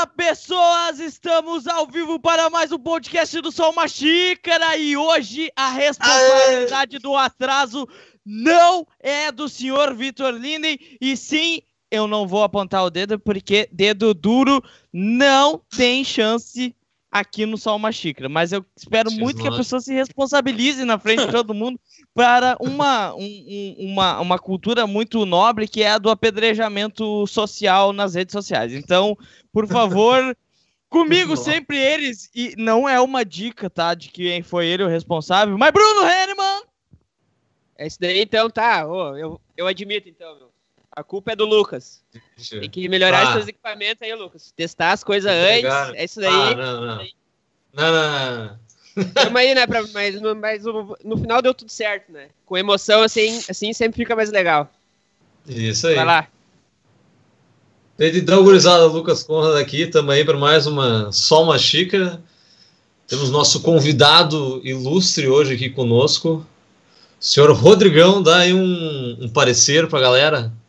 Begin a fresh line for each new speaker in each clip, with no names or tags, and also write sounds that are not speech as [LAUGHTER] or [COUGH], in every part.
Fala pessoas, estamos ao vivo para mais um podcast do Sol Uma Xícara e hoje a responsabilidade do atraso não é do senhor Vitor Linden e sim, eu não vou apontar o dedo porque dedo duro não tem chance aqui no Sol Uma Xícara, mas eu espero muito que a pessoa se responsabilize na frente de todo mundo para uma, um, uma, uma cultura muito nobre que é a do apedrejamento social nas redes sociais. Então, por favor, [LAUGHS] comigo sempre eles, e não é uma dica, tá, de quem foi ele o responsável, mas Bruno Henneman!
É isso daí, então, tá, oh, eu, eu admito, então, meu. A culpa é do Lucas. Tem que melhorar ah. seus equipamentos aí, Lucas. Testar as coisas antes. É isso daí. Ah,
não, não. Não, não, não.
Tamo aí, né? Pra, mas no, mas no, no, final deu tudo certo, né? Com emoção, assim, assim sempre fica mais legal.
Isso aí.
Vai lá.
Então, gurizada, Lucas Conrad aqui, estamos aí para mais uma Só Uma Xícara. Temos nosso convidado ilustre hoje aqui conosco. O senhor Rodrigão, dá aí um, um parecer para a galera.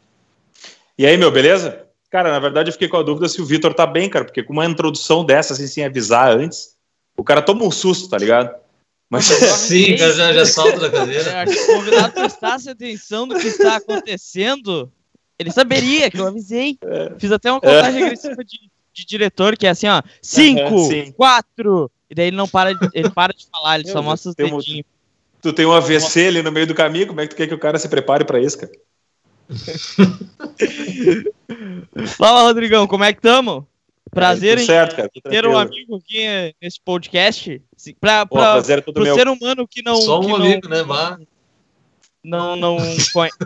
E aí, meu, beleza? Cara, na verdade eu fiquei com a dúvida se o Vitor tá bem, cara, porque com uma introdução dessa, assim, sem avisar antes, o cara toma um susto, tá ligado?
Mas sim, cara já, já salta da cadeira. [LAUGHS]
Se o convidado prestasse atenção do que está acontecendo, ele saberia que eu avisei. É. Fiz até uma contagem é. agressiva de, de, diretor, que é assim, ó, cinco, é, quatro, e daí ele não para, de, ele para de falar, ele só mostra os dedinhos.
Tu tem um AVC ali no meio do caminho, como é que tu quer que o cara se prepare para isso, cara? [LAUGHS]
Fala, Rodrigão, como é que tamo? Prazer
é, em certo, cara,
ter um amigo aqui nesse podcast. Pra, pra, prazer é pro meu. ser humano que não.
Só um
que
amigo,
não,
né, Vá?
Não, não conhece.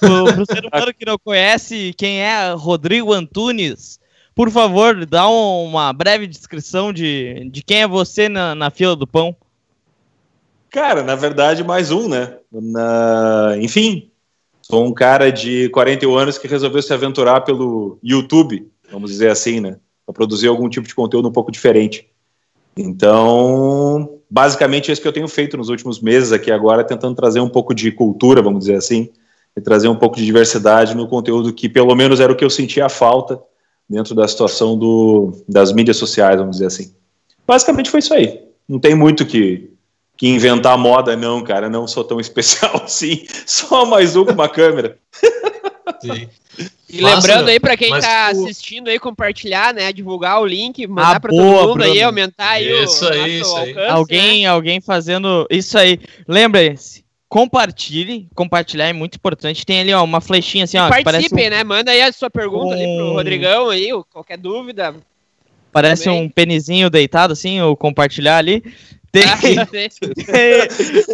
pro, pro ser humano que não conhece quem é Rodrigo Antunes, por favor, dá uma breve descrição de, de quem é você na, na fila do pão.
Cara, na verdade, mais um, né? Na... Enfim, sou um cara de 41 anos que resolveu se aventurar pelo YouTube vamos dizer assim, né? Para produzir algum tipo de conteúdo um pouco diferente. Então, basicamente, é isso que eu tenho feito nos últimos meses aqui agora, tentando trazer um pouco de cultura, vamos dizer assim, e trazer um pouco de diversidade no conteúdo que, pelo menos, era o que eu sentia falta dentro da situação do, das mídias sociais, vamos dizer assim. Basicamente foi isso aí. Não tem muito que, que inventar moda, não, cara. Não sou tão especial [LAUGHS] assim. Só mais um com uma câmera.
Sim. E lembrando aí para quem tá o... assistindo aí, compartilhar, né? Divulgar o link, mandar ah, para todo mundo Bruno. aí, aumentar aí
isso o aí, isso
alcance, aí. Alguém, né? alguém fazendo isso aí. Lembre-se, compartilhe, compartilhar é muito importante. Tem ali, ó, uma flechinha assim, ó.
Participem, um... né? Manda aí a sua pergunta um... ali pro Rodrigão aí, qualquer dúvida.
Parece também. um penizinho deitado, assim, ou compartilhar ali. Tem, ah, tem,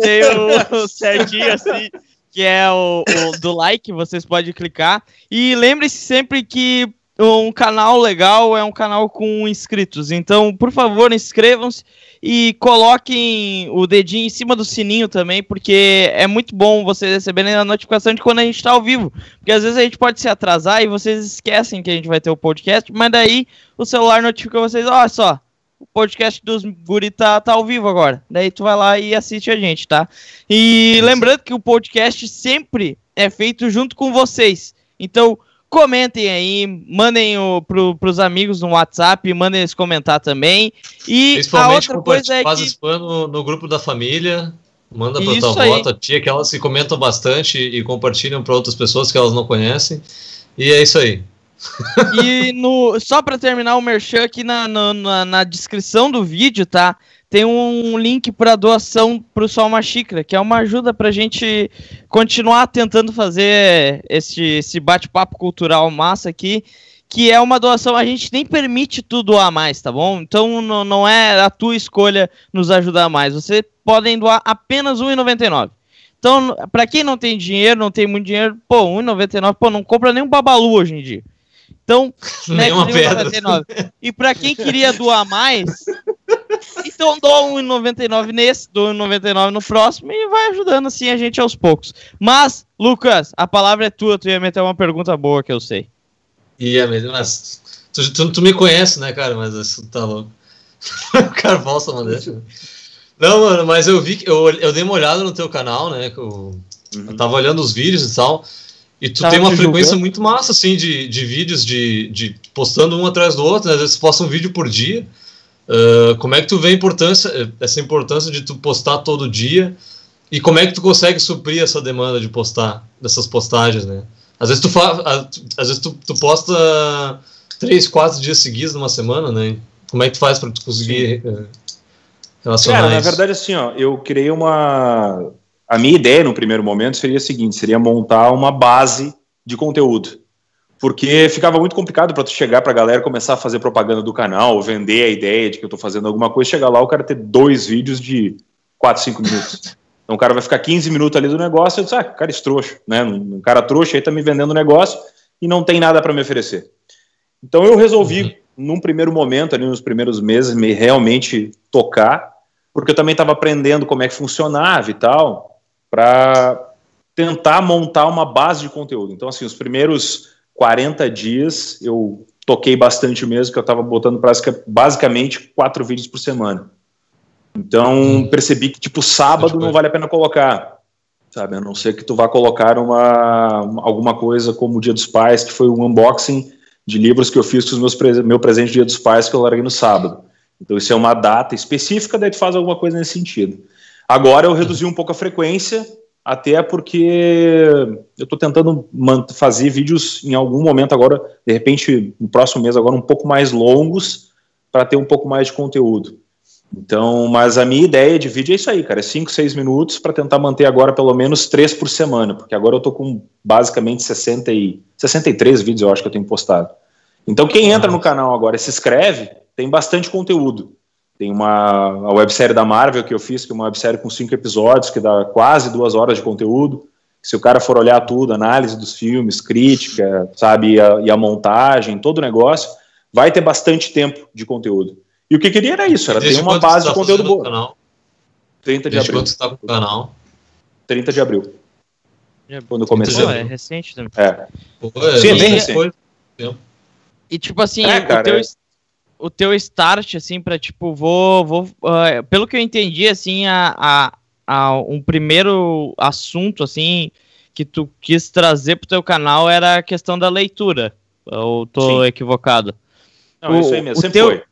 tem o, o certinho assim que é o, o do like, vocês podem clicar. E lembre-se sempre que um canal legal é um canal com inscritos. Então, por favor, inscrevam-se e coloquem o dedinho em cima do sininho também, porque é muito bom vocês receberem a notificação de quando a gente está ao vivo. Porque às vezes a gente pode se atrasar e vocês esquecem que a gente vai ter o podcast, mas daí o celular notifica vocês, olha só, o podcast dos guri tá, tá ao vivo agora. Daí tu vai lá e assiste a gente, tá? E lembrando que o podcast sempre é feito junto com vocês. Então, comentem aí, mandem o, pro, pros amigos no WhatsApp, mandem eles comentar também. E
Principalmente a outra coisa é faz que... spam no, no grupo da família. Manda pra Isso tua avó, tua tia, que elas se comentam bastante e compartilham para outras pessoas que elas não conhecem. E é isso aí. [LAUGHS]
E no, só para terminar o merchan aqui na, na, na, descrição do vídeo, tá? Tem um link para doação para o Sol Uma Xícara, que é uma ajuda para a gente continuar tentando fazer esse, esse bate-papo cultural massa aqui, que é uma doação, a gente nem permite tu doar mais, tá bom? Então não, não é a tua escolha nos ajudar mais. Você podem doar apenas R$1,99. Então, para quem não tem dinheiro, não tem muito dinheiro, pô, R$1,99, pô, não compra nem um babalu hoje em dia. Então, [LAUGHS]
Nenhuma pedra.
E para quem queria doar mais, [LAUGHS] então doa 1,99 nesse, doa 1,99 no próximo e vai ajudando assim a gente aos poucos. Mas, Lucas, a palavra é tua, tu ia meter uma pergunta boa que eu sei.
Ia, mas tu, tu, tu me conhece, né, cara? Mas isso tá louco. [LAUGHS] o cara volta deixa. Não, mano, mas eu vi que eu, eu dei uma olhada no teu canal, né? Que eu, uhum. eu tava olhando os vídeos e tal. E tu tem uma frequência julgando. muito massa, assim, de, de vídeos, de, de postando um atrás do outro, né? às vezes tu posta um vídeo por dia. Uh, como é que tu vê importância, essa importância de tu postar todo dia? E como é que tu consegue suprir essa demanda de postar, dessas postagens, né? Às vezes tu, fa às vezes tu, tu posta três, quatro dias seguidos numa semana, né? Como é que tu faz para tu conseguir uh, relacionar
Cara, isso? na verdade, assim, ó, eu criei uma a minha ideia no primeiro momento seria a seguinte: seria montar uma base de conteúdo. Porque ficava muito complicado para tu chegar para a galera começar a fazer propaganda do canal, vender a ideia de que eu estou fazendo alguma coisa, chegar lá o cara ter dois vídeos de 4, 5 minutos. Então o cara vai ficar 15 minutos ali do negócio e eu disse, ah, cara estrouxo, né? Um cara trouxa aí tá me vendendo negócio e não tem nada para me oferecer. Então eu resolvi, uhum. num primeiro momento, ali nos primeiros meses, me realmente tocar, porque eu também estava aprendendo como é que funcionava e tal para tentar montar uma base de conteúdo. Então, assim, os primeiros 40 dias eu toquei bastante mesmo, que eu estava botando basicamente quatro vídeos por semana. Então, percebi que, tipo, sábado não vale a pena colocar, sabe? A não ser que tu vá colocar uma, alguma coisa como o Dia dos Pais, que foi um unboxing de livros que eu fiz com os meus meu presente Dia dos Pais, que eu larguei no sábado. Então, isso é uma data específica, daí tu faz alguma coisa nesse sentido. Agora eu reduzi um pouco a frequência, até porque eu estou tentando fazer vídeos em algum momento agora, de repente, no próximo mês agora, um pouco mais longos, para ter um pouco mais de conteúdo. Então, mas a minha ideia de vídeo é isso aí, cara, é 5, 6 minutos para tentar manter agora pelo menos 3 por semana, porque agora eu tô com basicamente 60 e 63 vídeos eu acho que eu tenho postado. Então, quem entra no canal agora e se inscreve, tem bastante conteúdo. Tem uma a websérie da Marvel que eu fiz, que é uma websérie com cinco episódios, que dá quase duas horas de conteúdo. Se o cara for olhar tudo, análise dos filmes, crítica, sabe, e a, e a montagem, todo o negócio, vai ter bastante tempo de conteúdo. E o que queria era isso, era ter uma base de tá conteúdo boa. Canal? 30 de Desde abril. quando você está com o canal? 30 de abril. Quando começou.
É recente também.
É. Pô, é Sim, é bem recente.
E tipo assim, é, cara, o teu, é o teu start, assim, para tipo, vou. vou uh, pelo que eu entendi, assim, a, a, a, um primeiro assunto, assim, que tu quis trazer pro teu canal era a questão da leitura. Ou tô Sim. equivocado?
Não, o, isso aí mesmo, sempre
teu,
foi.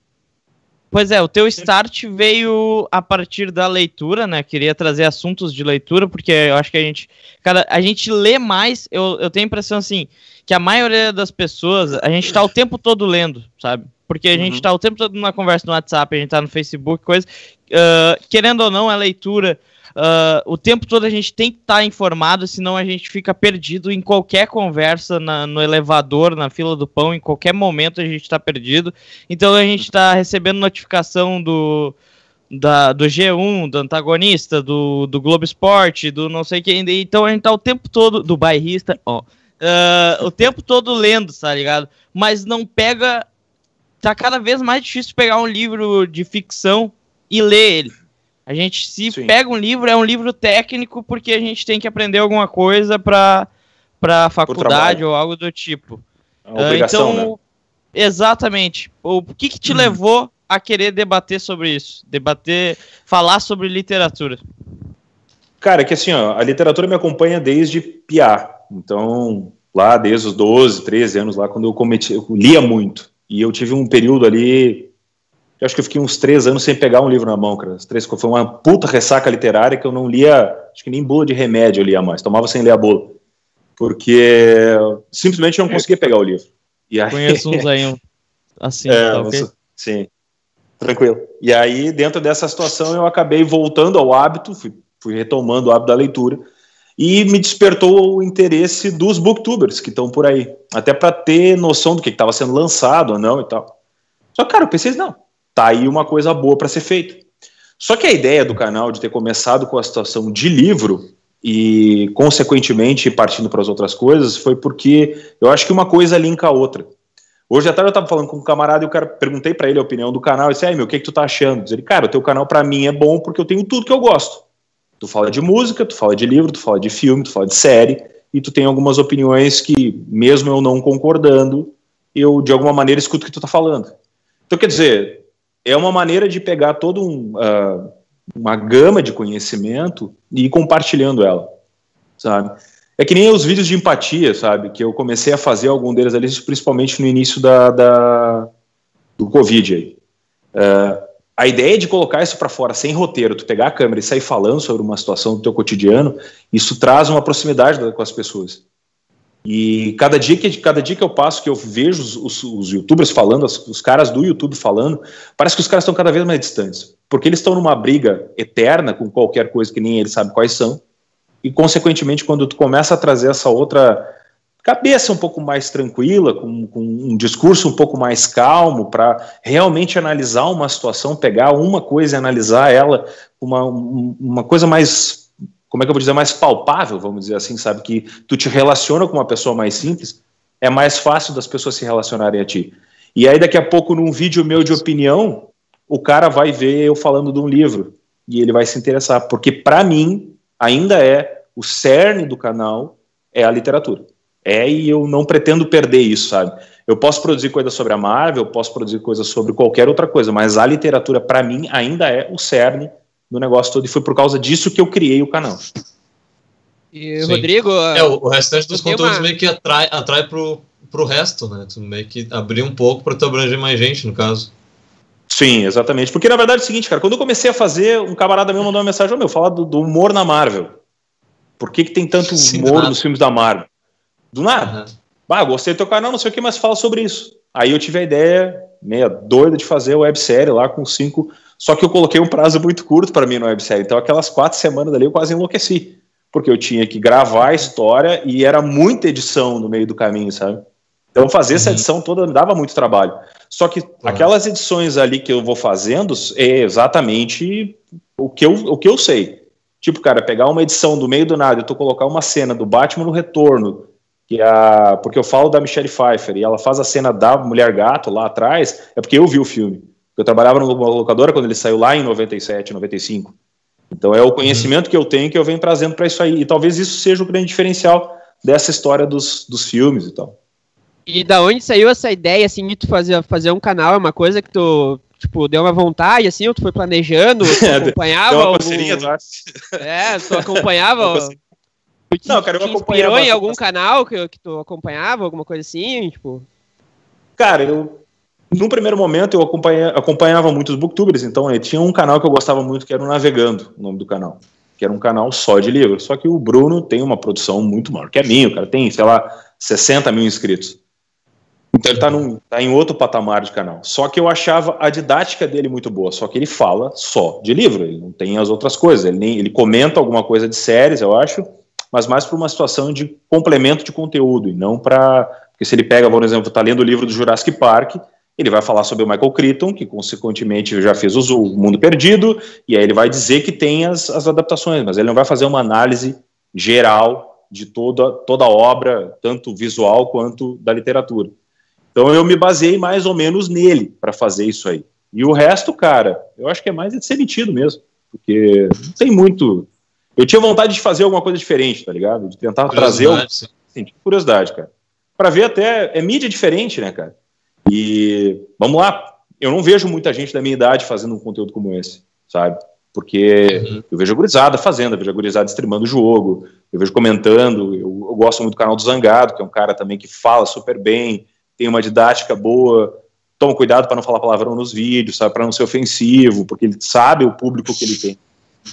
Pois é, o teu start veio a partir da leitura, né? Queria trazer assuntos de leitura, porque eu acho que a gente. Cara, a gente lê mais, eu, eu tenho a impressão assim, que a maioria das pessoas, a gente tá o tempo todo lendo, sabe? Porque a uhum. gente tá o tempo todo na conversa no WhatsApp, a gente tá no Facebook, coisa. Uh, querendo ou não, a leitura. Uh, o tempo todo a gente tem que estar tá informado, senão a gente fica perdido em qualquer conversa, na, no elevador, na fila do pão, em qualquer momento a gente está perdido. Então a gente está recebendo notificação do, da, do G1, do antagonista, do, do Globo Esporte, do não sei quem. Então a gente tá o tempo todo. Do bairrista, ó. Uh, o tempo todo lendo, tá ligado? Mas não pega tá cada vez mais difícil pegar um livro de ficção e ler ele. A gente, se Sim. pega um livro, é um livro técnico porque a gente tem que aprender alguma coisa para para faculdade ou algo do tipo.
Obrigação, então, né?
exatamente. O que, que te hum. levou a querer debater sobre isso? Debater, falar sobre literatura?
Cara, é que assim, ó, a literatura me acompanha desde piar. Então, lá desde os 12, 13 anos, lá quando eu cometi, eu lia muito. E eu tive um período ali, acho que eu fiquei uns três anos sem pegar um livro na mão, cara. três, foi uma puta ressaca literária que eu não lia, acho que nem bula de remédio eu lia mais, tomava sem ler a bula. Porque simplesmente eu não conseguia pegar o livro.
E aí... Conheço uns aí, [LAUGHS] assim, é, tá okay?
Sim, tranquilo. E aí, dentro dessa situação, eu acabei voltando ao hábito, fui, fui retomando o hábito da leitura, e me despertou o interesse dos booktubers que estão por aí, até para ter noção do que estava sendo lançado ou não e tal. Só que, cara, eu pensei, não, tá aí uma coisa boa para ser feita. Só que a ideia do canal de ter começado com a situação de livro e, consequentemente, partindo para as outras coisas, foi porque eu acho que uma coisa linka a outra. Hoje à tarde eu estava falando com um camarada e o cara perguntei para ele a opinião do canal e disse: aí, meu, o que, que tu tá achando? Ele, cara, o teu canal para mim é bom porque eu tenho tudo que eu gosto. Tu fala de música, tu fala de livro, tu fala de filme, tu fala de série, e tu tem algumas opiniões que, mesmo eu não concordando, eu de alguma maneira escuto o que tu tá falando. Então, quer dizer, é uma maneira de pegar toda um, uh, uma gama de conhecimento e ir compartilhando ela, sabe? É que nem os vídeos de empatia, sabe? Que eu comecei a fazer algum deles ali, principalmente no início da, da do Covid aí. Uh, a ideia de colocar isso para fora sem roteiro, tu pegar a câmera e sair falando sobre uma situação do teu cotidiano, isso traz uma proximidade com as pessoas. E cada dia que, cada dia que eu passo, que eu vejo os, os, os youtubers falando, os, os, caras do YouTube falando, parece que os caras estão cada vez mais distantes. Porque eles estão numa briga eterna com qualquer coisa que nem eles sabem quais são. E, consequentemente, quando tu começa a trazer essa outra cabeça um pouco mais tranquila, com, com um discurso um pouco mais calmo, para realmente analisar uma situação, pegar uma coisa e analisar ela, uma, uma coisa mais como é que eu vou dizer, mais palpável, vamos dizer assim, sabe? Que tu te relaciona com uma pessoa mais simples, é mais fácil das pessoas se relacionarem a ti. E aí, daqui a pouco, num vídeo meu de opinião, o cara vai ver eu falando de um livro e ele vai se interessar, porque para mim ainda é o cerne do canal é a literatura. É e eu não pretendo perder isso, sabe? Eu posso produzir coisas sobre a Marvel, eu posso produzir coisas sobre qualquer outra coisa, mas a literatura para mim ainda é o cerne do negócio todo, e foi por causa disso que eu criei o canal.
E Sim. Rodrigo.
É, o, o restante dos conteúdos uma... meio que atrai, atrai pro, pro resto, né? Tu meio que abrir um pouco para tu abranger mais gente, no caso.
Sim, exatamente. Porque na verdade é o seguinte, cara, quando eu comecei a fazer, um camarada meu mandou uma mensagem, oh, meu, fala do, do humor na Marvel. Por que, que tem tanto humor nos filmes da Marvel? Do nada. Uhum. Ah, gostei do teu canal, não sei o que, mas fala sobre isso. Aí eu tive a ideia meia doida de fazer a websérie lá com cinco só que eu coloquei um prazo muito curto para mim no websérie. Então, aquelas quatro semanas ali eu quase enlouqueci. Porque eu tinha que gravar a história e era muita edição no meio do caminho, sabe? Então, fazer uhum. essa edição toda dava muito trabalho. Só que uhum. aquelas edições ali que eu vou fazendo é exatamente o que eu, o que eu sei. Tipo, cara, pegar uma edição do meio do nada e tu colocar uma cena do Batman no retorno, que a, porque eu falo da Michelle Pfeiffer e ela faz a cena da Mulher Gato lá atrás, é porque eu vi o filme. Eu trabalhava numa locadora quando ele saiu lá em 97, 95. Então é o conhecimento que eu tenho que eu venho trazendo para isso aí. E talvez isso seja o grande diferencial dessa história dos, dos filmes e tal.
E da onde saiu essa ideia, assim, de tu fazer, fazer um canal? É uma coisa que tu, tipo, deu uma vontade, assim, ou tu foi planejando, tu [LAUGHS] é, acompanhava? Deu uma algum... É, tu acompanhava... [LAUGHS] Não, cara, eu inspirou em algum canal que, que tu acompanhava, alguma coisa assim, tipo...
Cara, eu no primeiro momento eu acompanhava muitos booktubers, então eh, tinha um canal que eu gostava muito que era o Navegando, o nome do canal, que era um canal só de livros. Só que o Bruno tem uma produção muito maior que a minha, o cara tem, sei lá, 60 mil inscritos. Então ele está tá em outro patamar de canal. Só que eu achava a didática dele muito boa, só que ele fala só de livro, ele não tem as outras coisas, ele, nem, ele comenta alguma coisa de séries, eu acho, mas mais para uma situação de complemento de conteúdo, e não para. Porque se ele pega, por exemplo, está lendo o livro do Jurassic Park, ele vai falar sobre o Michael Crichton, que consequentemente já fez o Mundo Perdido, e aí ele vai dizer que tem as, as adaptações, mas ele não vai fazer uma análise geral de toda, toda a obra, tanto visual quanto da literatura. Então eu me baseei mais ou menos nele para fazer isso aí. E o resto, cara, eu acho que é mais de ser metido mesmo, porque não tem muito. Eu tinha vontade de fazer alguma coisa diferente, tá ligado? De tentar trazer. Um... Curiosidade, cara. Para ver até. É mídia diferente, né, cara? E vamos lá, eu não vejo muita gente da minha idade fazendo um conteúdo como esse, sabe? Porque uhum. eu vejo a gurizada fazendo, eu vejo a gurizada streamando o jogo, eu vejo comentando, eu, eu, gosto muito do canal do Zangado, que é um cara também que fala super bem, tem uma didática boa, toma cuidado para não falar palavrão nos vídeos, sabe, para não ser ofensivo, porque ele sabe o público que ele tem.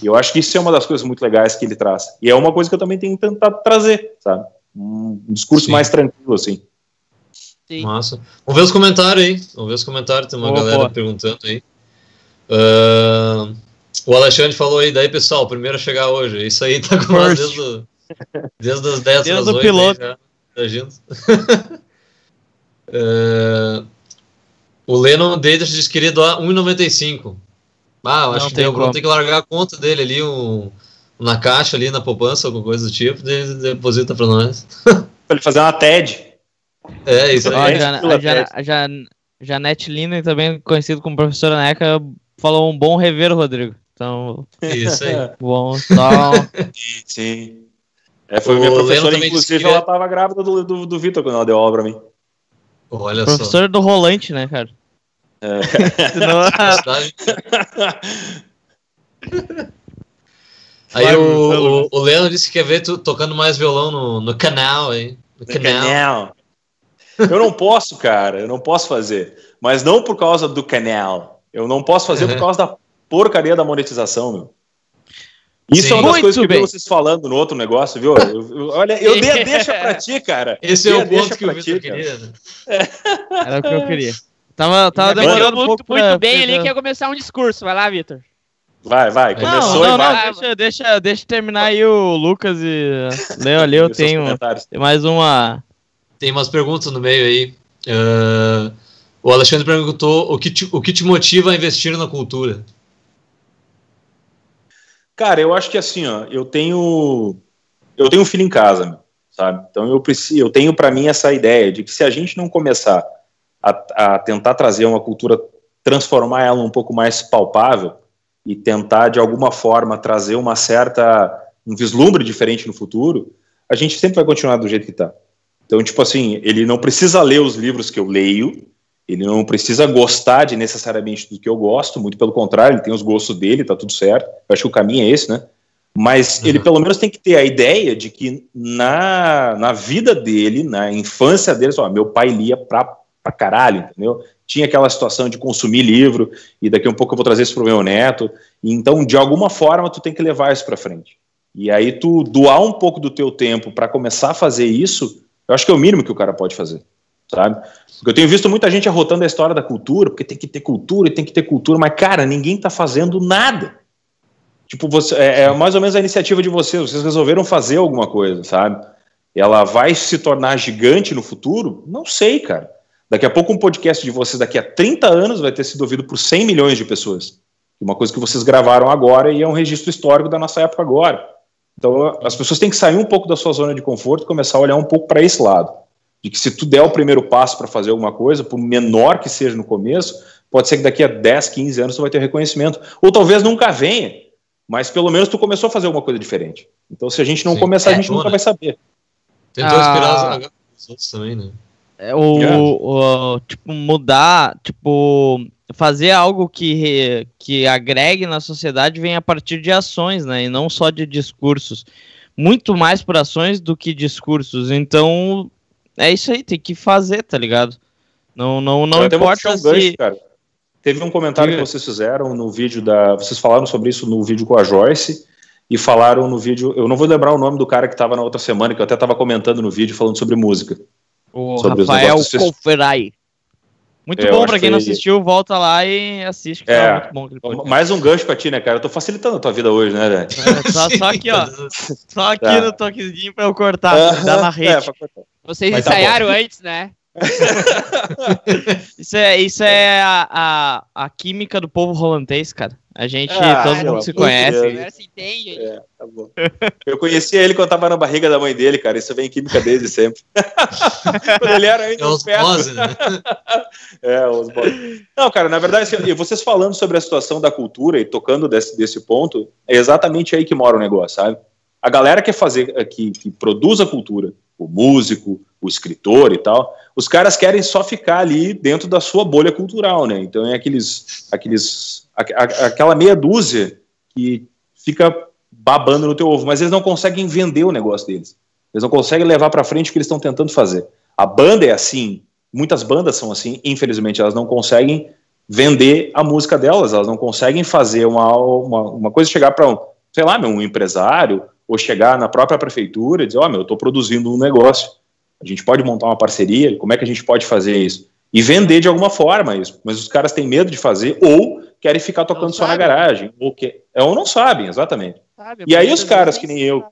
E eu acho que isso é uma das coisas muito legais que ele traz. E é uma coisa que eu também tenho tentado trazer, sabe? Um discurso Sim. mais tranquilo, assim.
Sim. Massa. Vamos ver os comentários aí. Vamos ver os comentários, tem uma galera perguntando aí. Uh, o Alexandre falou aí, daí pessoal, primeiro a chegar hoje. Isso aí tá com nós desde, o, desde as 10
desde o piloto.
Aí, já, uh, [LAUGHS] o Lennon Davis disse que queria doar 1,95. Ah, eu acho Não que deu, tem que largar a conta dele ali, um, na caixa ali, na poupança, alguma coisa do tipo, e deposita pra nós. [LAUGHS]
pra ele fazer uma TED.
É, isso aí.
Já, já, Janete Lina, também conhecido como professora Neca, falou um bom rever, Rodrigo. Então.
Isso aí. [LAUGHS]
Bom, só.
Sim. É, foi o minha professora, inclusive, queria... ela tava grávida do, do, do Vitor quando ela deu aula pra mim.
Olha
professora
só.
do Rolante, né, cara? É.
Aí o, o, o Leandro disse que quer ver tu tocando mais violão no, no canal aí. No,
no canal. canal. Eu não posso, cara, eu não posso fazer. Mas não por causa do canal. Eu não posso fazer por causa da porcaria da monetização, meu. Isso Sim. é uma das Muito coisas que bem. eu vi vocês falando no outro negócio, viu? Eu, eu, olha, eu dei a deixa pra [LAUGHS] ti, cara.
Esse é o ponto que Vitor queria. Né?
Era o que eu queria. Tava, tava demorando
um muito, muito bem ali, que ia começar um discurso. Vai lá, Vitor.
Vai, vai, começou não, não, e vai.
Não, deixa, deixa, deixa terminar aí o Lucas e Leo ali, eu tenho tem mais uma...
Tem umas perguntas no meio aí. Uh, o Alexandre perguntou o que, te, o que te motiva a investir na cultura?
Cara, eu acho que assim, ó, eu tenho eu tenho um filho em casa, sabe? Então eu preciso, eu tenho para mim essa ideia de que se a gente não começar a, a, tentar trazer uma cultura, transformar ela um pouco mais palpável e tentar de alguma forma trazer uma certa um vislumbre diferente no futuro, a gente sempre vai continuar do jeito que está. Então, tipo assim, ele não precisa ler os livros que eu leio, ele não precisa gostar de necessariamente do que eu gosto, muito pelo contrário, ele tem os gostos dele, tá tudo certo. Eu acho que o caminho é esse, né? Mas uhum. ele pelo menos tem que ter a ideia de que na, na vida dele, na infância dele, ó, meu pai lia pra, pra caralho, entendeu? Tinha aquela situação de consumir livro, e daqui a um pouco eu vou trazer isso pro meu neto. Então, de alguma forma, tu tem que levar isso para frente. E aí, tu doar um pouco do teu tempo para começar a fazer isso, eu acho que é o mínimo que o cara pode fazer sabe? Porque eu tenho visto muita gente arrotando a história da cultura, porque tem que ter cultura e tem que ter cultura, mas, cara, ninguém tá fazendo nada. Tipo, você, é, é mais ou menos a iniciativa de vocês, vocês resolveram fazer alguma coisa, sabe? Ela vai se tornar gigante no futuro? Não sei, cara. Daqui a pouco um podcast de vocês daqui a 30 anos vai ter sido ouvido por 100 milhões de pessoas. Uma coisa que vocês gravaram agora e é um registro histórico da nossa época agora. Então, as pessoas têm que sair um pouco da sua zona de conforto e começar a olhar um pouco para esse lado de que se tu der o primeiro passo para fazer alguma coisa, por menor que seja no começo, pode ser que daqui a 10, 15 anos tu vai ter reconhecimento. Ou talvez nunca venha, mas pelo menos tu começou a fazer alguma coisa diferente. Então se a gente não Sim, começar, é, a gente nunca né? vai saber.
Tentou inspirar ah, os outros também, né?
É, o, o, tipo, mudar, tipo, fazer algo que, que agregue na sociedade vem a partir de ações, né? E não só de discursos. Muito mais por ações do que discursos. Então, é isso aí, tem que fazer, tá ligado? Não, não, não importa um se... Gancho, cara.
Teve um comentário que vocês fizeram no vídeo da... Vocês falaram sobre isso no vídeo com a Joyce e falaram no vídeo... Eu não vou lembrar o nome do cara que estava na outra semana, que eu até estava comentando no vídeo falando sobre música.
O sobre Rafael Colferai. Muito é, bom pra quem não assistiu, volta lá e assiste.
é, muito bom mais um gancho pra ti, né, cara? Eu tô facilitando a tua vida hoje, né, velho?
É, só, só, [LAUGHS] aqui, ó. Só aqui tá. no toquezinho pra eu cortar, uh dar na rede. É,
Vocês Mas tá ensaiaram tá antes, né? [LAUGHS]
isso é, isso é a, a, a, química do povo holandês, cara. A gente, ah, todo mundo se conhece. Se entende,
é, tá bom. Eu conheci ele quando tava na barriga da mãe dele, cara. Isso vem em química desde sempre. [LAUGHS] quando ele era ainda é os bose, né? [LAUGHS] é, os bose. Não, cara, na verdade, assim, vocês falando sobre a situação da cultura e tocando desse, desse ponto, é exatamente aí que mora o negócio, sabe? A galera quer fazer, que, que produz a cultura, o músico, o escritor e tal, os caras querem só ficar ali dentro da sua bolha cultural, né? Então é aqueles, aqueles, a, a, aquela meia dúzia que fica babando no teu ovo, mas eles não conseguem vender o negócio deles. Eles não conseguem levar para frente o que eles estão tentando fazer. A banda é assim, muitas bandas são assim, infelizmente elas não conseguem vender a música delas, elas não conseguem fazer uma, uma, uma coisa chegar para um, sei lá, um empresário ou chegar na própria prefeitura e dizer, ó, oh, meu, eu estou produzindo um negócio, a gente pode montar uma parceria, como é que a gente pode fazer isso? E vender de alguma forma isso, mas os caras têm medo de fazer ou querem ficar tocando só na garagem, ou, que, é, ou não sabem, exatamente. Sabe, e aí os caras que nem eu,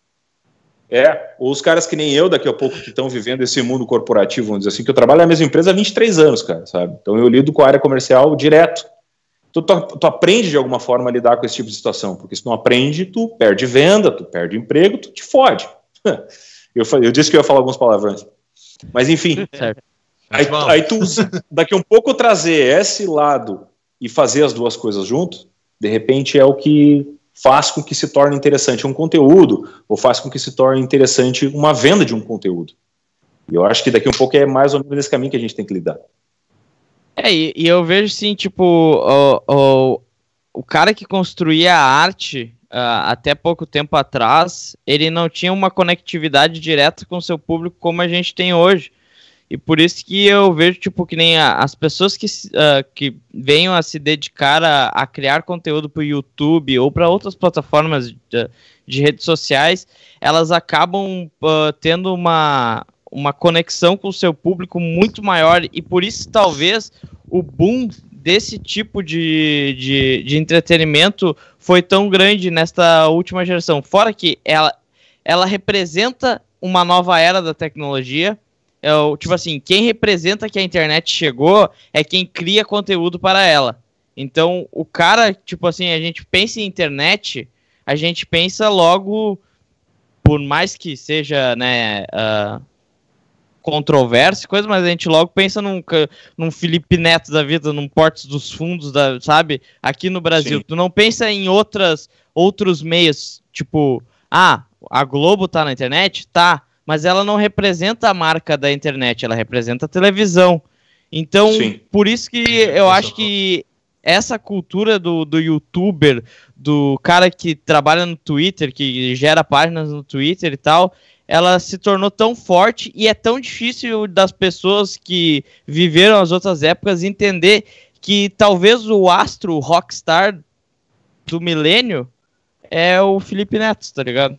é, ou os caras que nem eu daqui a pouco que estão vivendo esse mundo corporativo, vamos dizer assim, que eu trabalho na mesma empresa há 23 anos, cara, sabe? Então eu lido com a área comercial direto. Tu, tu, tu, aprende de alguma forma a lidar com esse tipo de situação, porque se não aprende, tu perde venda, tu perde emprego, tu te fode. [LAUGHS] Eu, eu disse que eu ia falar algumas palavrões. Mas enfim. [LAUGHS] Aí, aí, tu, daqui a um pouco, trazer esse lado e fazer as duas coisas junto, de repente é o que faz com que se torne interessante um conteúdo, ou faz com que se torne interessante uma venda de um conteúdo. E eu acho que daqui a um pouco é mais ou menos esse caminho que a gente tem que lidar.
É, e, e eu vejo sim, tipo, o, o, o cara que construía a arte até pouco tempo atrás, ele não tinha uma conectividade direta com seu público como a gente tem hoje. E por isso que eu vejo, tipo, que nem a, as pessoas que, uh, que venham a se dedicar a, a criar conteúdo para o YouTube ou para outras plataformas de, de, redes sociais, elas acabam uh, tendo uma, uma conexão com o seu público muito maior. E por isso, talvez, o boom desse tipo de, de, de entretenimento foi tão grande nesta última geração. Fora que ela, ela representa uma nova era da tecnologia é o, tipo assim, quem representa que a internet chegou é quem cria conteúdo para ela. Então, o cara, tipo assim, a gente pensa em internet, a gente pensa logo, por mais que seja, né, uh, controverso, coisa, mas a gente logo pensa num, num Felipe Neto da vida, num Portos dos Fundos, da, sabe? Aqui no Brasil. Sim. Tu não pensa em outras, outros meios, tipo, ah, a Globo tá na internet? Tá mas ela não representa a marca da internet, ela representa a televisão. Então, Sim. por isso que eu acho que essa cultura do, do youtuber, do cara que trabalha no Twitter, que gera páginas no Twitter e tal, ela se tornou tão forte e é tão difícil das pessoas que viveram as outras épocas entender que talvez o astro rockstar do milênio é o Felipe Neto, tá ligado?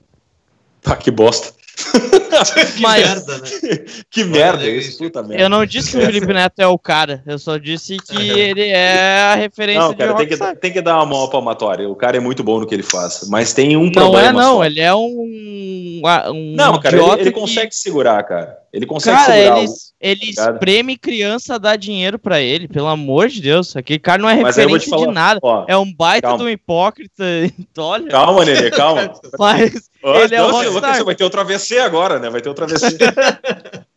Pá, que bosta. [LAUGHS]
que Mas, merda, né?
Que merda isso, puta merda.
Eu não disse que o Felipe Neto é o cara, eu só disse que [LAUGHS] ele é a referência
Não, cara, tem que, tem que dar uma mão palmatória. O cara é muito bom no que ele faz. Mas tem um
não
problema.
Não é, não, só. ele é um. um
não, cara, ele, ele que... consegue segurar, cara. Ele consegue cara, segurar.
Ele, o... ele tá espreme criança dar dinheiro pra ele, pelo amor de Deus. Aquele cara não é referência falar, de nada. Ó, é um baita calma. do hipócrita. [LAUGHS] Olha.
Calma, Nenê, calma. [LAUGHS] Mas ele é um Lucas, vai ter outro AVC agora, né? Vai ter outro AVC. [LAUGHS]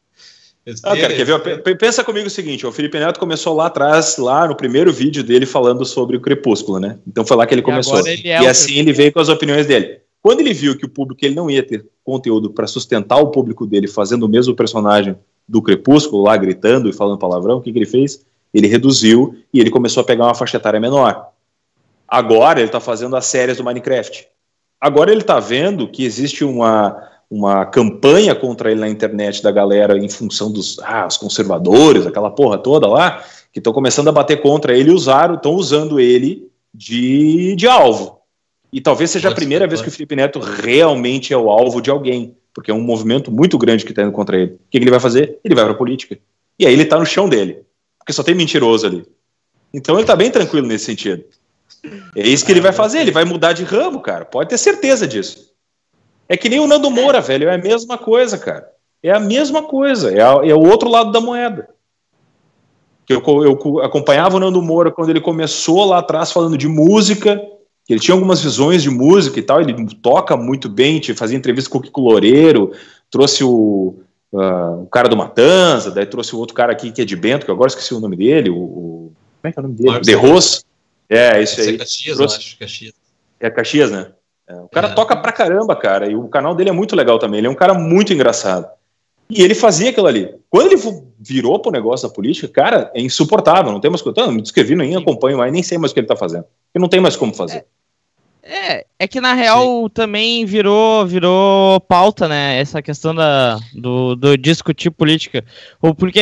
Ah, cara, quer ver? Pensa comigo o seguinte: o Felipe Neto começou lá atrás, lá no primeiro vídeo dele falando sobre o Crepúsculo, né? Então foi lá que ele começou. Ele é e assim ele veio com as opiniões dele. Quando ele viu que o público ele não ia ter conteúdo para sustentar o público dele fazendo o mesmo personagem do Crepúsculo, lá gritando e falando palavrão, o que, que ele fez? Ele reduziu e ele começou a pegar uma faixa etária menor. Agora ele está fazendo as séries do Minecraft. Agora ele está vendo que existe uma, uma campanha contra ele na internet da galera em função dos ah, os conservadores, aquela porra toda lá, que estão começando a bater contra ele e usaram, estão usando ele de, de alvo. E talvez seja a primeira vez que o Felipe Neto realmente é o alvo de alguém, porque é um movimento muito grande que está indo contra ele. O que, ele vai fazer? Ele vai para a política. E aí ele está no chão dele, porque só tem mentiroso ali. Então ele está bem tranquilo nesse sentido. É isso que ele vai fazer, ele vai mudar de ramo, cara. Pode ter certeza disso. É que nem o Nando Moura, velho, é a mesma coisa, cara. É a mesma coisa, é, a, é o outro lado da moeda. Eu, eu acompanhava o Nando Moura quando ele começou lá atrás falando de música, ele tinha algumas visões de música e tal, ele toca muito bem, fazia entrevista com o Kiko Loureiro, trouxe o, uh, o cara do Matanza, daí trouxe o outro cara aqui que é de Bento, que agora esqueci o nome dele, o, o como é que é o nome dele? Marcos De Ros. É, isso aí. É
Caxias, trouxe, eu acho, Caxias.
É Caxias, né? É, o cara é. toca pra caramba, cara, e o canal dele é muito legal também, ele é um cara muito engraçado. E ele fazia aquilo ali. Quando ele virou pro negócio da política, cara, é insuportável, não tem mais coisa. me descrevi, nem acompanho mais, nem sei mais o que ele tá fazendo. E não tem mais como fazer.
É, é que na real Sim. também virou virou pauta, né? Essa questão da, do, do discutir política. Porque,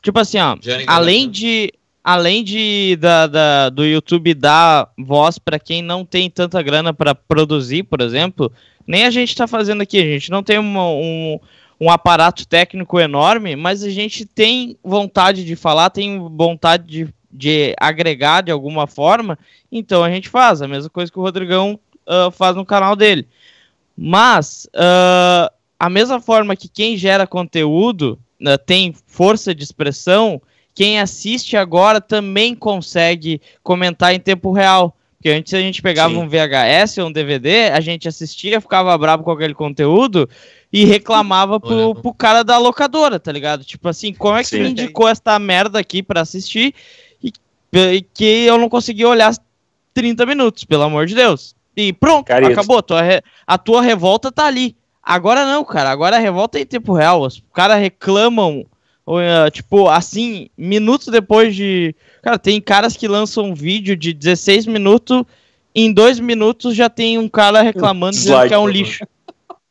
tipo assim, ó, além de. Além de da, da, do YouTube dar voz para quem não tem tanta grana para produzir, por exemplo, nem a gente tá fazendo aqui. A gente não tem uma, um, um aparato técnico enorme, mas a gente tem vontade de falar, tem vontade de de agregar de alguma forma, então a gente faz a mesma coisa que o Rodrigão uh, faz no canal dele. Mas uh, a mesma forma que quem gera conteúdo uh, tem força de expressão, quem assiste agora também consegue comentar em tempo real. Porque antes a gente pegava Sim. um VHS ou um DVD, a gente assistia, ficava bravo com aquele conteúdo e reclamava pro, pro cara da locadora, tá ligado? Tipo assim, como é que Sim. me indicou esta merda aqui para assistir que eu não consegui olhar 30 minutos, pelo amor de Deus. E pronto, Carito. acabou. A tua, a tua revolta tá ali. Agora não, cara. Agora a revolta é em tempo real. Os caras reclamam, uh, tipo, assim, minutos depois de. Cara, tem caras que lançam um vídeo de 16 minutos em dois minutos já tem um cara reclamando dizendo que é um lixo.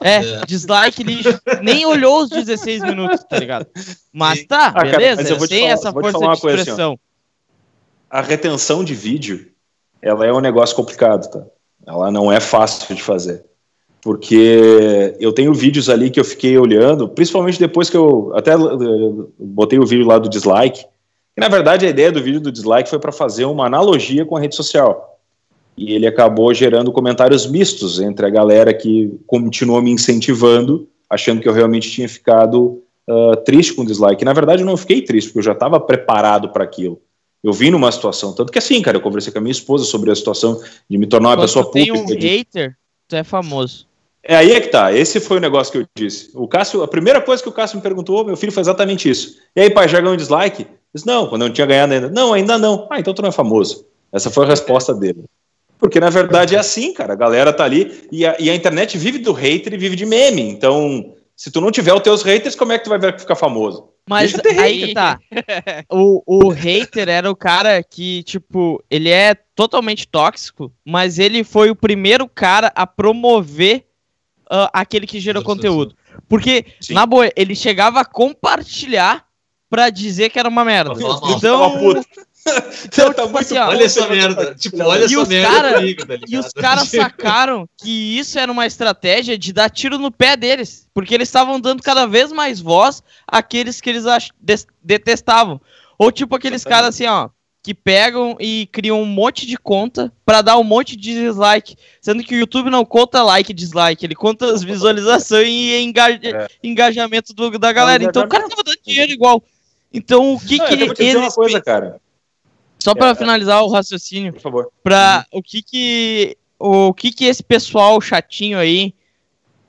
É, [LAUGHS] é, dislike lixo. Nem olhou os 16 minutos, tá ligado? Mas tá, ah, beleza, cara, mas tem falar, essa força de expressão. Assim,
a retenção de vídeo, ela é um negócio complicado, tá? Ela não é fácil de fazer. Porque eu tenho vídeos ali que eu fiquei olhando, principalmente depois que eu até botei o vídeo lá do dislike. E na verdade a ideia do vídeo do dislike foi para fazer uma analogia com a rede social. E ele acabou gerando comentários mistos entre a galera que continuou me incentivando, achando que eu realmente tinha ficado uh, triste com o dislike. E, na verdade eu não fiquei triste, porque eu já estava preparado para aquilo. Eu vim numa situação, tanto que assim, cara, eu conversei com a minha esposa sobre a situação de me tornar uma Quando pessoa pública.
Tem um
de...
hater, tu é famoso.
É aí é que tá. Esse foi o negócio que eu disse. O Cássio, a primeira coisa que o Cássio me perguntou, meu filho, foi exatamente isso. E aí, pai, já ganhou um dislike? Eu disse, não, quando eu não tinha ganhado ainda. Não, ainda não. Ah, então tu não é famoso. Essa foi a resposta dele. Porque na verdade é assim, cara. A galera tá ali e a, e a internet vive do hater e vive de meme. Então, se tu não tiver os teus haters, como é que tu vai ficar famoso?
Mas aí tá. [LAUGHS] o, o hater era o cara que, tipo, ele é totalmente tóxico, mas ele foi o primeiro cara a promover uh, aquele que gerou conteúdo. Porque, Sim. na boa, ele chegava a compartilhar pra dizer que era uma merda. Então.
Então, tá tipo assim, ó, olha essa merda. Tipo, olha essa merda cara,
comigo, tá E os caras [LAUGHS] sacaram que isso era uma estratégia de dar tiro no pé deles. Porque eles estavam dando cada vez mais voz àqueles que eles detestavam. Ou tipo aqueles caras assim, ó, que pegam e criam um monte de conta para dar um monte de dislike. Sendo que o YouTube não conta like e dislike, ele conta as visualizações e engaja é. engajamento do, da galera. Então o cara tava dando dinheiro igual. Então o que não, que
eles. Uma coisa, cara.
Só para é, finalizar o raciocínio, por favor. Para o que que o que que esse pessoal chatinho aí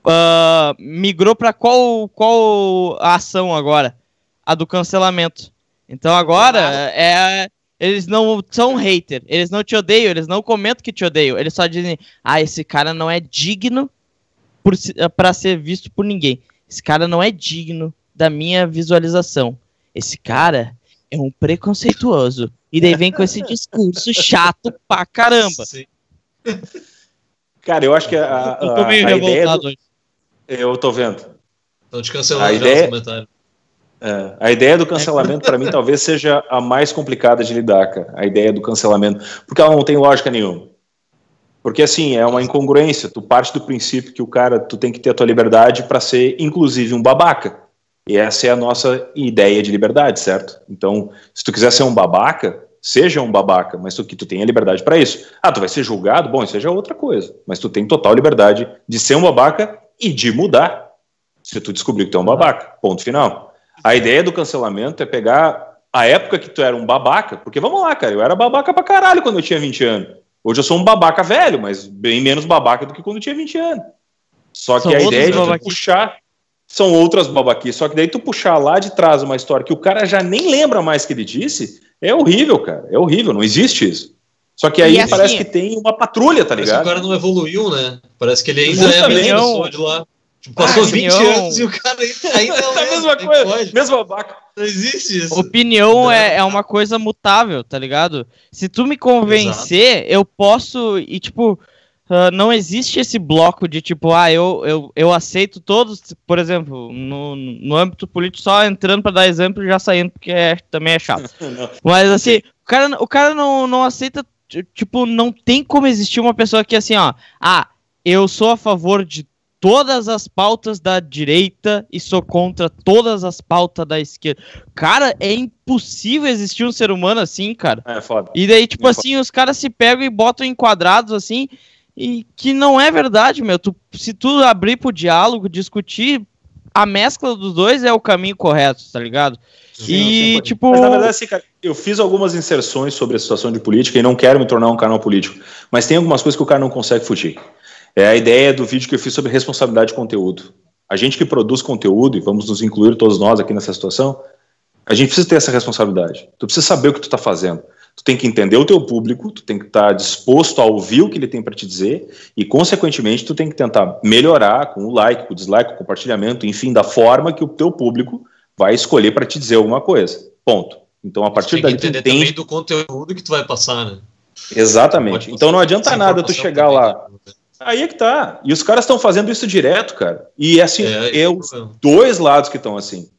uh, migrou para qual qual ação agora? A do cancelamento. Então agora é eles não são hater, eles não te odeiam, eles não comentam que te odeiam, eles só dizem: "Ah, esse cara não é digno para ser visto por ninguém. Esse cara não é digno da minha visualização. Esse cara é um preconceituoso. E daí vem com esse discurso chato pra caramba. Sim.
Cara, eu acho que a, a, eu tô meio a ideia do... Eu tô vendo.
Estão te cancelando a ideia... comentário.
É, a ideia do cancelamento, para mim, talvez seja a mais complicada de lidar, cara. A ideia do cancelamento. Porque ela não tem lógica nenhuma. Porque, assim, é uma incongruência. Tu parte do princípio que o cara, tu tem que ter a tua liberdade para ser, inclusive, um babaca. E essa é a nossa ideia de liberdade, certo? Então, se tu quiser ser um babaca, seja um babaca, mas tu, que tu tenha liberdade para isso. Ah, tu vai ser julgado? Bom, isso já é outra coisa. Mas tu tem total liberdade de ser um babaca e de mudar. Se tu descobrir que tu é um babaca. Ponto final. A ideia do cancelamento é pegar a época que tu era um babaca, porque vamos lá, cara, eu era babaca pra caralho quando eu tinha 20 anos. Hoje eu sou um babaca velho, mas bem menos babaca do que quando eu tinha 20 anos. Só que São a ideia é de puxar são outras babaquias. Só que daí tu puxar lá de trás uma história que o cara já nem lembra mais que ele disse, é horrível, cara. É horrível, não existe isso. Só que aí assim, parece que tem uma patrulha, tá ligado?
Parece que o cara não evoluiu, né? Parece que ele ainda é a mesma pessoa de lá. Tipo, passou ah, 20 anos e o cara ainda, é [LAUGHS] a mesma coisa.
Mesmo babaca.
Não existe isso.
Opinião é, é uma coisa mutável, tá ligado? Se tu me convencer, Exato. eu posso. E tipo, Uh, não existe esse bloco de tipo, ah, eu, eu, eu aceito todos, por exemplo, no, no âmbito político, só entrando para dar exemplo e já saindo, porque é, também é chato. [LAUGHS] Mas assim, o cara, o cara não, não aceita, tipo, não tem como existir uma pessoa que assim, ó, ah, eu sou a favor de todas as pautas da direita e sou contra todas as pautas da esquerda. Cara, é impossível existir um ser humano assim, cara.
É foda.
E daí, tipo é assim, foda. os caras se pegam e botam em quadrados assim, e que não é verdade, meu. Tu, se tu abrir pro diálogo, discutir, a mescla dos dois é o caminho correto, tá ligado? Sim, e, tipo.
Mas, na verdade, assim, cara, eu fiz algumas inserções sobre a situação de política e não quero me tornar um canal político. Mas tem algumas coisas que o cara não consegue fugir. É a ideia do vídeo que eu fiz sobre responsabilidade de conteúdo. A gente que produz conteúdo, e vamos nos incluir todos nós aqui nessa situação, a gente precisa ter essa responsabilidade. Tu precisa saber o que tu está fazendo. Tu tem que entender o teu público, tu tem que estar tá disposto a ouvir o que ele tem para te dizer e, consequentemente, tu tem que tentar melhorar com o like, com o dislike, com o compartilhamento, enfim, da forma que o teu público vai escolher para te dizer alguma coisa. Ponto. Então, a partir daí
tu entender também do conteúdo que tu vai passar, né?
Exatamente. Então não adianta nada tu chegar lá. Aí é que tá. E os caras estão fazendo isso direto, cara. E assim, é, é os dois lados que estão assim.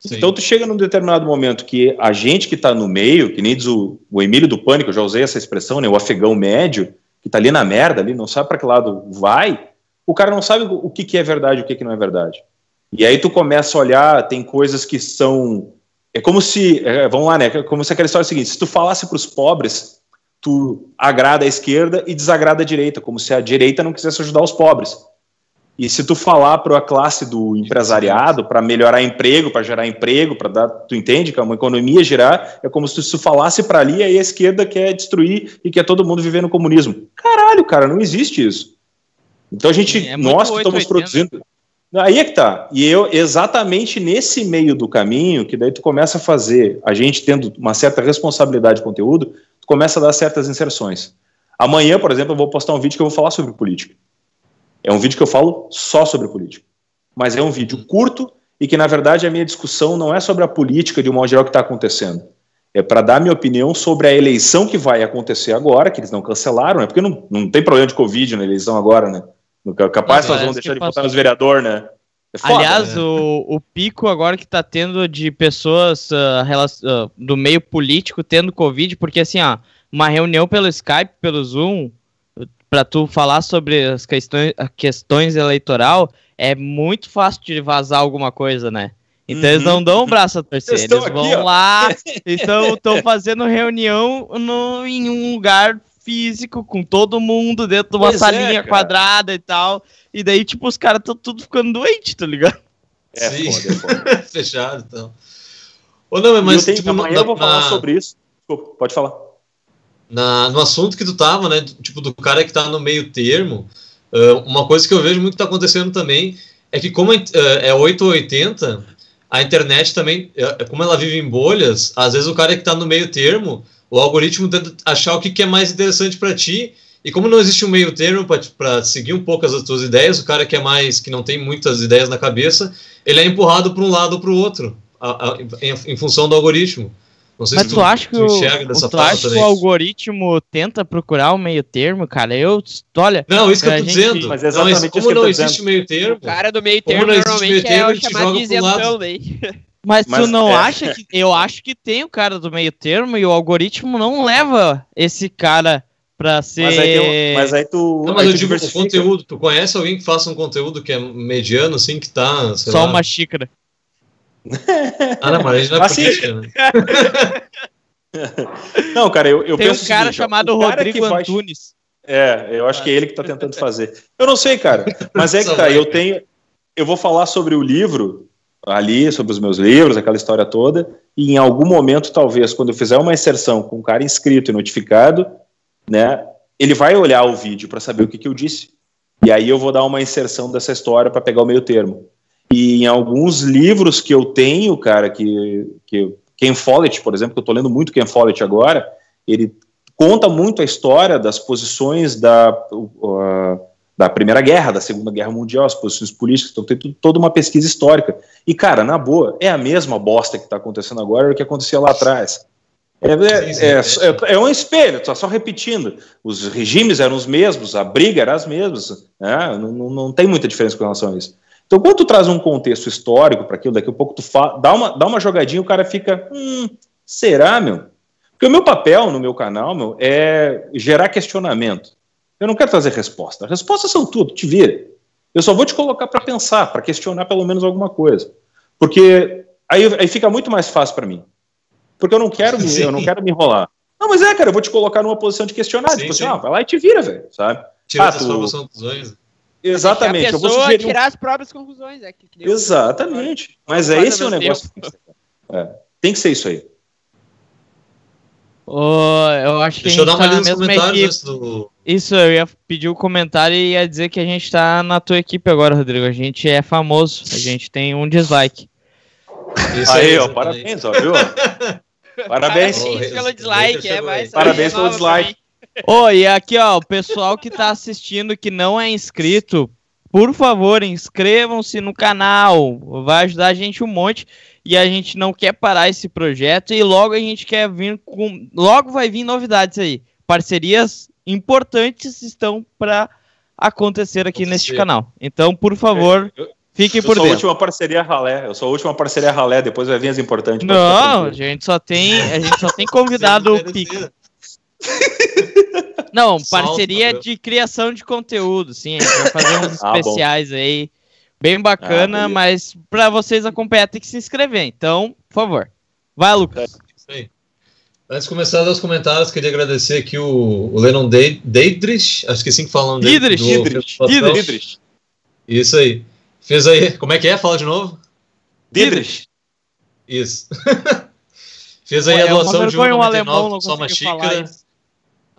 Sim. Então tu chega num determinado momento que a gente que está no meio, que nem diz o, o Emílio do Pânico, eu já usei essa expressão, né, o afegão médio, que está ali na merda, ali, não sabe para que lado vai, o cara não sabe o que, que é verdade e o que, que não é verdade. E aí tu começa a olhar, tem coisas que são. É como se. É, vamos lá, né? É como se aquela história é seguinte: se tu falasse para os pobres, tu agrada a esquerda e desagrada a direita, como se a direita não quisesse ajudar os pobres. E se tu falar para a classe do empresariado, para melhorar emprego, para gerar emprego, para dar, tu entende que é uma economia girar, é como se tu falasse para ali aí a esquerda quer destruir e quer todo mundo viver no comunismo. Caralho, cara, não existe isso. Então a gente, é nós que estamos produzindo, aí é que tá. E eu exatamente nesse meio do caminho que daí tu começa a fazer, a gente tendo uma certa responsabilidade de conteúdo, tu começa a dar certas inserções. Amanhã, por exemplo, eu vou postar um vídeo que eu vou falar sobre política. É um vídeo que eu falo só sobre política. Mas é um vídeo curto e que, na verdade, a minha discussão não é sobre a política de um modo geral que está acontecendo. É para dar minha opinião sobre a eleição que vai acontecer agora, que eles não cancelaram, né? Porque não, não tem problema de Covid na eleição agora, né? Capaz nós vamos deixar de votar nos vereadores, né?
É foda, Aliás, né? o, o pico agora que está tendo de pessoas uh, uh, do meio político tendo Covid, porque assim, ó, uma reunião pelo Skype, pelo Zoom, para tu falar sobre as questões, questões eleitoral, é muito fácil de vazar alguma coisa, né? Então uhum. eles não dão o braço a torcer, eles, eles vão aqui, lá, [LAUGHS] estão fazendo reunião no, em um lugar físico, com todo mundo dentro de uma pois é, salinha é, quadrada e tal. E daí, tipo, os caras estão tudo ficando doentes, tá ligado?
É, Sim. foda, é foda. [LAUGHS] Fechado, então. Ou não, mas,
eu tenho, tipo, amanhã eu vou falar sobre isso. Desculpa, pode falar
na, no assunto que tu tava, né? Tipo, do cara que tá no meio termo, uh, uma coisa que eu vejo muito que tá acontecendo também é que, como uh, é 8 ou 80, a internet também, uh, como ela vive em bolhas, às vezes o cara que tá no meio termo, o algoritmo tenta achar o que, que é mais interessante para ti. E como não existe um meio termo para seguir um pouco as tuas ideias, o cara que é mais, que não tem muitas ideias na cabeça, ele é empurrado para um lado ou para o outro, a, a, em, em função do algoritmo.
Não sei Mas se tu, tu acha que, tu o, tu acha que o algoritmo tenta procurar o meio termo, cara? Eu, olha...
Não, isso que eu tô gente... dizendo. Mas exatamente não, como não existe meio termo... O
cara do meio termo normalmente termo, é o chamado de isentão,
Mas, [LAUGHS] Mas tu não é. acha que... Eu acho que tem o cara do meio termo e o algoritmo não leva esse cara pra ser... Mas aí,
tu, mas aí tu... Não, mas eu digo o conteúdo. Tu conhece alguém que faça um conteúdo que é mediano, assim, que tá...
Só lá, uma xícara.
Ah, não, mas a gente não é assim, política, né?
Não, cara, eu, eu
Tem
penso.
um cara seguinte, chamado Rodrigo Antunes.
É, eu acho que é ele que está tentando fazer. Eu não sei, cara, mas é que tá. Eu tenho. Eu vou falar sobre o livro ali, sobre os meus livros, aquela história toda, e em algum momento, talvez, quando eu fizer uma inserção com um cara inscrito e notificado, né, ele vai olhar o vídeo para saber o que, que eu disse. E aí eu vou dar uma inserção dessa história para pegar o meio termo. E em alguns livros que eu tenho, cara, que, que Ken Follett, por exemplo, que eu estou lendo muito Ken Follett agora, ele conta muito a história das posições da, uh, da Primeira Guerra, da Segunda Guerra Mundial, as posições políticas, então tem toda uma pesquisa histórica. E, cara, na boa, é a mesma bosta que está acontecendo agora o que acontecia lá atrás. É, é, é, é, é, um espelho, está só repetindo. Os regimes eram os mesmos, a briga era as mesmas. Né? Não, não, não tem muita diferença com relação a isso. Então, quando tu traz um contexto histórico para aquilo, daqui a pouco tu dá, uma, dá uma jogadinha e o cara fica, hum, será, meu? Porque o meu papel no meu canal, meu, é gerar questionamento. Eu não quero trazer resposta. As respostas são tudo, te vira. Eu só vou te colocar para pensar, para questionar pelo menos alguma coisa. Porque aí, aí fica muito mais fácil para mim. Porque eu não quero me, eu não quero me enrolar. Não, mas é, cara, eu vou te colocar numa posição de questionar. Sim, tipo assim, ah, vai lá e te vira, velho, sabe?
Tira ah, tu... conclusões.
Exatamente.
A pessoa eu vou sugerir tirar as próprias conclusões. É que, que
Exatamente. Mas é esse o negócio. É, tem que ser isso aí.
Oh, eu acho que
Deixa eu dar uma tá lida nos comentários
do... Isso, eu ia pedir o um comentário e ia dizer que a gente tá na tua equipe agora, Rodrigo. A gente é famoso, a gente tem um dislike.
Isso aí, aí ó, parabéns, ó, viu? [LAUGHS] Parabéns.
Parabéns pelo dislike, é, mas
Parabéns pelo dislike.
Oh, e aqui, ó, o pessoal que tá assistindo que não é inscrito, por favor, inscrevam-se no canal. Vai ajudar a gente um monte. E a gente não quer parar esse projeto. E logo a gente quer vir com. Logo vai vir novidades aí. parcerias importantes estão para acontecer aqui neste canal. Então, por favor, eu, fiquem por dentro. Eu sou a
última parceria ralé. Eu sou a última parceria ralé. Depois vai vir as importantes.
Não, a gente só tem, a gente só tem convidado pica. [LAUGHS] Não, parceria de criação de conteúdo, sim. A gente vai fazer uns [LAUGHS] ah, especiais bom. aí. Bem bacana, ah, mas para vocês acompanhar tem que se inscrever. Então, por favor. Vai, Lucas. É, isso aí.
Antes de começar os comentários, queria agradecer aqui o, o Lennon Deidrich, acho que é assim que falam
dele. Didrich,
Didrich. Isso aí. Fez aí, como é que é? Fala de novo.
Didrich.
Isso. [LAUGHS] Fez aí a é doação de 1,99 só uma xícara.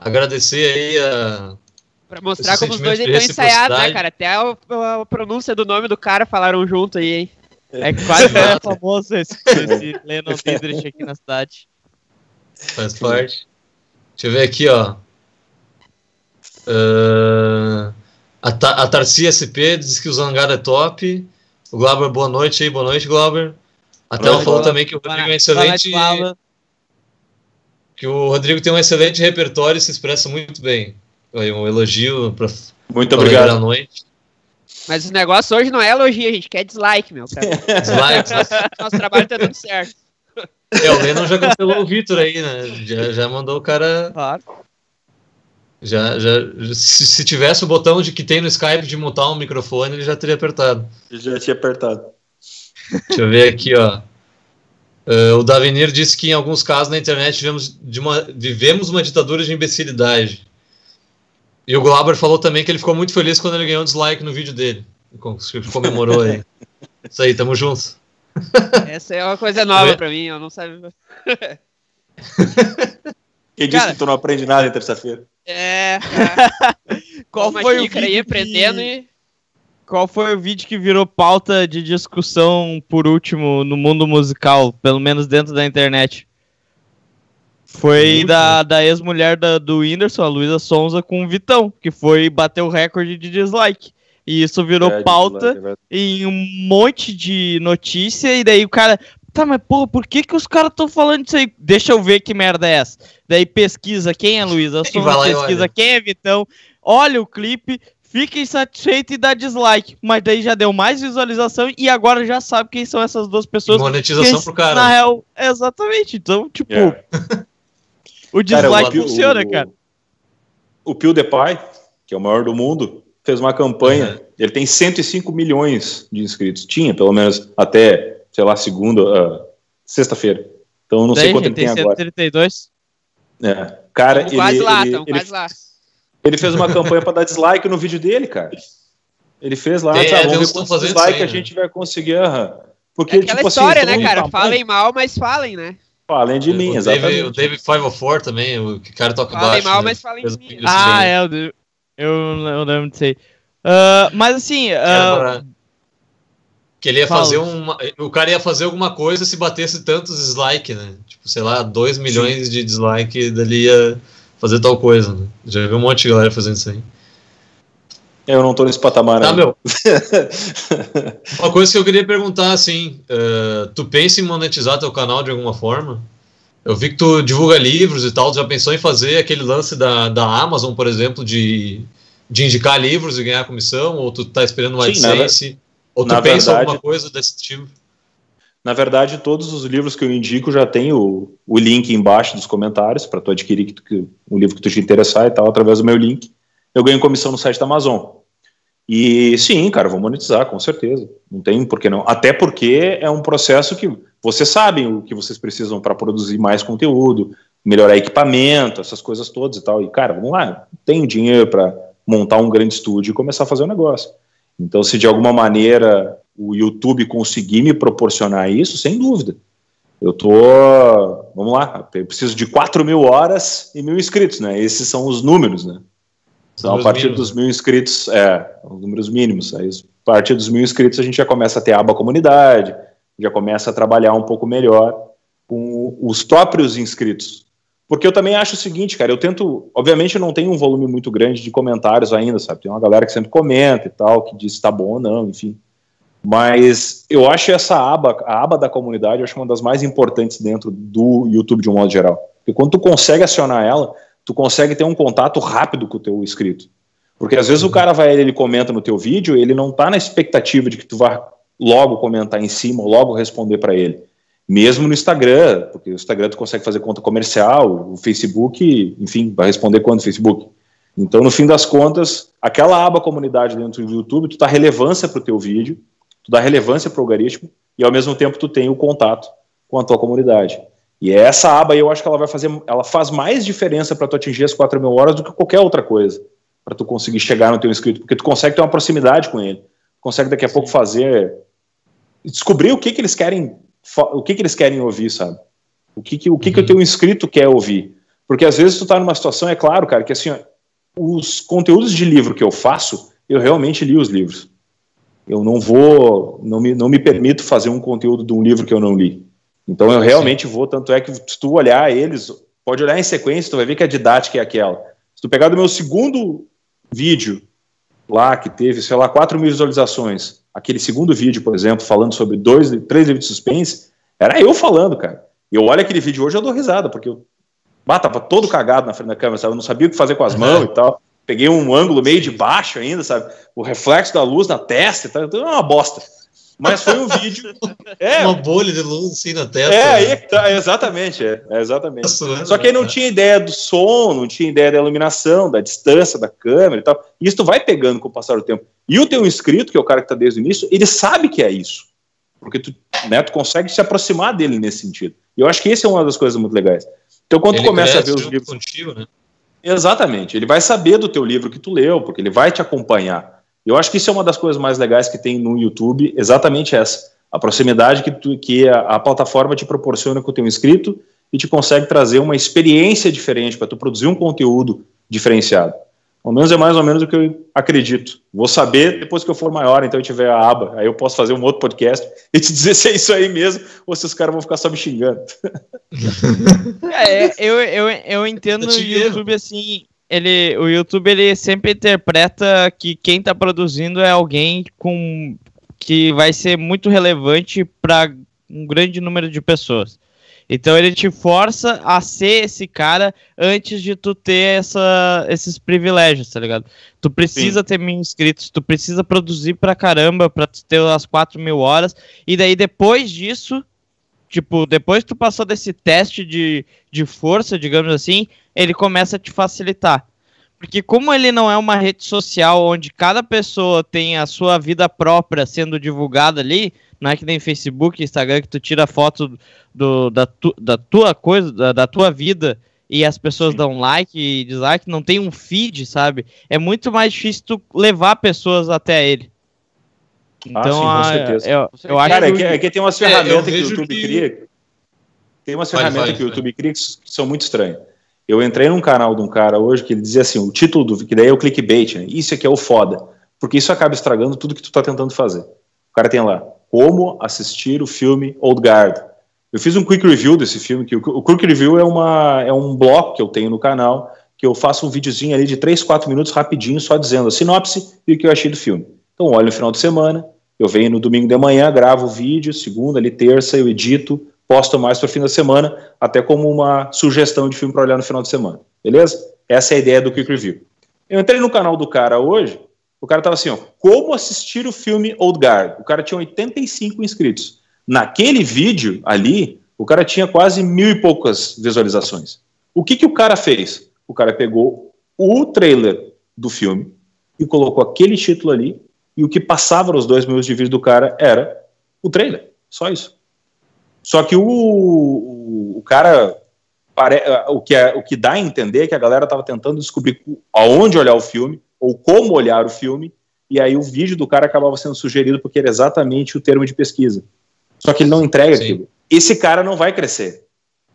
Agradecer aí a.
Pra mostrar como os dois estão ensaiados, né, cara? Até a, a, pronúncia do nome do cara falaram junto aí, hein?
É quase [LAUGHS] é famoso esse, esse [LAUGHS] Lennon Didrich aqui na cidade.
Faz parte. Deixa eu ver aqui, ó. Uh, a, Ta a Tarcia SP diz que o Zangado é top. O Glauber, boa noite aí, boa noite, Glauber. Até ela falou também que o Rodrigo é excelente. Que o Rodrigo tem um excelente repertório e se expressa muito bem. Um elogio para
Muito obrigado. À noite.
Mas o negócio hoje não é elogio, a gente quer dislike, meu. Cara. [LAUGHS] dislike. nosso, nosso trabalho tá dando certo.
É, o Lennon já cancelou o Vitor aí, né? Já, já mandou o cara. Claro. Já, já, se, se, tivesse o botão de que tem no Skype de mutar um microfone, ele já teria apertado.
Já tinha apertado.
Deixa eu ver aqui, ó. Uh, o Davenir disse que em alguns casos na internet vivemos, de uma, vivemos uma ditadura de imbecilidade. E o Glauber falou também que ele ficou muito feliz quando ele ganhou um dislike no vídeo dele. Comemorou aí. [LAUGHS] Isso aí, tamo juntos.
Essa é uma coisa nova pra mim, eu não sabia.
Quem disse Cara, que tu não aprende nada em terça-feira?
É. é. [LAUGHS] Qual foi o vídeo aí aprendendo que... e...
Qual foi o vídeo que virou pauta de discussão por último no mundo musical, pelo menos dentro da internet? Foi da, da ex-mulher do Whindersson, a Luísa Sonza, com o Vitão, que foi bater o recorde de dislike. E isso virou é, pauta é em um monte de notícia, e daí o cara. Tá, mas porra, por que, que os caras estão falando isso aí? Deixa eu ver que merda é essa. Daí pesquisa quem é Luísa pesquisa quem é Vitão, olha o clipe, fica insatisfeito e dá dislike. Mas daí já deu mais visualização e agora já sabe quem são essas duas pessoas. E
monetização pro cara.
Na real, exatamente. Então, tipo, yeah. [LAUGHS] o dislike cara, o, funciona,
o,
cara.
O PewDiePie, que é o maior do mundo, fez uma campanha. Uhum. Ele tem 105 milhões de inscritos. Tinha, pelo menos, até, sei lá, segunda, uh, sexta-feira. Então, não Daí, sei quanto ele tem, tem agora.
132?
É. Cara, ele,
quase lá,
ele,
ele, quase lá.
Ele fez uma campanha para dar dislike no vídeo dele, cara. Ele fez lá,
é,
tá, vamos ver quantos dislike aí, a né? gente vai conseguir. Uh,
porque, é aquela tipo, assim, história, assim, né, cara? Falem mal, mas falem, né?
Falem de mim,
o
exatamente.
David, o David 504 também, o cara toca falem baixo.
Falem mal, né? mas falem de mim.
Ah, é, eu, eu, eu lembro de ser. Uh, mas assim. Uh,
que ele ia Fala. fazer uma. O cara ia fazer alguma coisa se batesse tantos dislike, né? Tipo, sei lá, 2 milhões Sim. de dislike, dali ia fazer tal coisa, né? Já vi um monte de galera fazendo isso aí.
Eu não tô nesse patamar
tá, aí. meu. [LAUGHS] uma coisa que eu queria perguntar, assim, uh, tu pensa em monetizar teu canal de alguma forma? Eu vi que tu divulga livros e tal, tu já pensou em fazer aquele lance da, da Amazon, por exemplo, de de indicar livros e ganhar comissão? Ou tu tá esperando uma AdSense? Ou tu pensa verdade, alguma coisa desse tipo?
Na verdade, todos os livros que eu indico já tem o, o link embaixo dos comentários para tu adquirir que tu, que, livro que tu te interessar e tal, através do meu link. Eu ganho comissão no site da Amazon. E sim, cara, vou monetizar, com certeza. Não tem por que não. Até porque é um processo que vocês sabem o que vocês precisam para produzir mais conteúdo, melhorar equipamento, essas coisas todas e tal. E, cara, vamos lá, tem dinheiro para montar um grande estúdio e começar a fazer um negócio. Então, se de alguma maneira o YouTube conseguir me proporcionar isso, sem dúvida. Eu tô, vamos lá, eu preciso de 4 mil horas e mil inscritos, né? Esses são os números, né? Então, a partir mínimos. dos mil inscritos, é, os números mínimos. Aí, a partir dos mil inscritos, a gente já começa a ter aba comunidade, já começa a trabalhar um pouco melhor com os próprios inscritos. Porque eu também acho o seguinte, cara, eu tento, obviamente eu não tenho um volume muito grande de comentários ainda, sabe? Tem uma galera que sempre comenta e tal, que diz se tá bom ou não, enfim. Mas eu acho essa aba, a aba da comunidade, eu acho uma das mais importantes dentro do YouTube de um modo geral. Porque quando tu consegue acionar ela, tu consegue ter um contato rápido com o teu inscrito. Porque às vezes o cara vai, ele comenta no teu vídeo, ele não está na expectativa de que tu vá logo comentar em cima logo responder para ele. Mesmo no Instagram, porque o Instagram tu consegue fazer conta comercial, o Facebook, enfim, vai responder quando o Facebook. Então, no fim das contas, aquela aba comunidade dentro do YouTube, tu dá relevância para o teu vídeo, tu dá relevância para o algoritmo e ao mesmo tempo tu tem o contato com a tua comunidade. E essa aba aí eu acho que ela vai fazer, ela faz mais diferença para tu atingir as 4 mil horas do que qualquer outra coisa, para tu conseguir chegar no teu inscrito, porque tu consegue ter uma proximidade com ele, consegue daqui a pouco fazer, descobrir o que que eles querem, o que que eles querem ouvir, sabe? O que que o que, uhum. que o teu inscrito quer ouvir? Porque às vezes tu tá numa situação, é claro, cara, que assim, ó, os conteúdos de livro que eu faço, eu realmente li os livros. Eu não vou, não me, não me permito fazer um conteúdo de um livro que eu não li. Então eu realmente Sim. vou, tanto é que se tu olhar eles, pode olhar em sequência, tu vai ver que a didática é aquela. Se tu pegar do meu segundo vídeo lá, que teve, sei lá, 4 mil visualizações, aquele segundo vídeo, por exemplo, falando sobre dois, três livros de suspense, era eu falando, cara. E eu olho aquele vídeo hoje eu dou risada, porque eu Bah, tava todo cagado na frente da câmera, sabe? Eu não sabia o que fazer com as mãos [LAUGHS] e tal. Peguei um ângulo meio de baixo ainda, sabe? O reflexo da luz na testa e tal. Então, é uma bosta. Mas foi um vídeo. [LAUGHS]
É, uma bolha de luz assim na testa.
É, aí, tá, exatamente, é, é exatamente. Nossa, Só que aí não tinha ideia do som, não tinha ideia da iluminação, da distância da câmera e tal. E isso tu vai pegando com o passar do tempo. E o teu inscrito, que é o cara que tá desde o início, ele sabe que é isso. Porque tu, né, tu consegue se aproximar dele nesse sentido. E eu acho que esse é uma das coisas muito legais. Então, quando ele tu começa a ver os livros. Contigo, né? Exatamente. Ele vai saber do teu livro que tu leu, porque ele vai te acompanhar. Eu acho que isso é uma das coisas mais legais que tem no YouTube, exatamente essa. A proximidade que, tu, que a, a plataforma te proporciona com o teu inscrito e te consegue trazer uma experiência diferente para tu produzir um conteúdo diferenciado. Ao menos é mais ou menos o que eu acredito. Vou saber depois que eu for maior, então eu tiver a aba, aí eu posso fazer um outro podcast [LAUGHS] e te dizer se é isso aí mesmo ou se os caras vão ficar só me xingando. [LAUGHS]
É, eu, eu, eu entendo o YouTube assim, ele, o YouTube ele sempre interpreta que quem está produzindo é alguém com que vai ser muito relevante para um grande número de pessoas. Então ele te força a ser esse cara antes de tu ter essa, esses privilégios, tá ligado? Tu precisa Sim. ter mil inscritos, tu precisa produzir pra caramba pra ter as 4 mil horas. E daí depois disso, tipo, depois que tu passou desse teste de, de força, digamos assim, ele começa a te facilitar. Porque como ele não é uma rede social onde cada pessoa tem a sua vida própria sendo divulgada ali, não é que nem Facebook, Instagram, que tu tira foto do, da, tu, da tua coisa, da, da, tua vida, e as pessoas Sim. dão like e dislike, não tem um feed, sabe? É muito mais difícil tu levar pessoas até ele.
Então, ah, sim, com ah, certeza. Eu, eu acho Cara, que... É, que, tem umas ferramentas é, que o YouTube que... cria. Tem umas ferramentas que o YouTube cria que são muito estranhas. Eu entrei num canal de um cara hoje que ele dizia assim, o título do que daí é o clickbait, né? Isso aqui é o foda, porque isso acaba estragando tudo que tu tá tentando fazer. O cara tem lá como assistir o filme Old Guard. Eu fiz um quick review desse filme, que o, quick review é, uma, é um bloco que eu tenho no canal, que eu faço um videozinho ali de 3, 4 minutos rapidinho, só dizendo a sinopse e o que eu achei do filme. Então, olho no final de semana, eu venho no domingo de manhã, gravo o vídeo, segunda, ali, terça, eu edito, posto mais para o fim da semana, até como uma sugestão de filme para olhar no final de semana. Beleza? Essa é a ideia do quick review. Eu entrei no canal do cara hoje, o cara tava assim, ó, como assistir o filme Old Guard? O cara tinha 85 inscritos. Naquele vídeo ali, o cara tinha quase mil e poucas visualizações. O que, que o cara fez? O cara pegou o trailer do filme e colocou aquele título ali, e o que passava nos dois minutos de vídeo do cara era o trailer. Só isso. Só que o, o, o cara. Pare, o, que é, o que dá a entender é que a galera estava tentando descobrir aonde olhar o filme, ou como olhar o filme, e aí o vídeo do cara acabava sendo sugerido porque era exatamente o termo de pesquisa. Só que ele não entrega Sim. aquilo. Esse cara não vai crescer.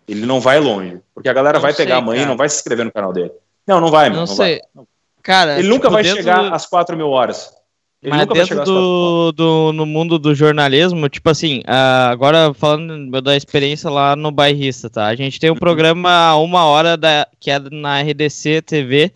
Ele não vai longe. Porque a galera não vai sei, pegar a mãe e não vai se inscrever no canal dele. Não, não vai, meu. Não, não sei. Vai. Cara, ele nunca tipo, vai chegar do... às 4 mil horas.
Ele Mas dentro do, do, no mundo do jornalismo, tipo assim, uh, agora falando da experiência lá no Bairrista, tá? A gente tem um uhum. programa uma hora da, que é na RDC TV,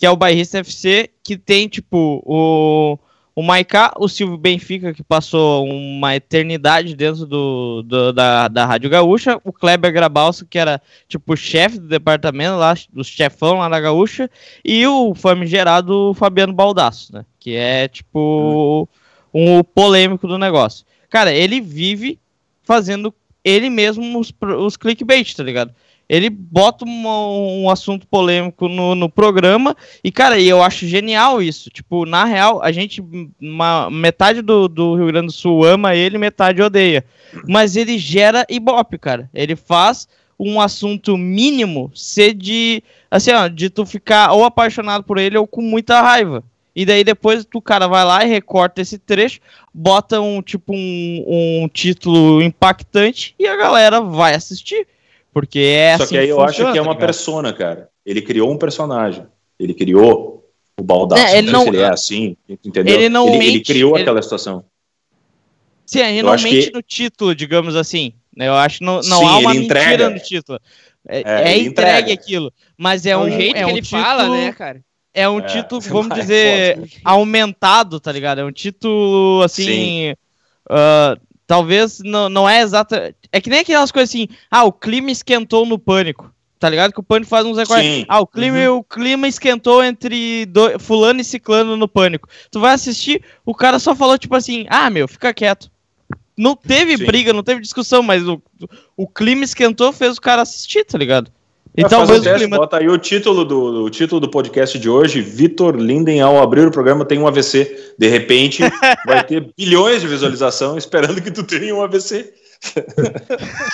que é o Bairrista FC, que tem, tipo, o, o Maiká, o Silvio Benfica, que passou uma eternidade dentro do, do da, da Rádio Gaúcha, o Kleber Grabalso, que era tipo chefe do departamento lá, do chefão lá da Gaúcha, e o famigerado Fabiano Baldasso, né? Que é tipo um, um polêmico do negócio. Cara, ele vive fazendo ele mesmo os, os clickbait, tá ligado? Ele bota um assunto polêmico no, no programa e, cara, eu acho genial isso. Tipo, na real, a gente, uma, metade do, do Rio Grande do Sul ama ele, metade odeia. Mas ele gera ibope, cara. Ele faz um assunto mínimo ser de, assim, ó, de tu ficar ou apaixonado por ele ou com muita raiva. E daí depois o cara vai lá e recorta esse trecho, bota um tipo um, um título impactante e a galera vai assistir. Porque é
Só assim que aí que eu funciona, acho que é uma tá persona, cara. Ele criou um personagem. Ele criou o Baldaço. É, ele não, ele é assim, entendeu?
Ele, não
ele,
mente,
ele criou ele... aquela situação.
Sim, ele eu não mente que... no título, digamos assim. Eu acho que não, não Sim, há uma mentira entrega. no título. É, é, é entregue aquilo. Mas é, é um jeito é um que ele título, fala, né, cara? É um é, título, [LAUGHS] vamos dizer, aumentado, tá ligado? É um título assim. Uh, talvez não, não é exata. É que nem aquelas coisas assim, ah, o clima esquentou no pânico. Tá ligado? Que o pânico faz uns recordes. Ah, o clima, uhum. o clima esquentou entre do... fulano e ciclano no pânico. Tu vai assistir, o cara só falou, tipo assim, ah, meu, fica quieto. Não teve Sim. briga, não teve discussão, mas o, o clima esquentou, fez o cara assistir, tá ligado?
Então, mesmo teste, clima... Bota aí o título do, o título do podcast de hoje. Vitor Linden, ao abrir o programa, tem um AVC. De repente, [LAUGHS] vai ter bilhões de visualização esperando que tu tenha um AVC. [LAUGHS]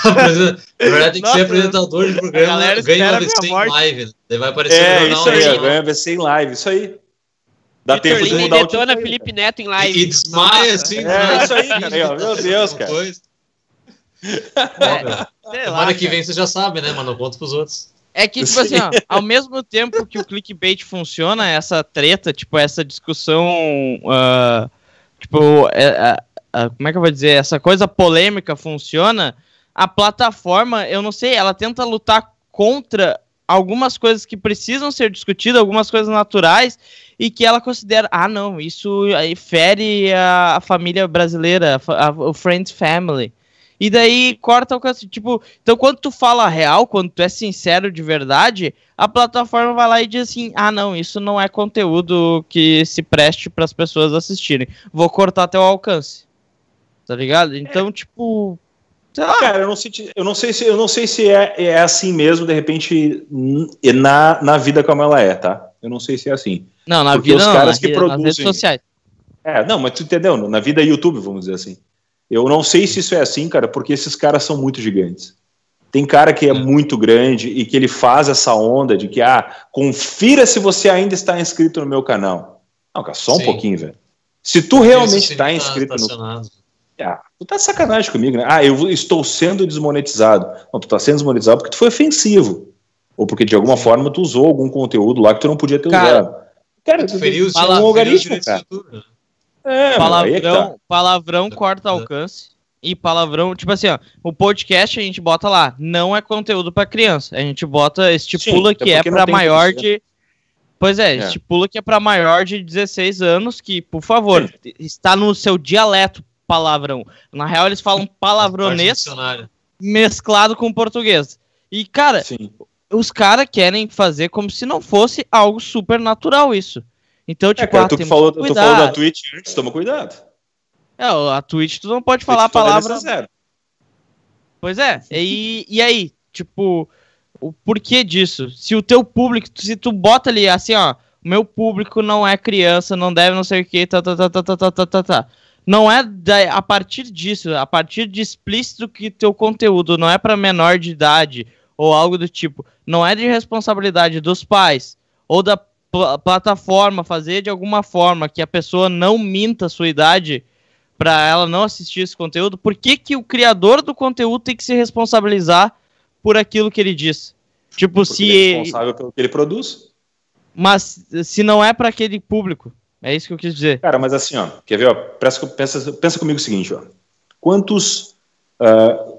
Na verdade, tem que Nossa, ser apresentador de programa, ganha um AVC em live. Daí vai aparecer
é, no jornal. Isso aí, ganha AVC em live, isso aí.
Dá Victor tempo Linden de mudar detona o Felipe Neto em live.
E desmaia assim.
É, isso aí, cara. Meu Deus, cara.
É, Semana que vem você já sabe, né, mano? Conta pros outros.
É que, tipo assim, ó, [LAUGHS] ao mesmo tempo que o clickbait funciona, essa treta, tipo, essa discussão, uh, tipo, é, uh, como é que eu vou dizer, essa coisa polêmica funciona, a plataforma, eu não sei, ela tenta lutar contra algumas coisas que precisam ser discutidas, algumas coisas naturais, e que ela considera, ah, não, isso aí fere a, a família brasileira, a, a, o Friends Family. E daí corta o alcance. Tipo, então quando tu fala real, quando tu é sincero de verdade, a plataforma vai lá e diz assim: ah, não, isso não é conteúdo que se preste para as pessoas assistirem. Vou cortar teu alcance. Tá ligado? Então, é. tipo.
Cara, eu não, sei, eu não sei se, eu não sei se é, é assim mesmo, de repente, na, na vida como ela é, tá? Eu não sei se é assim.
Não, na Porque vida os caras não, que vida, produzem. Nas redes sociais.
É, não, mas tu entendeu? Na vida YouTube, vamos dizer assim. Eu não sei se isso é assim, cara, porque esses caras são muito gigantes. Tem cara que é muito grande e que ele faz essa onda de que, ah, confira se você ainda está inscrito no meu canal. Não, cara, só um Sim. pouquinho, velho. Se tu realmente está inscrito no. Ah, tu tá de sacanagem comigo, né? Ah, eu estou sendo desmonetizado. Não, tu tá sendo desmonetizado porque tu foi ofensivo. Ou porque de alguma forma tu usou algum conteúdo lá que tu não podia ter cara, usado. Cara, tu feriu
um algoritmo, cara. É, é palavrão, tá. palavrão corta alcance. E palavrão, tipo assim, ó, o podcast a gente bota lá, não é conteúdo para criança. A gente bota, estipula Sim, que é para maior de. Né? Pois é, é, estipula que é para maior de 16 anos, que, por favor, Sim. está no seu dialeto palavrão. Na real, eles falam palavronês mesclado com português. E, cara, Sim. os caras querem fazer como se não fosse algo super natural isso. Então, tipo, é,
cara, tu, falou, tu falou da Twitch antes, toma cuidado.
É, a Twitch tu não pode falar a palavra. Zero. Pois é, e, e aí, tipo, o porquê disso? Se o teu público, se tu bota ali assim, ó, meu público não é criança, não deve não sei o que, tá, tá, tá, tá, tá, tá, tá, tá. Não é da, a partir disso, a partir de explícito que teu conteúdo não é para menor de idade ou algo do tipo, não é de responsabilidade dos pais ou da pl plataforma fazer de alguma forma que a pessoa não minta a sua idade para ela não assistir esse conteúdo, por que, que o criador do conteúdo tem que se responsabilizar por aquilo que ele diz? Tipo, Porque se. Ele
é responsável pelo que ele produz.
Mas se não é para aquele público. É isso que eu quis dizer.
Cara, mas assim, ó, quer ver, ó, pensa, pensa, pensa comigo o seguinte, ó. Quantos. Uh,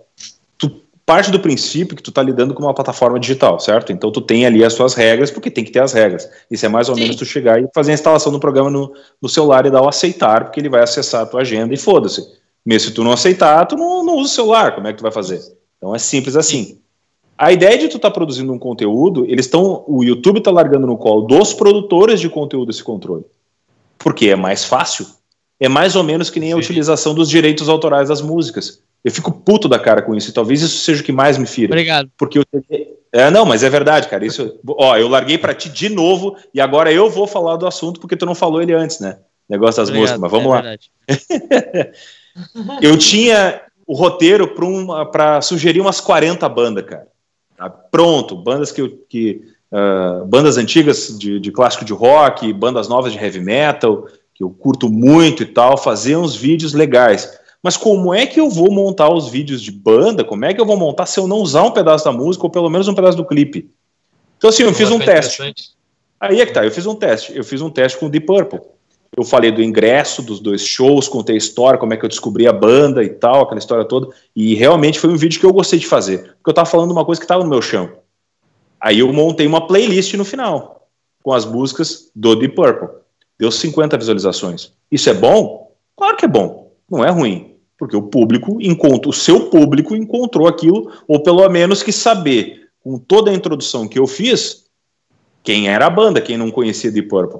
parte do princípio que tu tá lidando com uma plataforma digital, certo? Então tu tem ali as suas regras, porque tem que ter as regras. Isso é mais ou Sim. menos tu chegar e fazer a instalação do programa no, no, celular e dar o aceitar, porque ele vai acessar a tua agenda e foda-se. Mesmo se tu não aceitar, tu não, não usa o celular, como é que tu vai fazer? Então é simples assim. A ideia de tu estar tá produzindo um conteúdo, eles estão, o YouTube está largando no colo dos produtores de conteúdo esse controle. Porque é mais fácil. É mais ou menos que nem Sim. a utilização dos direitos autorais das músicas. Eu fico puto da cara com isso, e talvez isso seja o que mais me fira.
Obrigado.
Porque eu é, não, mas é verdade, cara. Isso, ó, eu larguei para ti de novo e agora eu vou falar do assunto porque tu não falou ele antes, né? Negócio das Obrigado, músicas, mas vamos é lá. eu tinha o roteiro para sugerir umas 40 bandas, cara. Tá? Pronto, bandas que, que uh, bandas antigas de, de clássico de rock, bandas novas de heavy metal, que eu curto muito e tal, fazer uns vídeos legais. Mas como é que eu vou montar os vídeos de banda? Como é que eu vou montar se eu não usar um pedaço da música ou pelo menos um pedaço do clipe? Então, assim, eu fiz um teste. Aí é que tá, eu fiz um teste. Eu fiz um teste com o Deep Purple. Eu falei do ingresso dos dois shows, contei a história, como é que eu descobri a banda e tal, aquela história toda. E realmente foi um vídeo que eu gostei de fazer. Porque eu tava falando uma coisa que tava no meu chão. Aí eu montei uma playlist no final, com as músicas do Deep Purple. Deu 50 visualizações. Isso é bom? Claro que é bom não é ruim, porque o público encontra, o seu público encontrou aquilo, ou pelo menos que saber, com toda a introdução que eu fiz, quem era a banda, quem não conhecia Deep Purple.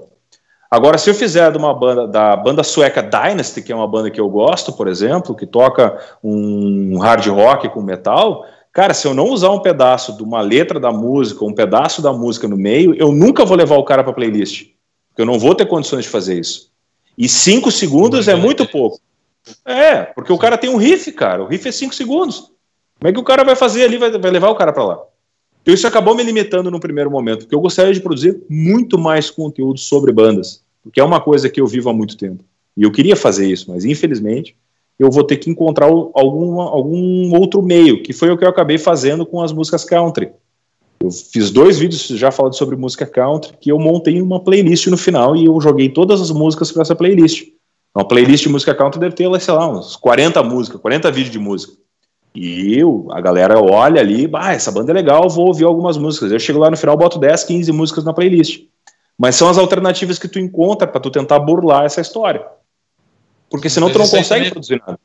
Agora, se eu fizer de uma banda, da banda sueca Dynasty, que é uma banda que eu gosto, por exemplo, que toca um hard rock com metal, cara, se eu não usar um pedaço de uma letra da música, um pedaço da música no meio, eu nunca vou levar o cara para playlist, porque eu não vou ter condições de fazer isso. E cinco segundos é muito pouco. É, porque o cara tem um riff, cara. O riff é 5 segundos. Como é que o cara vai fazer ali, vai, vai levar o cara para lá? Então isso acabou me limitando no primeiro momento, porque eu gostaria de produzir muito mais conteúdo sobre bandas, porque é uma coisa que eu vivo há muito tempo. E eu queria fazer isso, mas infelizmente eu vou ter que encontrar algum, algum outro meio, que foi o que eu acabei fazendo com as músicas country. Eu fiz dois vídeos já falando sobre música country, que eu montei uma playlist no final e eu joguei todas as músicas para essa playlist. Uma playlist de música country deve ter, sei lá, uns 40 músicas, 40 vídeos de música. E eu, a galera olha ali, bah, essa banda é legal, vou ouvir algumas músicas. Eu chego lá no final, boto 10, 15 músicas na playlist. Mas são as alternativas que tu encontra para tu tentar burlar essa história. Porque senão tu não consegue também, produzir nada.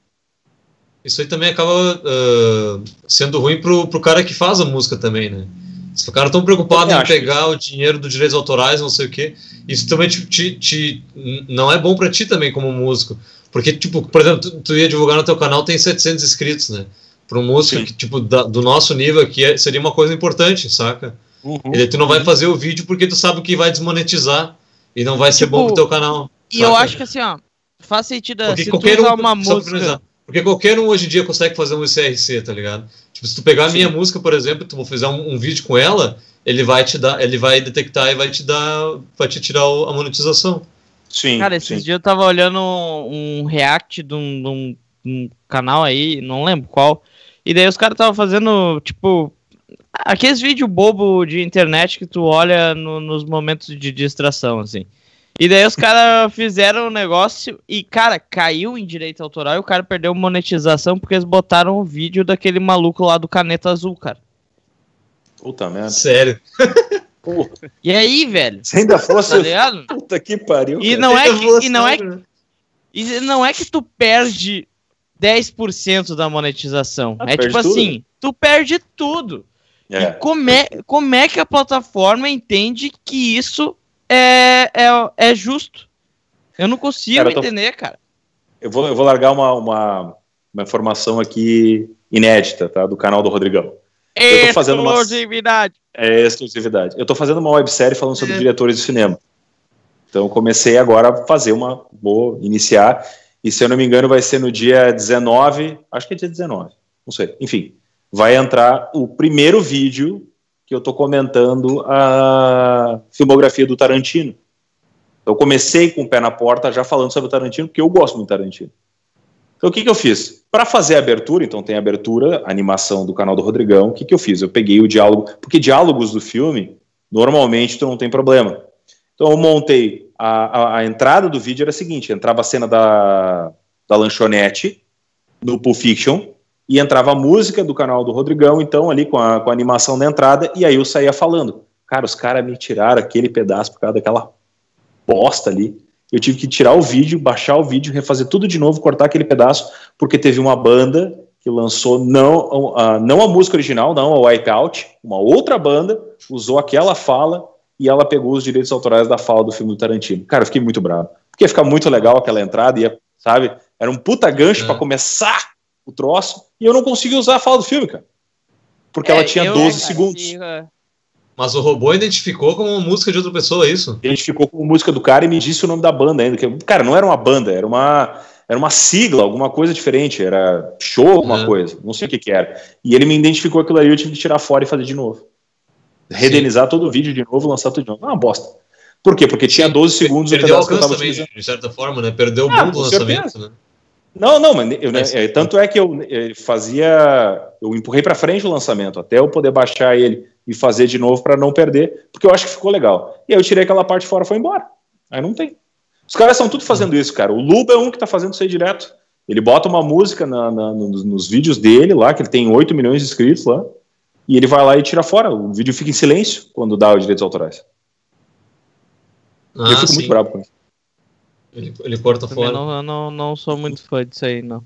Isso aí também acaba uh, sendo ruim pro, pro cara que faz a música também, né? Se o cara tão preocupado em pegar o dinheiro dos direitos autorais, não sei o quê, isso também te, te, te não é bom para ti também como músico. Porque, tipo, por exemplo, tu, tu, ia divulgar no teu canal, tem 700 inscritos, né? Para um músico que, tipo, da, do nosso nível aqui é, seria uma coisa importante, saca? Uhum, e tu não vai fazer o vídeo porque tu sabe que vai desmonetizar e não vai ser tipo, bom pro teu canal.
E saca? eu acho que assim, ó, faz sentido porque se tu usar um, uma música...
Porque qualquer um hoje em dia consegue fazer um CRC, tá ligado? Tipo, se tu pegar a minha música, por exemplo, tu fizer um, um, vídeo com ela, ele vai te dar, ele vai detectar e vai te dar, vai te tirar a monetização.
Sim. Cara, esses sim. dias eu tava olhando um react de um, de um, um canal aí, não lembro qual, e daí os caras estavam fazendo, tipo, aqueles vídeos bobo de internet que tu olha no, nos momentos de distração, assim. E daí os caras fizeram o um negócio e, cara, caiu em direito autoral e o cara perdeu monetização porque eles botaram o vídeo daquele maluco lá do Caneta Azul, cara.
Puta merda.
Sério. [LAUGHS]
Porra. E aí, velho?
Você ainda fosse. Tá ligado? Puta que pariu.
E não, é que, e, não é, e não é que tu perde 10% da monetização. Ah, é tipo tudo? assim, tu perde tudo. É. E como é, como é que a plataforma entende que isso é, é, é justo. Eu não consigo cara, eu tô... entender, cara.
Eu vou, eu vou largar uma, uma, uma informação aqui inédita, tá? Do canal do Rodrigão.
Eu tô fazendo uma... Exclusividade.
É exclusividade. Eu tô fazendo uma websérie falando sobre é. diretores de cinema. Então comecei agora a fazer uma. Vou iniciar. E se eu não me engano, vai ser no dia 19. Acho que é dia 19. Não sei. Enfim. Vai entrar o primeiro vídeo que eu estou comentando a filmografia do Tarantino. Eu comecei com o pé na porta já falando sobre o Tarantino, porque eu gosto muito do Tarantino. Então o que, que eu fiz? Para fazer a abertura, então tem a abertura, a animação do canal do Rodrigão, o que, que eu fiz? Eu peguei o diálogo, porque diálogos do filme, normalmente tu não tem problema. Então eu montei, a, a, a entrada do vídeo era a seguinte, entrava a cena da, da lanchonete, no Pulp Fiction, e entrava a música do canal do Rodrigão, então, ali com a, com a animação da entrada, e aí eu saía falando. Cara, os caras me tiraram aquele pedaço por causa daquela bosta ali. Eu tive que tirar o vídeo, baixar o vídeo, refazer tudo de novo, cortar aquele pedaço, porque teve uma banda que lançou não a, não a música original, não a Wipeout, uma outra banda usou aquela fala e ela pegou os direitos autorais da fala do filme do Tarantino. Cara, eu fiquei muito bravo. Porque ia ficar muito legal aquela entrada, ia, sabe? Era um puta gancho é. para começar o troço e eu não consegui usar a fala do filme, cara. Porque é, ela tinha 12 é, segundos. Cara,
mas o robô identificou como música de outra pessoa, é isso?
Identificou como música do cara e me disse o nome da banda ainda. Que, cara, não era uma banda, era uma, era uma sigla, alguma coisa diferente. Era show, alguma é. coisa. Não sei o que, que era. E ele me identificou aquilo aí, eu tive que tirar fora e fazer de novo. Redenizar Sim. todo o vídeo de novo, lançar tudo de novo. Ah, uma bosta. Por quê? Porque tinha 12 segundos.
Perdeu o alcance também, de certa forma, né? Perdeu o ah, do lançamento, certeza. né?
Não, não, mas eu, né, é, tanto é que eu, eu fazia, eu empurrei para frente o lançamento até eu poder baixar ele e fazer de novo para não perder, porque eu acho que ficou legal. E aí eu tirei aquela parte fora e foi embora. Aí não tem. Os caras estão tudo fazendo isso, cara. O Luba é um que tá fazendo isso aí direto. Ele bota uma música na, na, nos, nos, vídeos dele lá, que ele tem 8 milhões de inscritos lá, e ele vai lá e tira fora. O vídeo fica em silêncio quando dá os direitos autorais. Ah, eu fico sim. muito bravo com isso.
Ele, ele corta fora.
Não, eu não, não sou muito fã disso aí, não.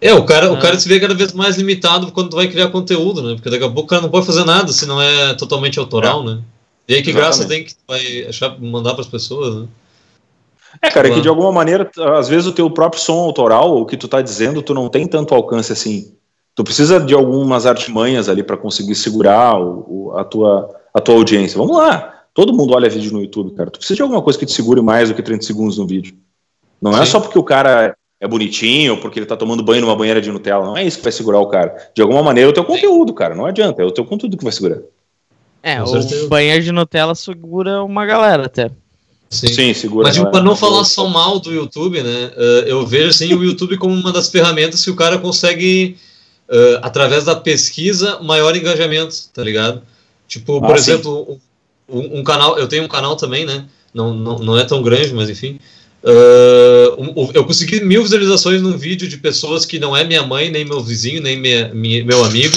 É, o cara, o cara se vê cada vez mais limitado quando tu vai criar conteúdo, né? Porque daqui a pouco o cara não pode fazer nada se não é totalmente autoral, é. né? E aí que Exatamente. graça tem que vai achar, mandar para as pessoas, né?
É, cara, é que de alguma maneira, às vezes o teu próprio som autoral, o que tu tá dizendo, tu não tem tanto alcance assim. Tu precisa de algumas artimanhas ali para conseguir segurar o, o, a, tua, a tua audiência. Vamos lá, todo mundo olha vídeo no YouTube, cara. Tu precisa de alguma coisa que te segure mais do que 30 segundos no vídeo. Não é Sim. é só porque o cara é bonitinho, porque ele tá tomando banho numa banheira de Nutella. Não é isso que vai segurar o cara. De alguma maneira, é o teu conteúdo, cara. Não adianta. É o teu conteúdo que vai segurar.
É, o banheiro de Nutella segura uma galera até.
Sim, Sim segura. Mas para não falar só mal do YouTube, né? Uh, eu vejo assim o YouTube como uma das ferramentas que o cara consegue, uh, através da pesquisa, maior engajamento, tá ligado? Tipo, por ah, exemplo, um, um, canal, eu tenho um canal também, né? Não, não, não é tão grande, mas enfim. Uh, eu consegui mil visualizações num vídeo de pessoas que não é minha mãe, nem meu vizinho, nem minha, minha, meu amigo,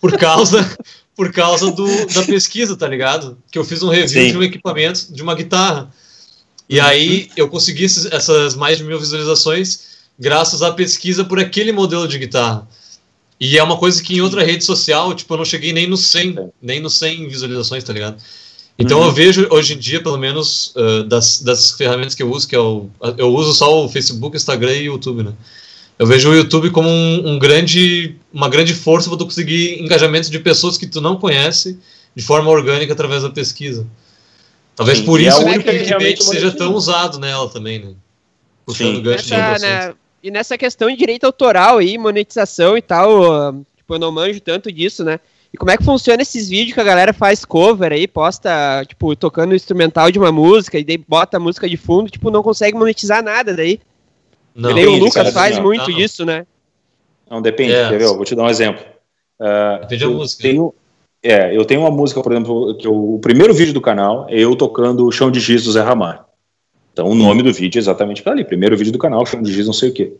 por causa [LAUGHS] por causa do, da pesquisa, tá ligado? Que eu fiz um review Sim. de um equipamento, de uma guitarra. E uhum. aí eu consegui esses, essas mais de mil visualizações graças à pesquisa por aquele modelo de guitarra. E é uma coisa que em outra rede social, tipo, eu não cheguei nem no 100, nem no 100 visualizações, tá ligado? Então uhum. eu vejo hoje em dia, pelo menos, uh, das, das ferramentas que eu uso, que é o. Eu uso só o Facebook, Instagram e YouTube, né? Eu vejo o YouTube como um, um grande, uma grande força para tu conseguir engajamento de pessoas que tu não conhece de forma orgânica através da pesquisa. Talvez Sim, por isso é que o clickbait seja tão usado nela também, né?
Puxando gancho nessa, né, E nessa questão de direito autoral e monetização e tal, tipo, eu não manjo tanto disso, né? E como é que funciona esses vídeos que a galera faz cover aí, posta, tipo, tocando o instrumental de uma música e daí bota a música de fundo, tipo, não consegue monetizar nada daí. Não, nem o Lucas faz muito não. isso, né?
Não, depende, é. quer ver? Vou te dar um exemplo. Uh, depende da música. Tenho, é, eu tenho uma música, por exemplo, que eu, o primeiro vídeo do canal é eu tocando o Chão de Giz do Zé Ramalho. Então o nome do vídeo é exatamente para ali. Primeiro vídeo do canal, Chão de Giz, não sei o quê.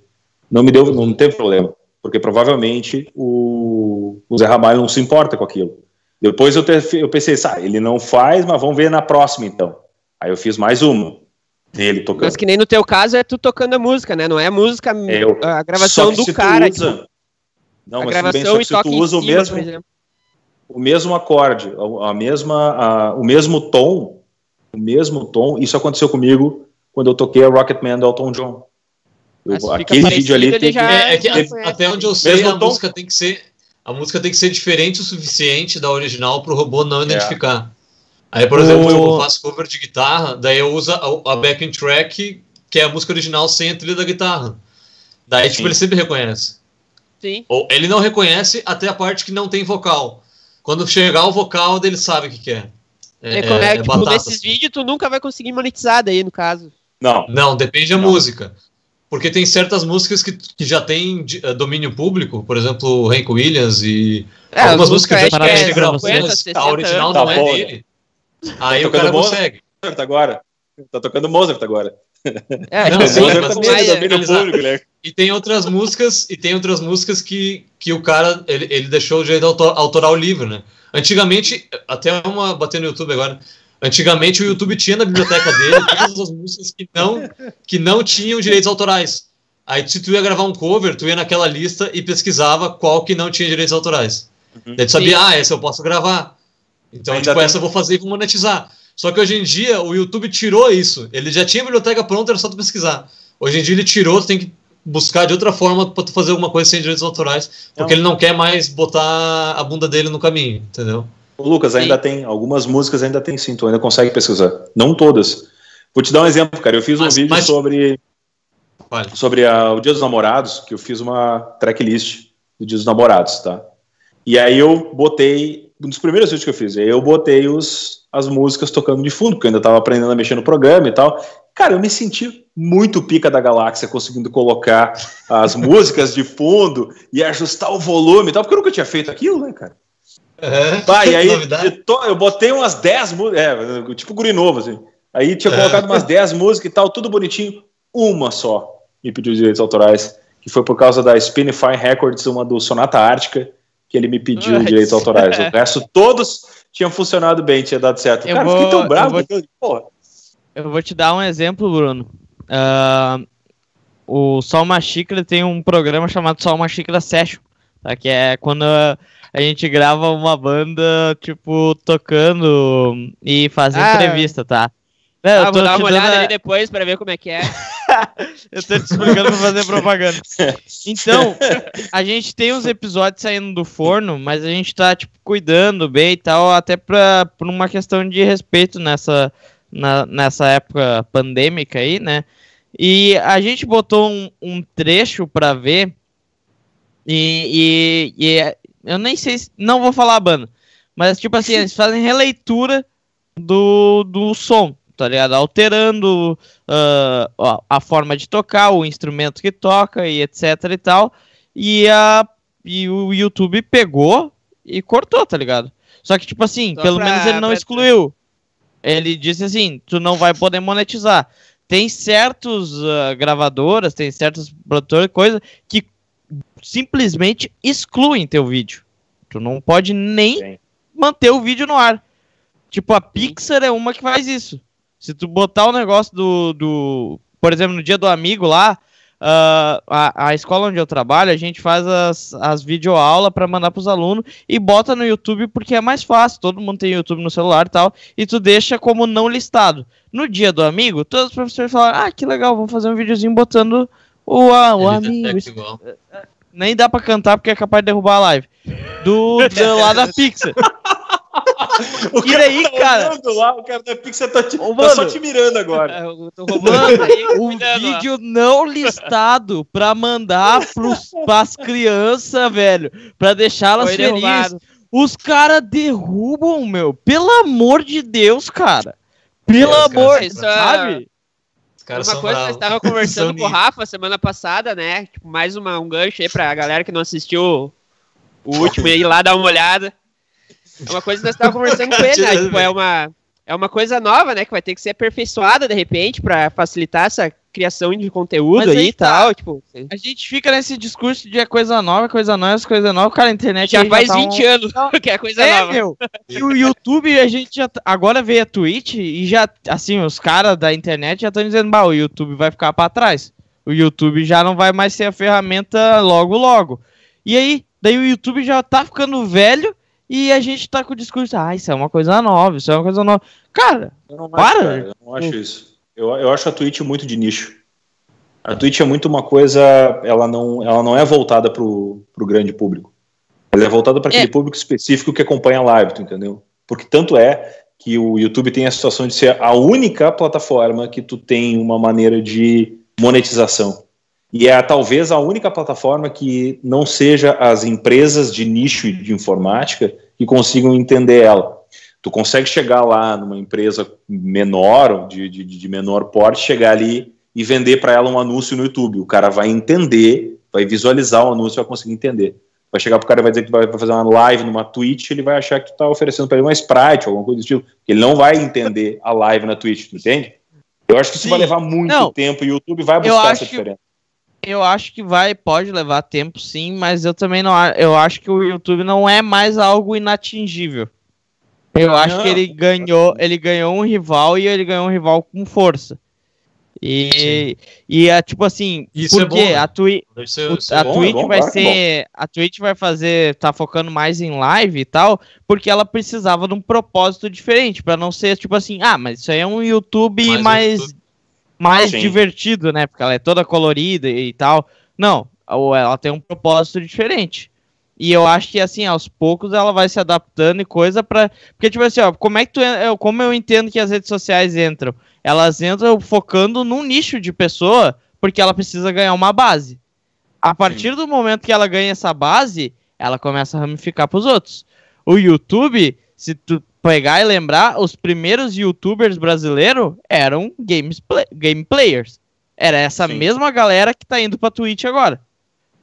Não me deu, não teve problema porque provavelmente o, o Zé Ramalho não se importa com aquilo. Depois eu, te, eu pensei, ah, ele não faz, mas vamos ver na próxima então. Aí eu fiz mais uma dele tocando.
Mas que nem no teu caso é tu tocando a música, né? Não é a música, é, eu, a gravação do cara. Usa,
não, a mas gravação bem, só que se tu usa cima, o mesmo, o mesmo acorde, a, a mesma, a, o mesmo tom, o mesmo tom. Isso aconteceu comigo quando eu toquei a Rocketman do Elton John.
Eu, aquele vídeo ali tem que, é, é que até onde eu sei a tom. música tem que ser a música tem que ser diferente o suficiente da original para o robô não é. identificar. Aí, por exemplo, eu faço cover de guitarra, daí eu uso a, a backing track, que é a música original sem a trilha da guitarra. Daí, tipo, Sim. tipo, ele sempre reconhece. Sim. Ou ele não reconhece até a parte que não tem vocal. Quando chegar o vocal, ele sabe o que, que é.
É, é, é, é tipo, nesses vídeos tu nunca vai conseguir monetizar daí, no caso.
Não. Não, depende da música. Porque tem certas músicas que, que já tem uh, domínio público, por exemplo, o Hank Williams e é, algumas músicas já têm gravações, a original tá não é dele. Aí tá o cara consegue.
Mozart agora. Tá tocando Mozart agora.
É, não, sim, Mozart também é domínio público, né? e tem outras músicas, e tem outras músicas que, que o cara ele, ele deixou o direito autor, autoral livre, né? Antigamente, até uma bater no YouTube agora. Antigamente o YouTube tinha na biblioteca dele todas as músicas que não, que não tinham direitos autorais. Aí se tu ia gravar um cover, tu ia naquela lista e pesquisava qual que não tinha direitos autorais. Uhum. Daí tu sabia, Sim. ah, essa eu posso gravar. Então, Ainda tipo, tem... essa eu vou fazer e vou monetizar. Só que hoje em dia o YouTube tirou isso. Ele já tinha a biblioteca pronta, era só tu pesquisar. Hoje em dia ele tirou, tu tem que buscar de outra forma para tu fazer alguma coisa sem direitos autorais, porque não. ele não quer mais botar a bunda dele no caminho, entendeu?
Lucas, ainda tem, algumas músicas ainda tem sim, tu ainda consegue pesquisar. Não todas. Vou te dar um exemplo, cara. Eu fiz mas, um vídeo mas... sobre sobre a, o Dia dos Namorados, que eu fiz uma tracklist do Dia dos Namorados, tá? E aí eu botei, um dos primeiros vídeos que eu fiz, eu botei os, as músicas tocando de fundo, porque eu ainda estava aprendendo a mexer no programa e tal. Cara, eu me senti muito pica da galáxia conseguindo colocar as [LAUGHS] músicas de fundo e ajustar o volume e tal, porque eu nunca tinha feito aquilo, né, cara? Tá, e [LAUGHS] aí eu botei umas 10 músicas, é, tipo guri novo, assim. Aí tinha é. colocado umas 10 músicas e tal, tudo bonitinho. Uma só me pediu direitos autorais, que foi por causa da Spinify Records, uma do Sonata Ártica, que ele me pediu direitos autorais. O [LAUGHS] resto, todos tinham funcionado bem, tinha dado certo.
Eu Cara, vou, fiquei tão bravo. Eu vou, eu vou te dar um exemplo, Bruno. Uh, o Só Uma Xícara tem um programa chamado Só Uma Xícara Session, tá? que é quando a gente grava uma banda, tipo, tocando e fazendo ah, entrevista, tá?
Não, ah, vou dar uma olhada a... ali depois para ver como é que é. [LAUGHS]
eu tô te explicando pra fazer propaganda. [LAUGHS] Então, a gente tem uns episódios saindo do forno, mas a gente tá, tipo, cuidando bem e tal, até pra, por uma questão de respeito nessa, na, nessa época pandêmica aí, né? E a gente botou um, um trecho pra ver, e, e, e, é, eu nem sei, se, não vou falar a banda, mas, tipo assim, eles fazem releitura do, do som tá ligado? Alterando uh, a forma de tocar, o instrumento que toca e etc e tal. E, a, e o YouTube pegou e cortou, tá ligado? Só que, tipo assim, Só pelo pra, menos ele não pra... excluiu. Ele disse assim: tu não vai poder monetizar. Tem certos uh, gravadoras, tem certos produtores, coisa que simplesmente excluem teu vídeo. Tu não pode nem Sim. manter o vídeo no ar. Tipo, a Pixar é uma que faz isso. Se tu botar o negócio do, do. Por exemplo, no dia do amigo lá, Uh, a, a escola onde eu trabalho, a gente faz as, as videoaulas para mandar para os alunos e bota no YouTube porque é mais fácil. Todo mundo tem YouTube no celular e tal, e tu deixa como não listado. No dia do amigo, todos os professores falaram: Ah, que legal, vamos fazer um videozinho botando o, a, o amigo. Nem dá para cantar porque é capaz de derrubar a live. Do, do [LAUGHS] lá da Pixar.
o e daí, tá cara. Lá, o cara da Pixar tá, te, Ô, tá só te mirando agora. É, eu tô
roubando um vídeo não listado pra mandar pros, pras crianças, velho. Pra deixá-las felizes. Os caras derrubam, meu. Pelo amor de Deus, cara. Pelo é, amor, cara, sabe?
Uma coisa que eu estava conversando com o Rafa semana passada, né? Tipo, mais uma, um gancho aí pra galera que não assistiu o último aí lá dar uma olhada. É uma coisa que nós estávamos conversando com ele, né? [LAUGHS] Tipo, é uma, é uma coisa nova, né? Que vai ter que ser aperfeiçoada de repente para facilitar essa criação de conteúdo aí e tá. tal. Tipo,
a gente fica nesse discurso de é coisa nova, coisa nova, coisa nova. Cara, a internet
já faz já tá 20 um... anos [LAUGHS] que é coisa é, nova. Meu.
E o YouTube, a gente já. Tá, agora veio a Twitch e já. Assim, os caras da internet já estão dizendo, bah, o YouTube vai ficar para trás. O YouTube já não vai mais ser a ferramenta logo, logo. E aí, daí o YouTube já tá ficando velho e a gente tá com o discurso, ah, isso é uma coisa nova, isso é uma coisa nova. Cara, para! Cara,
eu não acho isso. Eu, eu acho a Twitch muito de nicho. A Twitch é muito uma coisa, ela não, ela não é voltada pro, pro grande público. Ela é voltada para aquele é. público específico que acompanha a live, tu entendeu? Porque tanto é que o YouTube tem a situação de ser a única plataforma que tu tem uma maneira de monetização. E é talvez a única plataforma que não seja as empresas de nicho de informática que consigam entender ela. Tu consegue chegar lá numa empresa menor, de, de, de menor porte, chegar ali e vender para ela um anúncio no YouTube. O cara vai entender, vai visualizar o anúncio, vai conseguir entender. Vai chegar pro cara e vai dizer que vai fazer uma live numa Twitch, ele vai achar que tu tá oferecendo para ele uma Sprite, alguma coisa do tipo. Ele não vai entender a live na Twitch, tu entende? Eu acho que isso Sim. vai levar muito não, tempo e o YouTube vai buscar essa diferença
eu acho que vai, pode levar tempo sim, mas eu também não eu acho que o YouTube não é mais algo inatingível. Eu acho que ele ganhou, ele ganhou um rival e ele ganhou um rival com força. E, e é tipo assim,
Isso porque
é bom, a, twi a bom, Twitch é bom, vai ser. A Twitch vai fazer. tá focando mais em live e tal, porque ela precisava de um propósito diferente, para não ser tipo assim, ah, mas isso aí é um YouTube mais, mais, Mais divertido, né? Porque ela é toda colorida e tal. Não, ela tem um propósito diferente. E eu acho que, assim, aos poucos ela vai se adaptando e coisa para Porque, tipo assim, ó, como é que tu. Como eu entendo que as redes sociais entram? Elas entram focando num nicho de pessoa, porque ela precisa ganhar uma base. A partir Sim. do momento que ela ganha essa base, ela começa a ramificar pros outros. O YouTube, se tu pegar e lembrar, os primeiros youtubers brasileiros eram games play, game players. Era essa Sim. mesma galera que tá indo pra Twitch agora.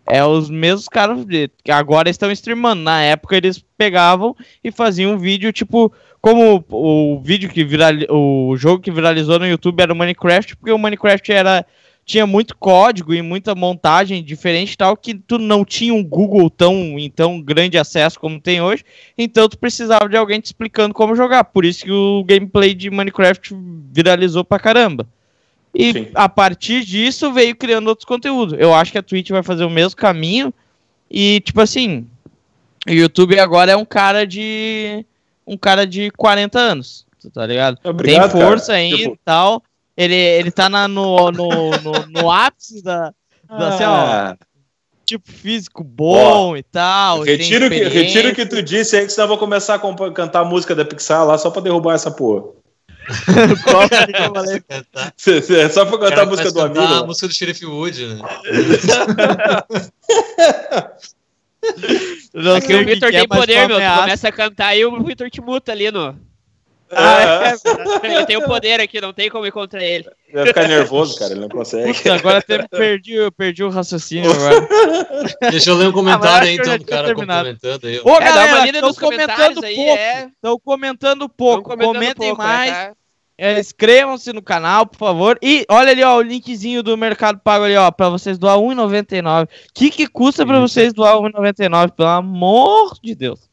É os mesmos caras que agora estão streamando. Na época eles pegavam e faziam um vídeo tipo como o vídeo que viral, o jogo que viralizou no YouTube era o Minecraft, porque o Minecraft era tinha muito código e muita montagem diferente tal que tu não tinha um Google tão tão grande acesso como tem hoje, então tu precisava de alguém te explicando como jogar. Por isso que o gameplay de Minecraft viralizou pra caramba. E Sim. a partir disso veio criando outros conteúdos. Eu acho que a Twitch vai fazer o mesmo caminho. E, tipo assim, o YouTube agora é um cara de. um cara de 40 anos. Tá ligado? Obrigado, Tem força ainda tipo... e tal. Ele, ele tá na, no, no, no, no [LAUGHS] ápice da. da assim, ó, ah. tipo físico bom ó, e tal.
Retiro, que, retiro o que tu disse aí, que senão eu vou começar a cantar a música da Pixar lá só pra derrubar essa porra. [LAUGHS] Qual que eu [LAUGHS] falei? É só pra cantar a música do amigo. A
música do Sheriff Wood, né?
Não Aqui o Vitor tem poder, meu. Tu começa a cantar e o Vitor te muta ali no. Ah, é, é ele tem o poder aqui, não tem como ir contra ele.
Ele vai ficar nervoso, cara, ele não consegue. Puta,
agora até perdi, eu perdi o raciocínio agora. [LAUGHS]
Deixa eu ler um comentário ah, aí, então, do cara comentando aí.
Ô, é, galera, estão comentando pouco. Estão comentando pouco. Comentem pouco, mais. Né, é, Inscrevam-se no canal, por favor. E olha ali, ó, o linkzinho do Mercado Pago ali, ó, pra vocês doar R$1,99. O que que custa pra vocês doar R$1,99? Pelo amor de Deus.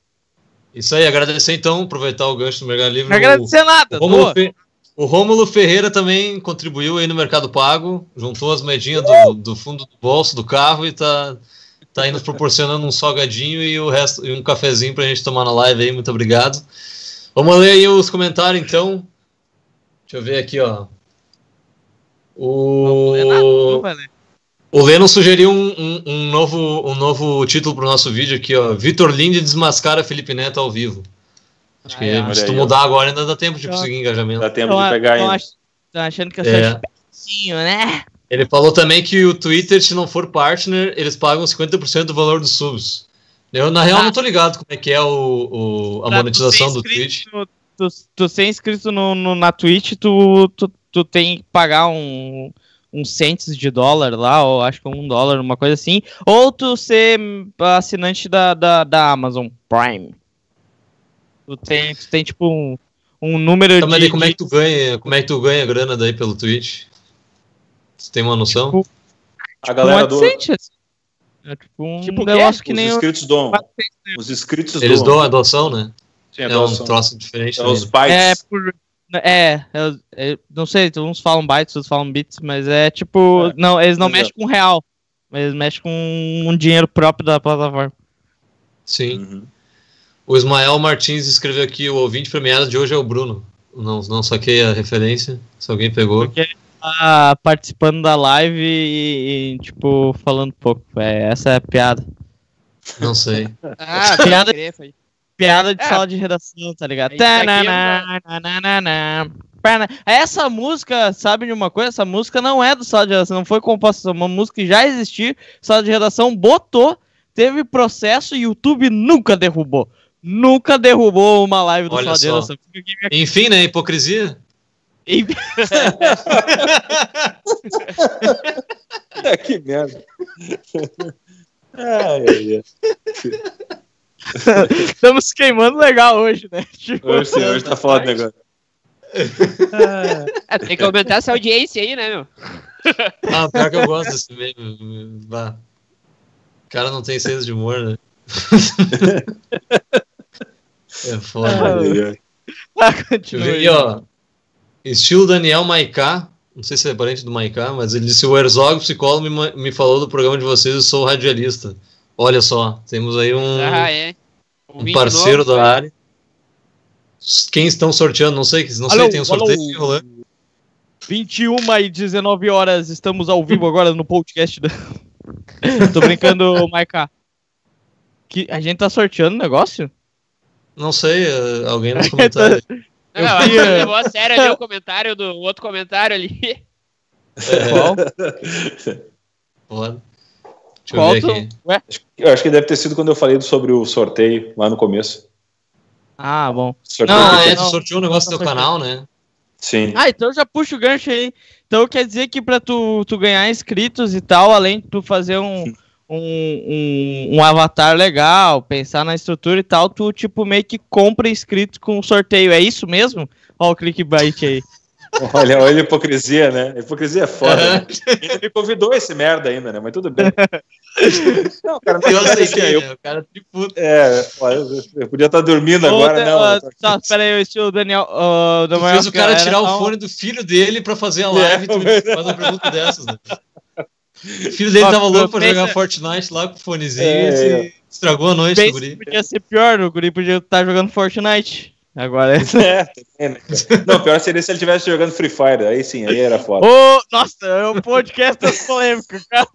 Isso aí, agradecer então, aproveitar o gancho do Mercado Livre.
Não agradecer nada,
o Rômulo, Fe... o Rômulo Ferreira também contribuiu aí no Mercado Pago, juntou as moedinhas do, do fundo do bolso do carro e tá, tá aí nos proporcionando um salgadinho e o resto e um cafezinho pra gente tomar na live aí. Muito obrigado. Vamos ler aí os comentários então. Deixa eu ver aqui, ó. O. O Leno sugeriu um, um, um, novo, um novo título para o nosso vídeo aqui, ó. Vitor Linde desmascara Felipe Neto ao vivo. Acho que ah, é. se tu mudar agora ainda dá tempo de conseguir engajamento.
Dá tempo de pegar ainda.
Tô achando que eu sou é. espertinho, né?
Ele falou também que o Twitter, se não for partner, eles pagam 50% do valor dos subs. Eu, na real, ah. não tô ligado como é que é o, o a monetização do Twitch. No,
tu, tu ser inscrito no, no, na Twitch, tu, tu, tu tem que pagar um, um cents de dólar lá, ou acho que um dólar, uma coisa assim, ou tu ser assinante da, da, da Amazon Prime. Tu tem, tu tem tipo um, um número
então, de. Mas como é que tu ganha? Como é que tu ganha grana daí pelo Twitch? Você tem uma noção? Tipo,
a galera do.
Assim. É tipo um tipo
negócio que, que nem. Os inscritos doam. Os inscritos
Eles doam a adoção, né? Sim, é um troço diferente. É
os bytes.
É, por, é, eu, eu, não sei, uns falam bytes, outros falam bits, mas é tipo. É, não, eles não mexem com real. Eles mexem com um dinheiro próprio da plataforma.
Sim. Uhum. O Ismael Martins escreveu aqui: o ouvinte premiado de hoje é o Bruno. Não, não saquei a referência, se alguém pegou.
Porque ele tá participando da live e, e tipo, falando pouco. É, essa é a piada.
Não sei. [LAUGHS]
ah, piada. Piada de é. sala de redação, tá ligado? Essa música, sabe de uma coisa? Essa música não é do sala de redação, não foi composta, é uma música que já existia, sala de redação botou, teve processo e YouTube nunca derrubou. Nunca derrubou uma live do
Olha sala só. de redação. Enfim, né? Hipocrisia. [LAUGHS] [LAUGHS]
é, que merda. [LAUGHS] Ai, ai, ai. [LAUGHS]
Estamos queimando legal hoje, né? [LAUGHS]
Tipo, hoje sim, hoje tá foda o negócio.
É, tem que aumentar essa audiência aí, né, meu? [LAUGHS]
Ah, pior que eu gosto desse meme. Bah. O cara não tem senso de humor, né? é foda. Ah, eu aqui, ó. Estilo Daniel Maiká. Não sei se é parente do Maiká, mas ele disse: O Herzog, psicólogo, me, me falou do programa de vocês, eu sou radialista. Olha só, temos aí um, ah, é. um, parceiro novo, da área. Quem estão sorteando? Não sei, não alô, sei, tem um sorteio rolando.
21 e 19 horas, estamos ao vivo agora no podcast. Da... [LAUGHS] Tô brincando, Maiká. Que a gente tá sorteando o negócio?
Não sei, eh, alguém nos [LAUGHS] comentários.
Não, eu vi, levou a sério ali o comentário do o outro comentário ali.
É. Qual? [LAUGHS] Pode. Deixa Qual eu ver aqui.
Ué? Eu acho que deve ter sido quando eu falei sobre o sorteio lá no começo.
Ah, bom.
Sorteio não, é, tu sorteou um negócio do teu canal, né?
Sim.
Ah, então já puxa o gancho aí. Então quer dizer que pra tu, tu ganhar inscritos e tal, além de tu fazer um, [LAUGHS] um, um, um, avatar legal, pensar na estrutura e tal, tu tipo meio que compra inscritos com sorteio. É isso mesmo? Ó o clickbait aí. [LAUGHS]
Olha, olha a hipocrisia, né? A hipocrisia é foda. Né? Ele me convidou esse merda ainda, né? Mas tudo bem. [LAUGHS]
Não, cara, não eu sei eu... Né? O cara de puta.
É, eu podia estar dormindo Ô, agora, não. Uh,
tá, pera aí, esse o Daniel. Uh,
do fez o cara tirar o fone do filho dele pra fazer a é, live é, e tu [LAUGHS] faz uma pergunta dessas, né? O filho dele tava louco pra jogar Fortnite lá com o fonezinho é, e estragou a noite do guri.
Podia ser pior, o guri podia estar jogando Fortnite. Agora é.
é né, Não, pior seria se ele estivesse jogando Free Fire. Aí sim, aí era foda.
Ô, nossa, é um podcast das polêmicas, cara.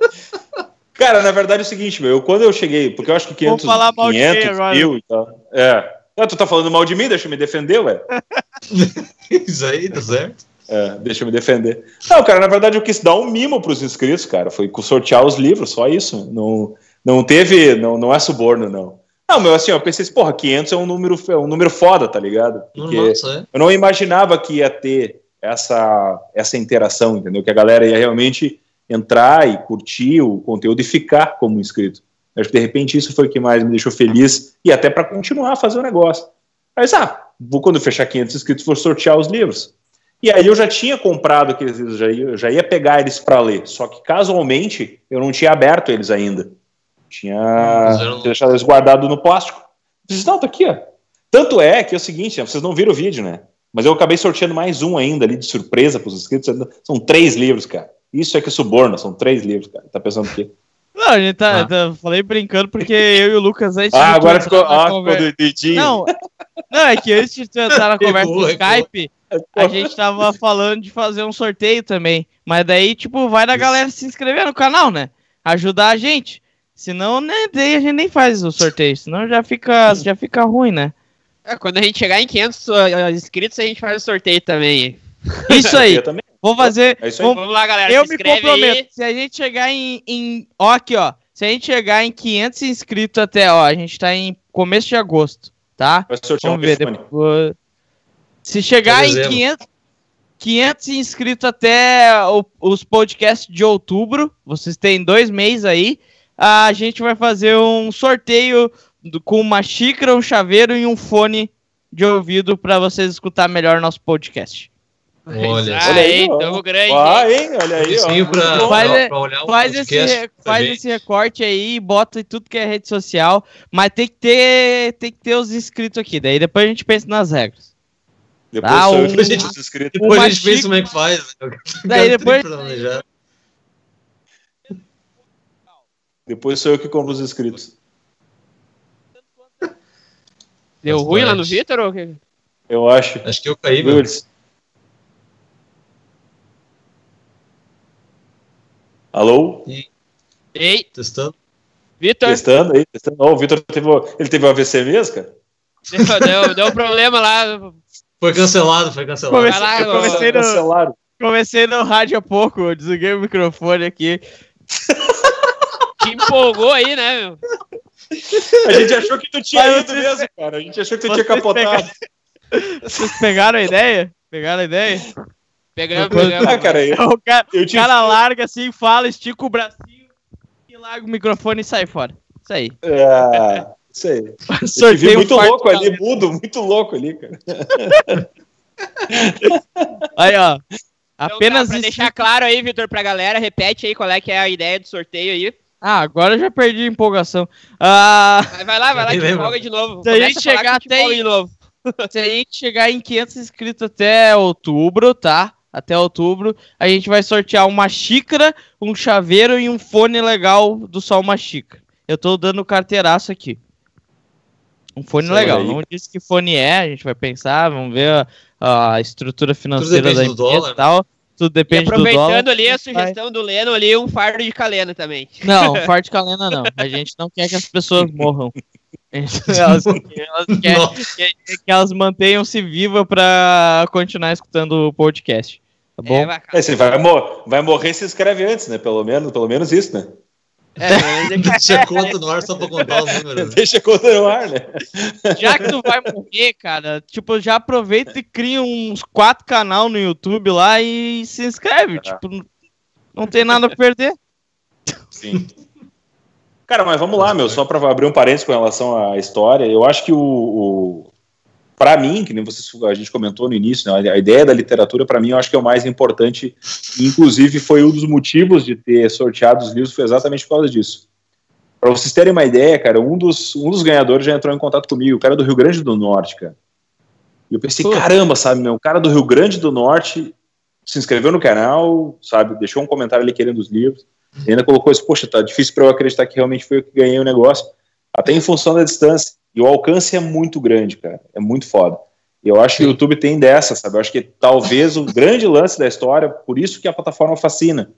[LAUGHS]
Cara, na verdade é o seguinte, meu. Eu, quando eu cheguei, porque eu acho que 500, Vou falar mal 500 de agora. mil e tal. É. Ah, tu tá falando mal de mim? Deixa eu me defender, ué. [LAUGHS]
Isso aí, tá certo.
É, deixa eu me defender. Não, cara, na verdade eu quis dar um mimo pros inscritos, cara. Foi sortear os livros, só isso. Não, não teve, não, não é suborno, não. Não, meu, assim, eu pensei assim, porra, 500 é um número, é um número foda, tá ligado? Porque Nossa, é. eu não imaginava que ia ter essa, essa interação, entendeu? Que a galera ia realmente entrar e curtir o conteúdo e ficar como inscrito. Acho que de repente isso foi o que mais me deixou feliz e até para continuar a fazer o negócio. Mas, ah, vou quando fechar 500 inscritos, vou sortear os livros. E aí eu já tinha comprado aqueles livros, já ia, já ia pegar eles para ler, só que casualmente eu não tinha aberto eles ainda. Tinha não... deixado eles guardados no plástico. Eu disse, não, tá aqui, ó. Tanto é que é o seguinte, vocês não viram o vídeo, né? Mas eu acabei sorteando mais um ainda ali de surpresa para os inscritos. São três livros, cara. Isso é que suborna, são três livros, cara. Tá pensando o quê? [LAUGHS]
Não, a gente tá, ah. tá, falei brincando porque eu e o Lucas antes
Ah, agora ficou, ah, ficou doidinho.
Não, não, é que antes de entrar na [LAUGHS] conversa do Skype, a gente tava [LAUGHS] falando de fazer um sorteio também. Mas daí, tipo, vai da galera se inscrever no canal, né? Ajudar a gente. Senão, né, daí a gente nem faz o sorteio. Senão já fica, já fica ruim, né?
É, quando a gente chegar em 500 inscritos, a gente faz o sorteio também.
Isso aí. Vou fazer. É vamos, vamos, lá, galera. Eu me comprometo. Aí. Se a gente chegar em, em. Ó, aqui, ó. Se a gente chegar em 500 inscritos até, ó. A gente tá em começo de agosto, tá? Vamos ver. Depois... Se chegar em 500, 500 inscritos até o, os podcasts de outubro, vocês têm dois meses aí. A gente vai fazer um sorteio com uma xícara, um chaveiro e um fone de ouvido para vocês escutar melhor nosso podcast.
Olha,
ah, olha aí, tamo grande.
Ah, hein? Olha aí, ó.
Pra, faz, pra olhar faz, esse, faz esse recorte aí, bota em tudo que é rede social, mas tem que ter, tem que ter os inscritos aqui, daí depois a gente pensa nas regras.
Depois, tá, um, [LAUGHS] a gente, depois a gente pensa como é que faz. Né?
Daí depois...
Depois sou eu que compro os inscritos.
Deu ruim lá no Vitor? Ou...
Eu acho.
Acho que eu caí, meu.
Alô?
Ei.
Testando.
Vitor.
Testando aí, testando. Oh, o Vitor teve, ele teve um AVC mesmo, cara?
Deu, deu, um problema lá.
Foi cancelado, foi cancelado.
Comecei, lá, eu comecei, no, comecei no rádio há pouco, eu desliguei o microfone aqui.
Te empolgou aí, né, meu?
A gente achou que tu tinha Mas ido mesmo, cara. A gente achou que tu tinha capotado.
Vocês pegaram a ideia? Pegaram a ideia?
Pegamos, pegamos. Ah,
cara, eu, o cara, eu te... cara larga assim, fala, estica o bracinho e larga o microfone e sai fora. Isso aí.
É, isso aí. [LAUGHS] Sorteio muito louco ali, mudo, muito louco ali, cara. [LAUGHS]
Aí, ó.
Apenas então, tá, pra deixar claro aí, Vitor, pra galera, repete aí qual é que é a ideia do sorteio aí.
Ah, agora eu já perdi a empolgação. Ah...
Vai lá, vai lá, que empolga de novo.
Se a gente chegar até de novo. [LAUGHS] Se a gente chegar em 500 inscritos até outubro, tá? Até outubro, a gente vai sortear uma xícara, um chaveiro e um fone legal do Sol Uma Xícara. Eu tô dando carteiraço aqui. Um fone legal. Aí. Não disse que fone é, a gente vai pensar, vamos ver a, a estrutura financeira da empresa e tal. Né? Tudo depende do dólar.
Aproveitando ali a sugestão vai... do Leno ali, um fardo de calena também.
Não, [LAUGHS] fardo de calena não. A gente não quer que as pessoas morram. [LAUGHS] elas, elas querem [LAUGHS] que, que, elas mantenham-se vivas para continuar escutando o podcast. Tá bom?
É, é, você vai, mor vai morrer se inscreve antes, né? Pelo menos, pelo menos isso, né?
É, deixa [LAUGHS] a conta no ar só pra contar os números.
Deixa a conta no ar, né?
Já que tu vai morrer, cara, tipo, já aproveita e cria uns quatro canal no YouTube lá e se inscreve. É. Tipo, não tem nada a perder.
Sim. Cara, mas vamos lá, meu, só para abrir um parênteses com relação à história, eu acho que o, o para mim, que nem vocês, a gente comentou no início, né, a ideia da literatura, para mim, eu acho que é o mais importante, inclusive foi um dos motivos de ter sorteado os livros, foi exatamente por causa disso. Para vocês terem uma ideia, cara, um dos, um dos ganhadores já entrou em contato comigo, o cara do Rio Grande do Norte, cara. E eu pensei, Pô. caramba, sabe, meu, o cara do Rio Grande do Norte se inscreveu no canal, sabe, deixou um comentário ali querendo os livros, e ainda colocou isso, poxa, tá difícil para eu acreditar que realmente foi eu que ganhei o negócio, até em função da distância. E o alcance é muito grande, cara. É muito foda. E eu acho Sim. que o YouTube tem dessa, sabe? Eu acho que talvez o grande lance da história, por isso que a plataforma fascina.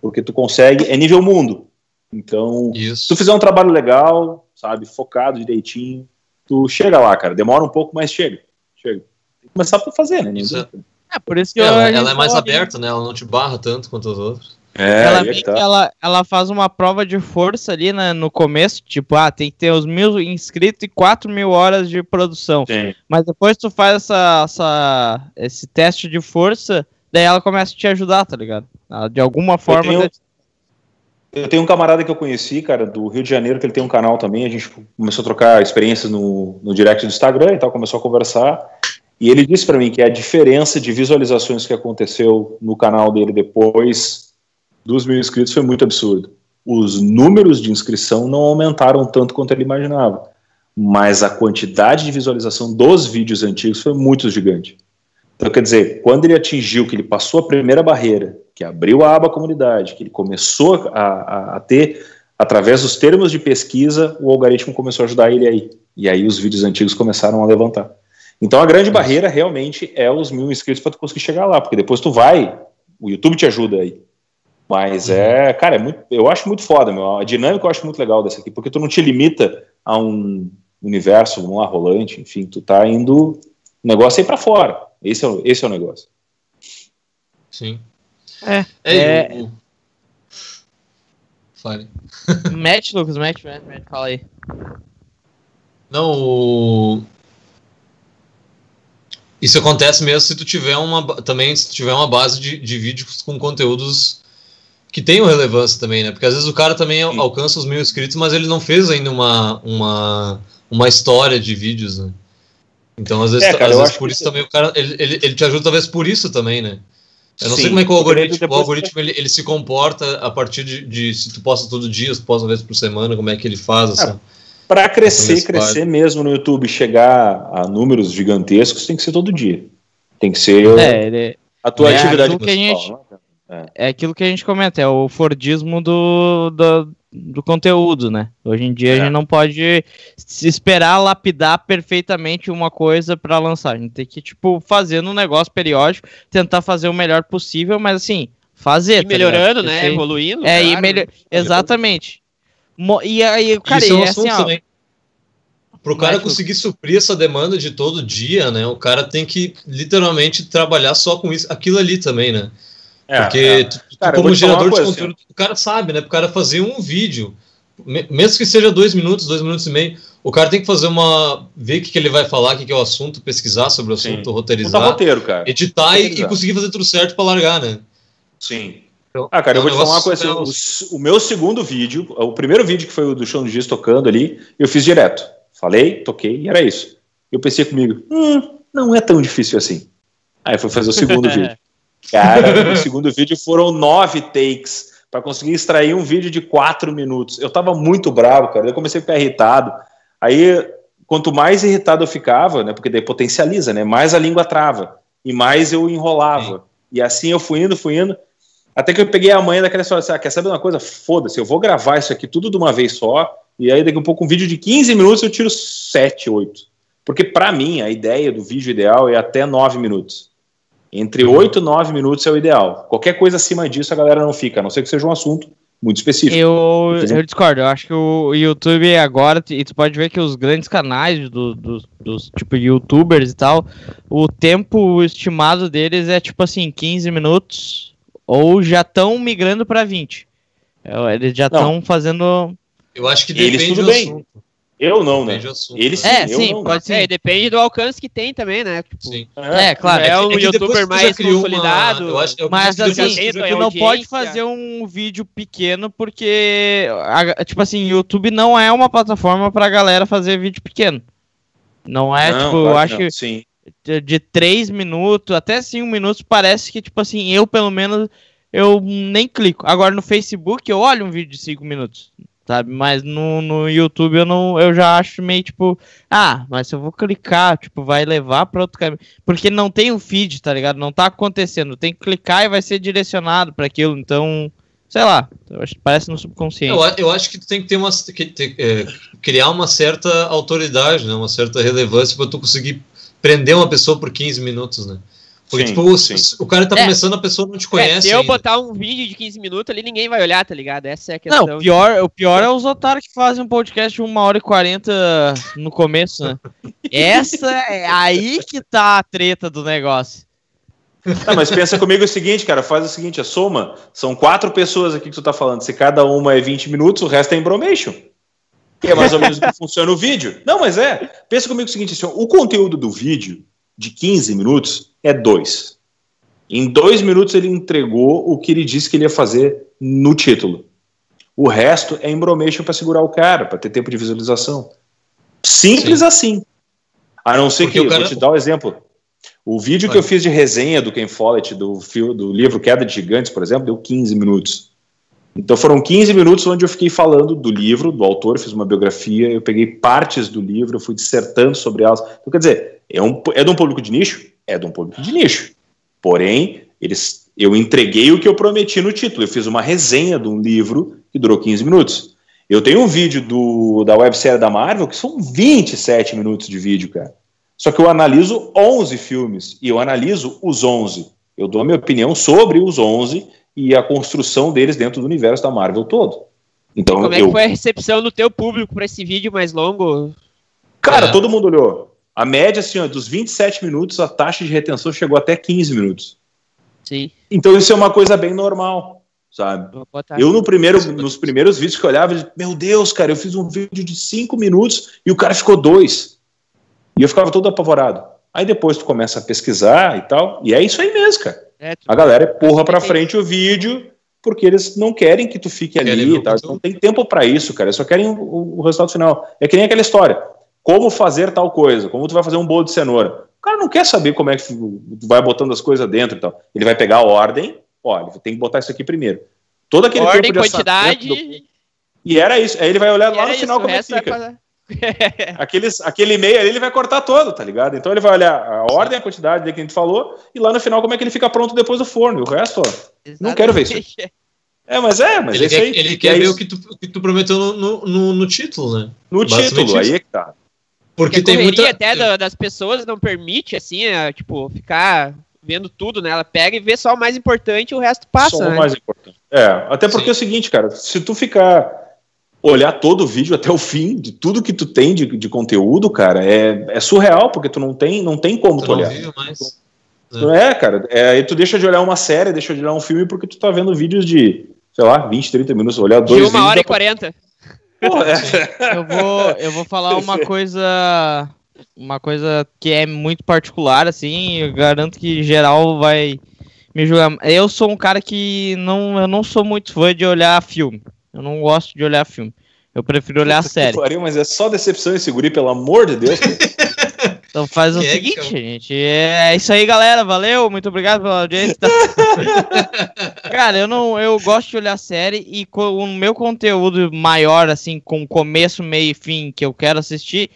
Porque tu consegue, é nível mundo. Então, isso. se tu fizer um trabalho legal, sabe, focado direitinho, tu chega lá, cara. Demora um pouco, mas chega. Chega. Tem que começar a fazer, né?
É. por isso que é, eu, ela, ela é mais aberta, né? Ela não te barra tanto quanto os outros.
É, ela, é tá. ela, ela faz uma prova de força ali né, no começo, tipo, ah, tem que ter os mil inscritos e quatro mil horas de produção. Sim. Mas depois tu faz essa, essa, esse teste de força, daí ela começa a te ajudar, tá ligado? de alguma forma.
Eu tenho, eu tenho, um camarada que eu conheci, cara, do Rio de Janeiro, que ele tem um canal também. A gente começou a trocar experiências no, no direct do Instagram e tal, começou a conversar. E ele disse para mim que a diferença de visualizações que aconteceu no canal dele depois dos mil inscritos foi muito absurdo. Os números de inscrição não aumentaram tanto quanto ele imaginava, mas a quantidade de visualização dos vídeos antigos foi muito gigante. Então, quer dizer, quando ele atingiu, que ele passou a primeira barreira, que abriu a aba comunidade, que ele começou a, a, a ter, através dos termos de pesquisa, o algoritmo começou a ajudar ele aí. E aí os vídeos antigos começaram a levantar. Então a grande barreira realmente é os mil inscritos para tu conseguir chegar lá, porque depois tu vai, o YouTube te ajuda aí. Mas é, cara, é muito, eu acho muito foda, meu. A dinâmica eu acho muito legal dessa aqui, porque tu não te limita a um universo, vamos lá, rolante, enfim, tu tá indo o negócio aí para fora. Esse é, esse é o negócio.
Sim.
É. É. é... Fale. [LAUGHS] Match, Lucas, match, match, match, fala aí.
Não, o... Isso acontece mesmo se tu tiver uma também se tu tiver uma base de, de vídeos com conteúdos que tenham relevância também, né? Porque às vezes o cara também Sim. alcança os mil inscritos, mas ele não fez ainda uma, uma, uma história de vídeos, né? Então, às vezes, é, cara, às vezes por isso que... também o cara. Ele, ele, ele, te ajuda, talvez, por isso também, né? Eu não Sim, sei como é que o algoritmo, o algoritmo ele, ele, se comporta a partir de, de, se tu posta todo dia, se tu posta uma vez por semana, como é que ele faz essa. É,
para crescer, crescer mesmo no YouTube, chegar a números gigantescos, tem que ser todo dia. Tem que ser é, ele, a tua é atividade
principal. Né? É. é aquilo que a gente comenta, é o Fordismo do, do, do conteúdo, né? Hoje em dia é. a gente não pode se esperar lapidar perfeitamente uma coisa para lançar. A gente tem que, tipo, fazer no negócio periódico, tentar fazer o melhor possível, mas assim, fazer. E
tá melhorando, né? Sei. Evoluindo.
É, claro. e melhor... Exatamente. E aí, cara, Isso é, um é assim, ó.
Para o cara conseguir suprir essa demanda de todo dia, né? O cara tem que literalmente trabalhar só com isso, aquilo ali também, né? É, Porque é. Tu, tu, cara, como gerador de conteúdo, assim. o cara sabe, né? O cara fazer um vídeo, mesmo que seja dois minutos, dois minutos e meio, o cara tem que fazer uma. ver o que, que ele vai falar, o que, que é o assunto, pesquisar sobre o assunto, Sim. roteirizar.
roteiro, cara.
Editar e, e, conseguir fazer tudo certo para largar, né?
Sim. Então, ah, cara, eu vou te falar uma coisa assim, o, o, meu segundo vídeo, o primeiro vídeo que foi o do Chão de Giz tocando ali, eu fiz direto. Falei, toquei e era isso. Eu pensei comigo, hum, não é tão difícil assim. Aí eu fui fazer o segundo [LAUGHS] vídeo. Cara, no [LAUGHS] segundo vídeo foram nove takes para conseguir extrair um vídeo de quatro minutos. Eu tava muito bravo, cara. Eu comecei a ficar irritado. Aí, quanto mais irritado eu ficava, né? Porque daí potencializa, né? Mais a língua trava e mais eu enrolava. Sim. E assim eu fui indo, fui indo. Até que eu peguei a manhã daquela história assim, ah, quer saber uma coisa? Foda-se, eu vou gravar isso aqui tudo de uma vez só, e aí daqui a um pouco um vídeo de 15 minutos eu tiro 7, 8. Porque para mim a ideia do vídeo ideal é até 9 minutos. Entre 8 e 9 minutos é o ideal. Qualquer coisa acima disso a galera não fica, a não ser que seja um assunto muito específico.
Eu, eu discordo, eu acho que o YouTube agora, e tu pode ver que os grandes canais do, do, dos tipo youtubers e tal, o tempo estimado deles é tipo assim, 15 minutos, ou já estão migrando para 20. É, eles já estão fazendo.
Eu acho que depende Eles, tudo bem. Assunto.
Eu não, né?
Eles sim, é, sim,
não, pode ser. É, depende do alcance que tem também, né?
Tipo, sim. É, claro. É, é um youtuber mais consolidado. Uma... Eu acho, eu mas assim, tu não pode fazer um vídeo pequeno porque, tipo assim, YouTube não é uma plataforma pra galera fazer vídeo pequeno. Não é, não, tipo, eu acho que sim. de 3 minutos até 5 minutos parece que, tipo assim, eu pelo menos, eu nem clico. Agora no Facebook eu olho um vídeo de 5 minutos sabe? Mas no, no YouTube eu não eu já acho meio tipo, ah, mas se eu vou clicar, tipo, vai levar para outro caminho, porque não tem o um feed, tá ligado? Não tá acontecendo, tem que clicar e vai ser direcionado para aquilo, então, sei lá, parece no subconsciente.
Eu, eu, acho que tu tem que ter uma que, é, criar uma certa autoridade, né? Uma certa relevância para tu conseguir prender uma pessoa por 15 minutos, né? Porque, sim, tipo, sim. o cara tá é. começando, a pessoa não te conhece. É,
se eu ainda. botar um vídeo de 15 minutos ali, ninguém vai olhar, tá ligado? Essa é a questão.
Não, o pior, o pior é os otários que fazem um podcast de 1 hora e 40 no começo, né? [LAUGHS] Essa é aí que tá a treta do negócio.
Não, mas pensa comigo o seguinte, cara, faz o seguinte, a soma, são quatro pessoas aqui que tu tá falando, se cada uma é 20 minutos, o resto é embromation. Que é mais ou menos o que [LAUGHS] funciona o vídeo. Não, mas é, pensa comigo o seguinte, assim, o conteúdo do vídeo, de 15 minutos é dois. Em dois minutos ele entregou o que ele disse que ele ia fazer no título. O resto é embromation para segurar o cara, para ter tempo de visualização. Simples Sim. assim. A não ser Porque que, cara... vou te dar um exemplo. O vídeo Vai. que eu fiz de resenha do Ken Follett, do, do livro Queda de Gigantes, por exemplo, deu 15 minutos. Então foram 15 minutos onde eu fiquei falando do livro, do autor, fiz uma biografia, eu peguei partes do livro, fui dissertando sobre elas. Então, quer dizer, é, um, é de um público de nicho? É de um público de nicho. Porém, eles, eu entreguei o que eu prometi no título. Eu fiz uma resenha de um livro que durou 15 minutos. Eu tenho um vídeo do, da websérie da Marvel que são 27 minutos de vídeo, cara. Só que eu analiso 11 filmes e eu analiso os 11. Eu dou a minha opinião sobre os 11 e a construção deles dentro do universo da Marvel todo.
Então, e como é eu... que foi a recepção do teu público para esse vídeo mais longo?
Cara, é. todo mundo olhou. A média, assim, ó, dos 27 minutos, a taxa de retenção chegou até 15 minutos.
Sim.
Então isso é uma coisa bem normal, sabe? Eu no primeiro, nos primeiros vídeos que eu olhava, eu, meu Deus, cara, eu fiz um vídeo de 5 minutos e o cara ficou dois. E eu ficava todo apavorado. Aí depois tu começa a pesquisar e tal, e é isso aí mesmo, cara. É, a galera empurra pra frente o vídeo porque eles não querem que tu fique ali e tal. Não tem tempo para isso, cara. Eles só querem o, o, resultado final. É que nem aquela história. Como fazer tal coisa? Como tu vai fazer um bolo de cenoura? O cara não quer saber como é que tu vai botando as coisas dentro e tal. Ele vai pegar a ordem. Olha, tem que botar isso aqui primeiro. Todo aquele
ordem, tempo de quantidade. Do...
E era isso. Aí ele vai olhar e lá no final como é que fica. [LAUGHS] Aqueles, aquele meio ali ele vai cortar todo, tá ligado? Então ele vai olhar a ordem, a quantidade que a gente falou, e lá no final como é que ele fica pronto depois do forno. E o resto, ó, não quero ver isso. É, mas é, mas
ele quer, aí, ele quer é ver isso. o que, tu, o que tu prometeu no, no, no título, né?
No título, aí é que tá.
Porque, Porque tem muita até das pessoas não permite assim, é, tipo, ficar vendo tudo, né? Ela pega e vê só o mais importante e o resto passa. Só
né?
o
mais importante. É, até porque Sim. é o seguinte, cara, se tu ficar olhar todo o vídeo até o fim, de tudo que tu tem de, de conteúdo, cara, é, é surreal, porque tu não tem, não tem como tu, tu olhar. Mais. É, cara, é, aí tu deixa de olhar uma série, deixa de olhar um filme, porque tu tá vendo vídeos de, sei lá, 20, 30 minutos, olhar dois
De uma hora e quarenta. [LAUGHS]
Eu vou, eu vou falar uma coisa, uma coisa que é muito particular, assim, eu garanto que geral vai me julgar. Eu sou um cara que não, eu não sou muito fã de olhar filme. Eu não gosto de olhar filme. Eu prefiro olhar Puta a série.
Pariu, mas é só decepção esse guri, pelo amor de Deus. [LAUGHS]
Então faz o é, seguinte, então. gente. É isso aí, galera. Valeu, muito obrigado pela audiência. [LAUGHS] Cara, eu não, eu gosto de olhar série e o meu conteúdo maior, assim, com começo, meio e fim que eu quero assistir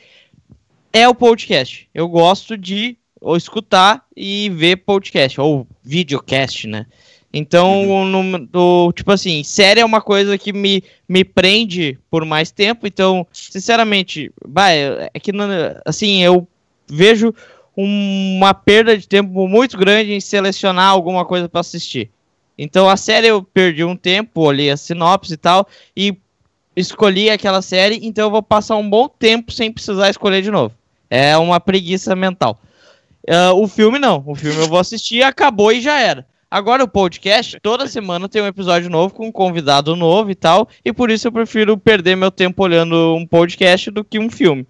é o podcast. Eu gosto de ou escutar e ver podcast ou videocast, né? Então, uhum. no, no, tipo assim, série é uma coisa que me, me prende por mais tempo. Então, sinceramente, vai, é que assim, eu vejo uma perda de tempo muito grande em selecionar alguma coisa para assistir. Então a série eu perdi um tempo, olhei a sinopse e tal, e escolhi aquela série, então eu vou passar um bom tempo sem precisar escolher de novo. É uma preguiça mental. Uh, o filme não, o filme eu vou assistir, acabou e já era. Agora o podcast, toda semana tem um episódio novo com um convidado novo e tal, e por isso eu prefiro perder meu tempo olhando um podcast do que um filme.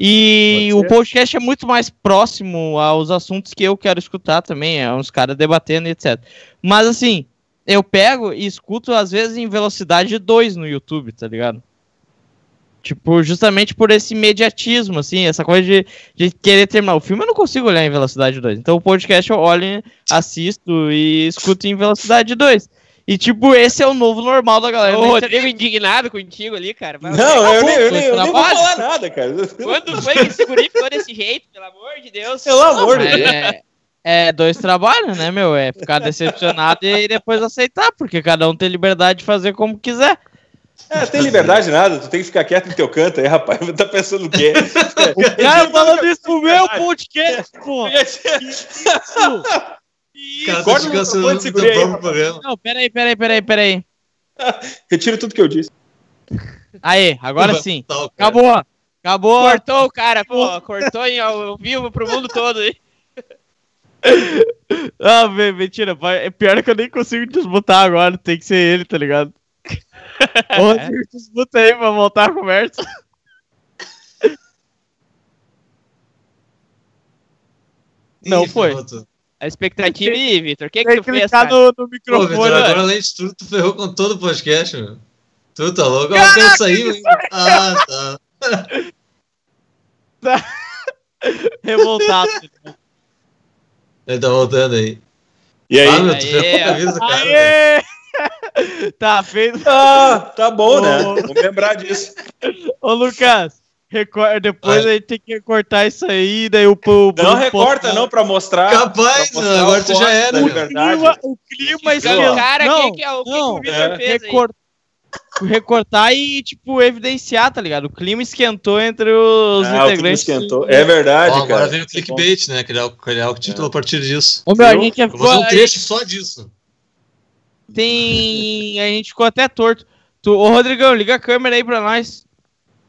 E o podcast é muito mais próximo aos assuntos que eu quero escutar também, é uns caras debatendo e etc. Mas assim, eu pego e escuto às vezes em velocidade 2 no YouTube, tá ligado? Tipo, justamente por esse imediatismo, assim, essa coisa de, de querer terminar. O filme eu não consigo olhar em velocidade 2. Então o podcast eu olho, assisto e escuto em velocidade 2. E, tipo, esse é o novo normal da galera.
O Rodrigo indignado contigo ali, cara.
Vai, não, eu, nem, eu, nem, eu nem vou falar nada, cara.
Quando foi que esse guri ficou desse jeito, pelo amor de Deus?
Pelo amor de Deus.
É, é dois trabalhos, né, meu? É ficar decepcionado e depois aceitar, porque cada um tem liberdade de fazer como quiser.
É, tem liberdade nada, tu tem que ficar quieto no teu canto aí, rapaz. [LAUGHS] Tá pensando o quê?
o cara falando isso no meu podcast, pô. Isso.
Cara, tá descansando do próprio
programa. Não, peraí, peraí, peraí, peraí. [LAUGHS]
Retiro tudo que eu disse.
Aí, agora sim. Acabou. Acabou.
Cortou o cara, pô. Cortou em ao vivo pro mundo todo aí. [LAUGHS]
Ah, mentira. É pior que eu nem consigo desmutar agora. Tem que ser ele, tá ligado? Ô, desmuta aí pra voltar a conversa. Não foi.
A expectativa aí, Vitor. O que, que tu fez,
cara? No, no microfone. Pô, Vitor,
agora além de tudo, tu ferrou com todo o podcast, meu. Tu tá louco? Caraca, eu quero sair. Ah, tá.
tá. [LAUGHS] Revoltado.
Ele tá voltando aí.
E aí?
Ah, meu, tu ferrou com a camisa, cara. Aê! [LAUGHS]
Tá feito.
Ah, tá bom, né? Vamos lembrar disso.
Ô, Lucas. Recor depois Ai. a gente tem que cortar isso aí, daí o, o
Não recorta, não, pra mostrar.
Capaz, pra mostrar agora tu já era.
O clima, o clima esquentou.
Cara, não, que, é o, não, que, o Victor é. fez Recort...
Recortar e, tipo, evidenciar, tá ligado? O clima esquentou entre os
ah, integrantes. O clima esquentou. É verdade, cara.
Agora vem o clickbait, né? Criar, criar o título é. a partir disso.
Ô, meu, a gente é
fazer um trecho só disso.
Tem. A gente ficou até torto. Tu... Ô, Rodrigão, liga a câmera aí pra nós.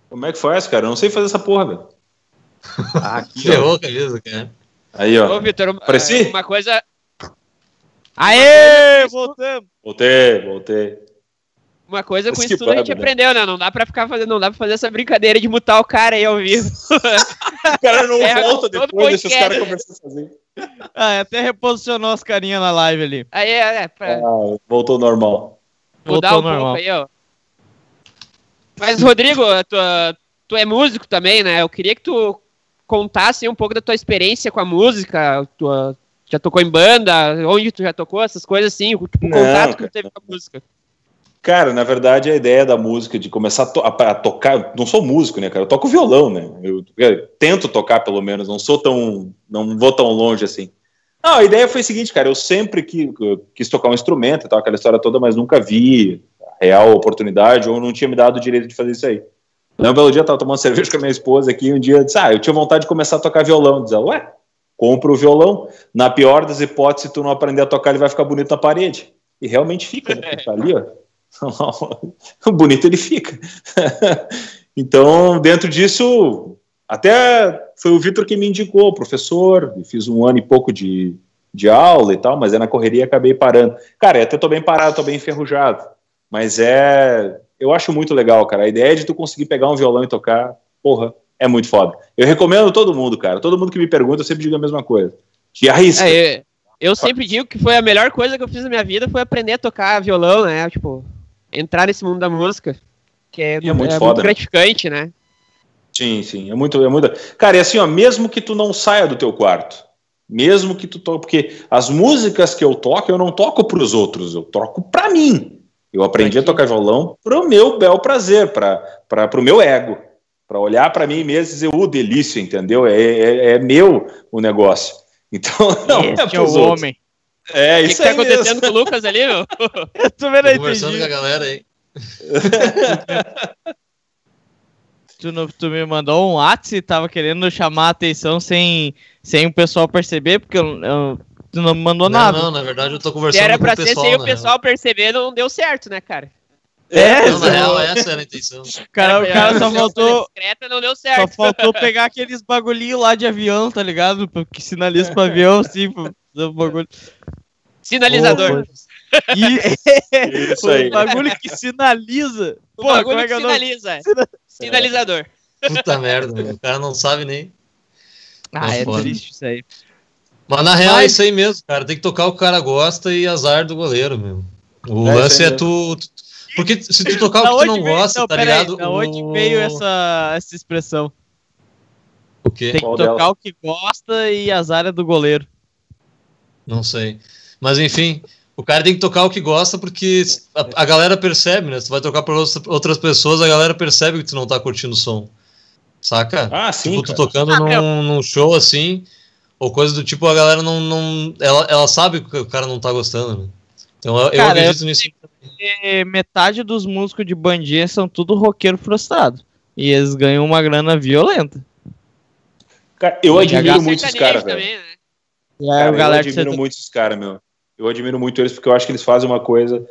Como é que faz, cara? Eu não sei fazer essa porra, velho. [LAUGHS]
Que Ferrou camisa, cara.
Aí, ó.
Ô, Vitor, Apareci? uma coisa.
Aê! Voltamos!
Voltei, voltei.
Uma coisa com isso tudo a gente né? aprendeu, né? Não dá pra ficar fazendo, não dá pra fazer essa brincadeira de mutar o cara aí ao vivo. [LAUGHS]
o cara não é, volta depois, deixa os caras conversando sozinhos.
Ah, até reposicionou as carinhas na live ali.
Aí, é, é pra...
ah, voltou normal.
Mudar voltou um normal. pouco aí, ó. Mas, Rodrigo, tu, tu é músico também, né? Eu queria que tu contasse um pouco da tua experiência com a música. Tu já tocou em banda? Onde tu já tocou? Essas coisas assim, tipo, o contato que tu teve com a música.
Cara, na verdade, a ideia da música, de começar a, to a, tocar, não sou músico, né, cara? Eu toco violão, né? Eu, eu, tento tocar, pelo menos, não sou tão. não vou tão longe assim. Não, a ideia foi a seguinte, cara, eu sempre que, quis tocar um instrumento tal, aquela história toda, mas nunca vi real oportunidade ou não tinha me dado o direito de fazer isso aí. Um belo dia eu tava tomando [LAUGHS] cerveja com a minha esposa aqui e um dia eu disse, ah, eu tinha vontade de começar a tocar violão. Diz ué, compra o violão, na pior das hipóteses, se tu não aprender a tocar, ele vai ficar bonito na parede. E realmente fica, né? Tá ali, ó. [LAUGHS] bonito ele fica. [LAUGHS] então, dentro disso, até foi o Vitor que me indicou, professor, fiz um ano e pouco de, de aula e tal, mas é na correria acabei parando. Cara, até tô bem parado, tô bem enferrujado. Mas é. Eu acho muito legal, cara. A ideia de tu conseguir pegar um violão e tocar, porra, é muito foda. Eu recomendo todo mundo, cara. Todo mundo que me pergunta, eu sempre digo a mesma coisa. Que arrisca.
É, eu sempre digo que foi a melhor coisa que eu fiz na minha vida foi aprender a tocar violão, né? Tipo, entrar nesse mundo da música. Que é, é, muito, é foda, muito gratificante, né?
Sim, sim, é muito, é muito. Cara, é assim, ó, mesmo que tu não saia do teu quarto, mesmo que tu toque, porque as músicas que eu toco, eu não toco para os outros, eu toco para mim. Eu aprendi a tocar violão para o meu bel prazer, para o meu ego, para olhar para mim mesmo e dizer, o uh, delícia, entendeu? É, é, é, meu o negócio. [LAUGHS] Então, não
Esse é, é o outros. homem.
É, isso que, que tá acontecendo com o Lucas ali, meu? [LAUGHS]
eu tô vendo aí. Conversando com a galera aí. [LAUGHS]
tu, tu me mandou um WhatsApp e tava querendo chamar a atenção sem, sem o pessoal perceber, porque eu, eu, tu não me mandou
não,
nada.
Não, na verdade eu tô conversando era
com o pessoal. Era pra ser sem o pessoal perceber, não deu certo, né, cara?
É, não, na real, essa era a intenção. [LAUGHS]
Cara, o cara só faltou.
Discreta, não deu certo.
Só faltou pegar aqueles bagulhinhos lá de avião, tá ligado? Que sinaliza pro avião, assim, pro bagulho.
Sinalizador.
Oh, [LAUGHS] e... Isso aí. O bagulho que sinaliza.
O Pô, bagulho é que, que sinaliza. [LAUGHS] É. Sinalizador.
Puta merda, meu. o cara não sabe nem.
Ah, é foda. triste isso aí.
Mas na real Mas... é isso aí mesmo, cara. Tem que tocar o que o cara gosta e azar do goleiro, meu. O é lance é tu, tu, Porque se tu tocar o [LAUGHS] que tu não veio, gosta, não, tá ligado? Aí,
da onde o... veio essa, essa expressão?
O quê?
Tem que Qual tocar dela? o que gosta e azar é do goleiro.
Não sei. Mas enfim, o cara tem que tocar o que gosta porque a, a galera percebe, né? Você vai tocar para outras pessoas, a galera percebe que tu não tá curtindo o som. Saca?
Ah, sim.
Tipo, tu tocando ah, num, num, show assim, ou coisa do tipo, a galera não. não ela, ela sabe que o cara não tá gostando, né? Então eu, cara, eu acredito eu nisso.
Metade dos músicos de bandinha são tudo roqueiro frustrado. E eles ganham uma grana violenta.
Cara, eu admiro muito esses caras, velho. Né? Cara, eu admiro muito esses caras, meu. Eu admiro muito eles porque eu acho que eles fazem uma coisa.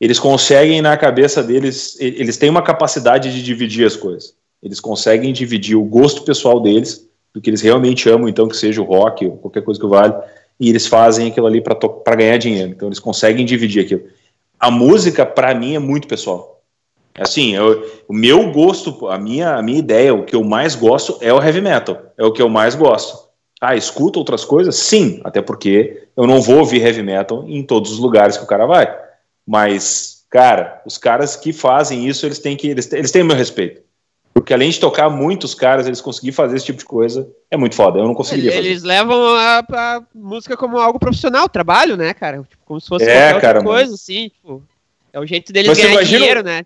Eles conseguem, na cabeça deles, eles têm uma capacidade de dividir as coisas. Eles conseguem dividir o gosto pessoal deles, do que eles realmente amam, então, que seja o rock ou qualquer coisa que vale, e eles fazem aquilo ali para ganhar dinheiro. Então, eles conseguem dividir aquilo. A música, para mim, é muito pessoal. Assim, eu, o meu gosto, a minha, a minha ideia, o que eu mais gosto é o heavy metal. É o que eu mais gosto. Ah, escuta outras coisas? Sim, até porque eu não vou ouvir heavy metal em todos os lugares que o cara vai. Mas, cara, os caras que fazem isso, eles têm que eles, eles têm meu respeito. Porque além de tocar muitos caras, eles conseguirem fazer esse tipo de coisa, é muito foda. Eu não conseguiria
eles. Eles levam a, a, música como algo profissional, trabalho, né, cara? Tipo, como se fosse
é, qualquer cara,
coisa, mano. assim, tipo. É o jeito deles ganhar imagina... dinheiro, né?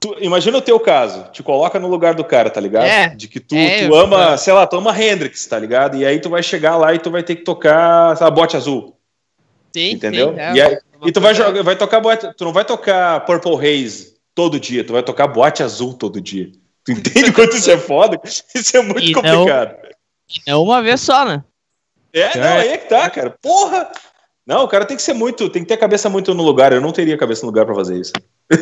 Tu, imagina o teu caso, te coloca no lugar do cara, tá ligado? É, de que tu, é, tu ama, sei lá, tu ama Hendrix, tá ligado? E aí tu vai chegar lá e tu vai ter que tocar, sei lá, bote azul.
Sim,
entendeu?
Sim, é,
e, aí, e tu vai, jogar, vai tocar tu não vai tocar Purple Haze todo dia, tu vai tocar bote azul todo dia. Tu entende [LAUGHS] quanto isso é foda? Isso é muito e complicado.
Não, é uma vez só, né?
É, não, aí é que tá, cara. Porra! Não, o cara tem que ser muito, tem que ter a cabeça muito no lugar. Eu não teria a cabeça no lugar para fazer isso. [LAUGHS]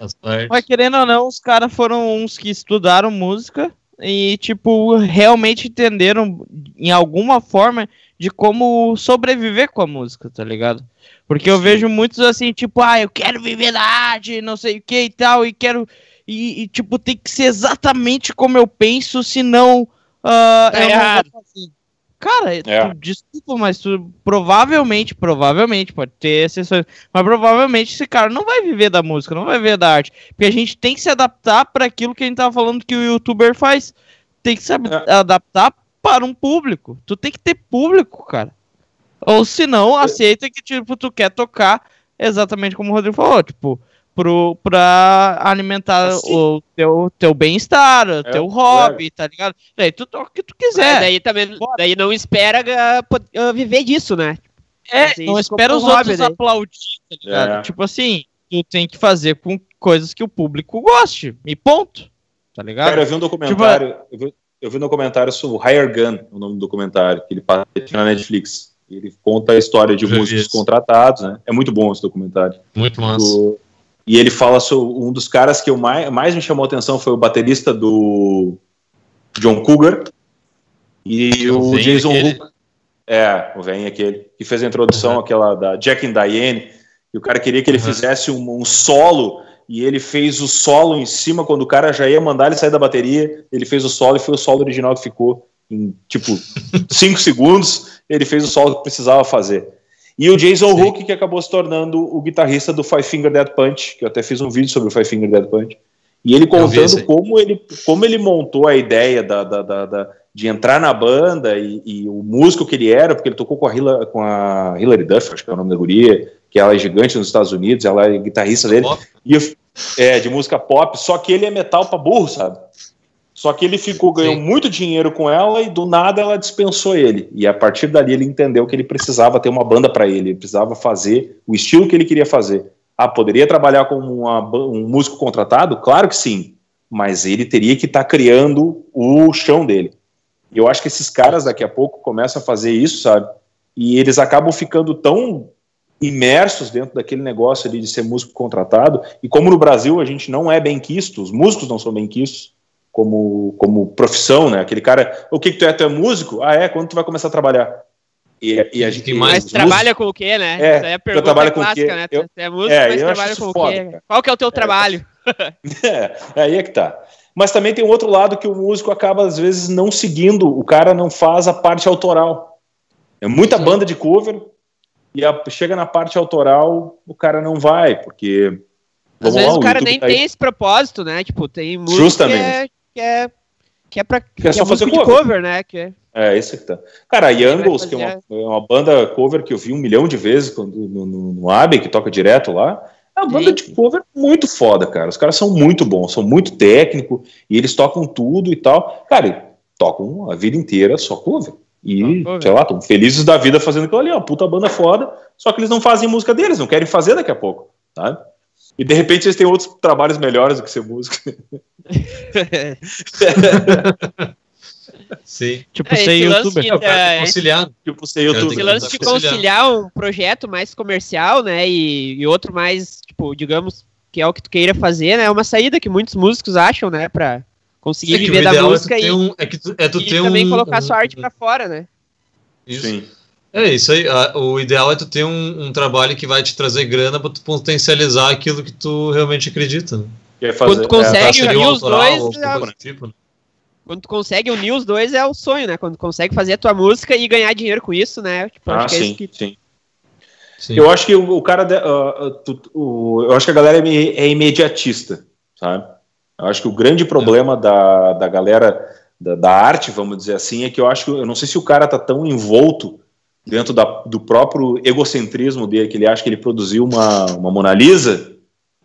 [LAUGHS]
Mas querendo ou não, os caras foram uns que estudaram música e, tipo, realmente entenderam em alguma forma de como sobreviver com a música, tá ligado? Porque eu vejo muitos assim, tipo, ah, eu quero viver da arte, não sei o que e tal, e quero. E, e, tipo, tem que ser exatamente como eu penso, senão. Uh, tá eu errado. fazer. Cara, é. tu, desculpa, mas tu provavelmente, provavelmente, pode ter exceções, mas provavelmente esse cara não vai viver da música, não vai viver da arte. Porque a gente tem que se adaptar para aquilo que a gente tava falando que o youtuber faz. Tem que se é. adaptar para um público. Tu tem que ter público, cara. Ou se não, é. aceita que, tipo, tu quer tocar exatamente como o Rodrigo falou, tipo, pro, pra alimentar assim. o teu, teu bem-estar, o é, teu hobby, tá ligado? Daí tu toca o que tu quiser.
daí também daí não espera uh, viver disso, né?
É, Fazer não espera os outros daí. aplaudir, tá ligado? É. Tipo assim, tu tem que fazer com coisas que o público goste, e ponto. Tá ligado?
Cara, eu vi um documentário, tipo, eu, vi, eu vi um documentário sobre o Higher Gun, o nome do documentário, que ele passa na Netflix. Ele conta a história de músicos contratados, né? É muito bom esse documentário.
Muito massa. Do,
e ele fala sobre um dos caras que eu mais, mais me chamou a atenção foi o baterista do John Cougar e o, o Jason Hook. É, o vem aquele que fez a introdução, uhum. aquela da Jack and Diane. E o cara queria que ele uhum. fizesse um, um, solo e ele fez o solo em cima quando o cara já ia mandar ele sair da bateria. Ele fez o solo e foi o solo original que ficou em tipo [LAUGHS] 5 segundos. Ele fez o solo que precisava fazer. E o Jason Sim. Hook, que acabou se tornando o guitarrista do Five Finger Dead Punch, que eu até fiz um vídeo sobre o Five Finger Dead Punch. E ele contando como ele, como ele montou a ideia da, da, da, da de entrar na banda e, e, o músico que ele era, porque ele tocou com a, Hila, com a Hilary Duff, acho que é o nome da guria, que ela é gigante nos Estados Unidos, ela é guitarrista dele, e, é, de música pop, só que ele é metal pra burro, sabe? Só que ele ficou, ganhou Sim. muito dinheiro com ela e do nada ela dispensou ele. E a partir dali ele entendeu que ele precisava ter uma banda para ele, ele precisava fazer o estilo que ele queria fazer. Ah, poderia trabalhar como uma, um músico contratado? Claro que sim, mas ele teria que estar tá criando o chão dele. E eu acho que esses caras daqui a pouco começam a fazer isso, sabe? E eles acabam ficando tão imersos dentro daquele negócio ali de ser músico contratado. E como no Brasil a gente não é bem quisto, os músicos não são bem quistos como, como profissão, né? Aquele cara, o que, que tu é? Tu é músico? Ah, é? Quando tu vai começar a trabalhar?
E, e a gente mais trabalha músicos, com o quê, né?
É, Essa é a pergunta trabalha clássica, com o quê?
né? Eu, é músico, é, mas trabalha com foda, o quê? Cara. Qual que é o teu é, trabalho?
É, [LAUGHS] é, aí é que tá. Mas também tem um outro lado que o músico acaba, às vezes, não seguindo, o cara não faz a parte autoral. É muita Sim. banda de cover, e a, chega na parte autoral, o cara não vai, porque.
Às vezes lá, o cara nem tá tem esse propósito, né? Tipo, tem música Justamente. que é, que é, que é pra que é só é fazer cover. cover. né? Que é...
É, esse que tá. Cara, a Youngles, que é uma, é uma, banda cover que eu vi um milhão de vezes quando, no, no, no Abbey, que toca direto lá, é uma banda de cover muito foda, cara. Os caras são muito bons, são muito técnicos, e eles tocam tudo e tal. Cara, tocam a vida inteira só cover. E, sei lá, estão felizes da vida fazendo aquilo ali, ó, puta banda foda, só que eles não fazem música deles, não querem fazer daqui a pouco, sabe? E de repente eles têm outros trabalhos melhores do que ser músico. [LAUGHS]
Sim. Tipo, é, ser youtuber. De, é,
conciliar.
Tipo, ser youtuber. Esse lance de conciliar um projeto mais comercial, né, e, e, outro mais, tipo, digamos, que é o que tu queira fazer, né, é uma saída que muitos músicos acham, né, pra conseguir é viver da música é
e, um, é que tu, é tu
e também um, colocar um, sua arte pra fora, né.
Isso. Sim. É isso aí. O ideal é tu ter um, um, trabalho que vai te trazer grana para tu potencializar aquilo que tu realmente acredita. Né?
Quando tu consegue é, unir os dois, é, tipo, né? quando tu consegue unir os dois é o sonho, né? Quando tu consegue fazer a tua música e ganhar dinheiro com isso, né?
Tipo, ah, sim, é que... sim. sim. Eu acho que o, o cara, uh, tu, o, eu acho que a galera é, é, imediatista, sabe? Eu acho que o grande problema é. da, da galera da, da, arte, vamos dizer assim, é que eu acho que eu não sei se o cara tá tão envolto dentro da, do próprio egocentrismo dele, que ele acha que ele produziu uma, uma Mona Lisa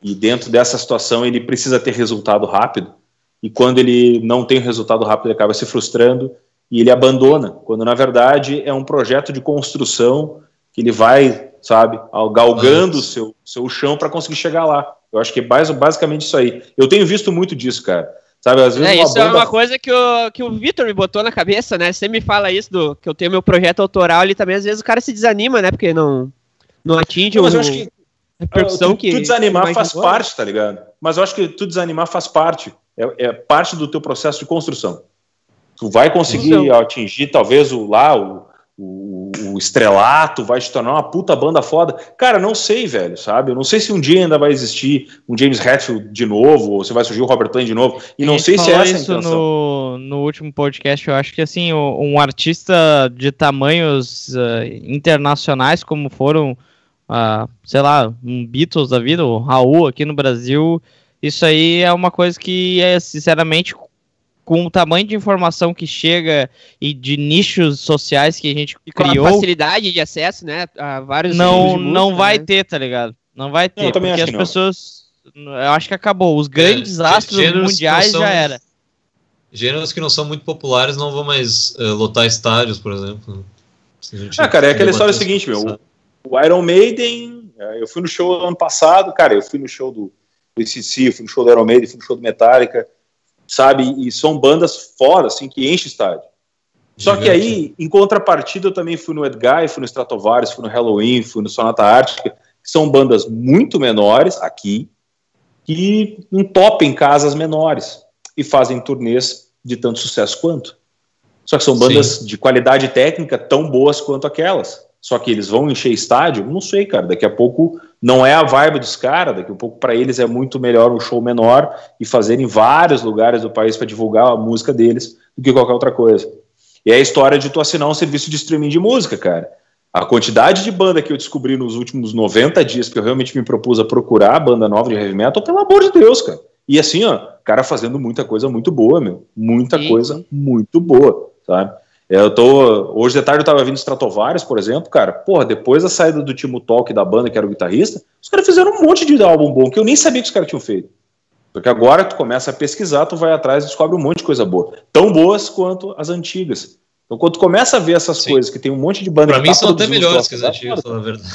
e dentro dessa situação ele precisa ter resultado rápido e quando ele não tem resultado rápido, ele acaba se frustrando e ele abandona, quando na verdade é um projeto de construção que ele vai, sabe, galgando o seu, seu chão para conseguir chegar lá. Eu acho que é basicamente isso aí. Eu tenho visto muito disso, cara. Sabe, às vezes
é, isso é banda... é uma coisa que o, que o Vitor me botou na cabeça, né? Você me fala isso, do, que eu tenho meu projeto autoral ali também, às vezes o cara se desanima, né? Porque não, não atinge não,
mas o, eu acho que, a repercussão tu, que... Tu desanimar faz parte, tá ligado? Mas eu acho que tu desanimar faz parte é, é parte do teu processo de construção. Tu vai conseguir então, atingir talvez o lá o, o, o, estrelato, vai te tornar uma puta banda foda. Cara, não sei, velho, sabe? Eu não sei se um dia ainda vai existir um James Hetfield de novo, ou se vai surgir o Robert Plant de novo. E não sei se é essa isso a intenção.
No, no último podcast, eu acho que assim, um artista de tamanhos uh, internacionais, como foram, uh, sei lá, um Beatles da vida, o Raul aqui no Brasil, isso aí é uma coisa que, é, sinceramente, com o tamanho de informação que chega e de nichos sociais que a gente e criou. Com a
facilidade de acesso, né? A vários
Não, música, não vai né? ter, tá ligado? Não vai ter, não, porque as pessoas. Eu acho que acabou. Os grandes é, astros mundiais são, já era.
Gêneros que não são muito populares não vão mais uh, lotar estádios, por exemplo.
Ah, cara, é aquela história seguinte, meu. O Iron Maiden, é, eu fui no show ano passado, cara, eu fui no show do do ICC, fui no show do Iron Maiden, fui no show do Metallica, sabe? E são bandas fora, assim, que enchem estádio. Só que aí, em contrapartida, eu também fui no Edguy, fui no Stratovarius, fui no Halloween, fui no Sonata Ártica, que são bandas muito menores aqui, que entopem casas menores e fazem turnês de tanto sucesso quanto. Só que são bandas Sim. de qualidade técnica tão boas quanto aquelas. Só que eles vão encher estádio? Não sei, cara. Daqui a pouco não é a vibe dos caras, daqui a pouco para eles é muito melhor um show menor e fazer em vários lugares do país para divulgar a música deles do que qualquer outra coisa. E é a história de tu assinar um serviço de streaming de música, cara. A quantidade de banda que eu descobri nos últimos 90 dias que eu realmente me propus a procurar banda nova de heavy metal, pelo amor de Deus, cara. E assim, ó, cara fazendo muita coisa muito boa, meu. Muita coisa muito boa, sabe? Eu tô. Hoje de tarde eu tava vindo Stratovarius, por exemplo, cara. Porra, depois da saída do Timo Talk da banda, que era o guitarrista, os caras fizeram um monte de álbum bom que eu nem sabia que os caras tinham feito. Porque agora tu começa a pesquisar, tu vai atrás e descobre um monte de coisa boa. Tão boas quanto as antigas. Então, quando tu começa a ver essas Sim. coisas, que tem um monte de banda
pra mim tá são até melhores que as antigas, falar a verdade.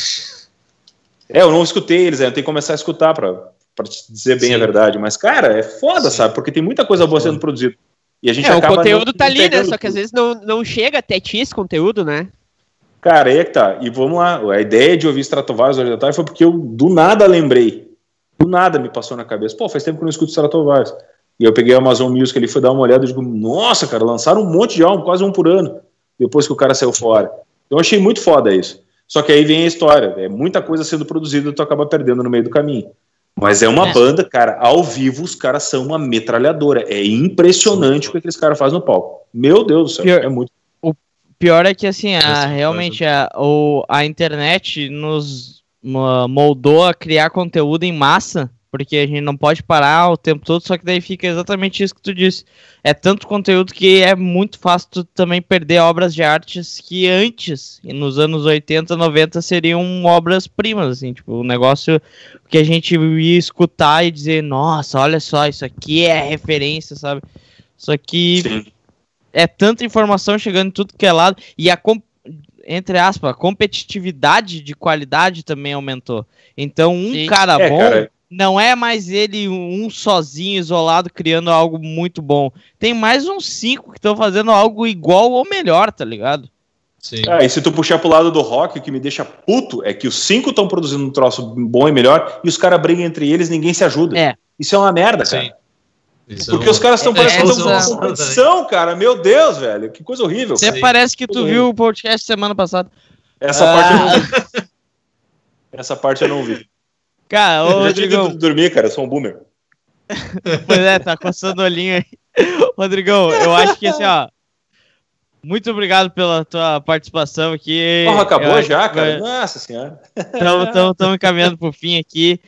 É, eu não escutei eles, né? eu tenho que começar a escutar pra, pra te dizer bem Sim. a verdade. Mas, cara, é foda, Sim. sabe? Porque tem muita coisa boa sendo produzida.
E a gente é, o conteúdo não, tá ali, né? Só que às vezes não, não chega até ti esse conteúdo, né?
Cara, aí é que tá. E vamos lá. A ideia de ouvir Stratovarius hoje à tarde foi porque eu do nada lembrei. Do nada me passou na cabeça. Pô, faz tempo que eu não escuto Stratovarius. E eu peguei a Amazon Music ali, fui dar uma olhada e digo, nossa, cara, lançaram um monte de álbum, quase um por ano, depois que o cara saiu fora. Então eu achei muito foda isso. Só que aí vem a história, é muita coisa sendo produzida e tu acaba perdendo no meio do caminho. Mas é uma é. banda, cara, ao vivo os caras são uma metralhadora. É impressionante o que aqueles caras fazem no palco. Meu Deus do céu, pior, é muito.
O pior é que, assim, a, realmente a, o, a internet nos moldou a criar conteúdo em massa porque a gente não pode parar o tempo todo, só que daí fica exatamente isso que tu disse. É tanto conteúdo que é muito fácil tu também perder obras de artes que antes, nos anos 80, 90, seriam obras primas, assim, tipo, um negócio que a gente ia escutar e dizer, nossa, olha só, isso aqui é referência, sabe? Só que Sim. é tanta informação chegando em tudo que é lado, e a entre aspas, a competitividade de qualidade também aumentou. Então, um Sim. cara é, bom cara, não é mais ele um sozinho, isolado, criando algo muito bom. Tem mais uns cinco que estão fazendo algo igual ou melhor, tá ligado?
Sim. É, e se tu puxar pro lado do rock, o que me deixa puto é que os cinco estão produzindo um troço bom e melhor e os caras brigam entre eles ninguém se ajuda. É. Isso é uma merda, Sim. cara. Isso Porque os caras estão é, parecendo uma competição, cara. Meu Deus, velho. Que coisa horrível.
Você parece que tu viu o podcast semana passada.
Essa ah. parte eu não ah. vi. Essa parte eu não vi. [LAUGHS]
Cara, ô,
Rodrigão. Eu dormir, cara, eu sou um boomer. [LAUGHS]
pois é, tá coçando o olhinho aí. [LAUGHS] Rodrigão, eu acho que assim, ó. Muito obrigado pela tua participação aqui.
Porra, acabou já, cara? Nossa senhora.
Estamos encaminhando pro fim aqui.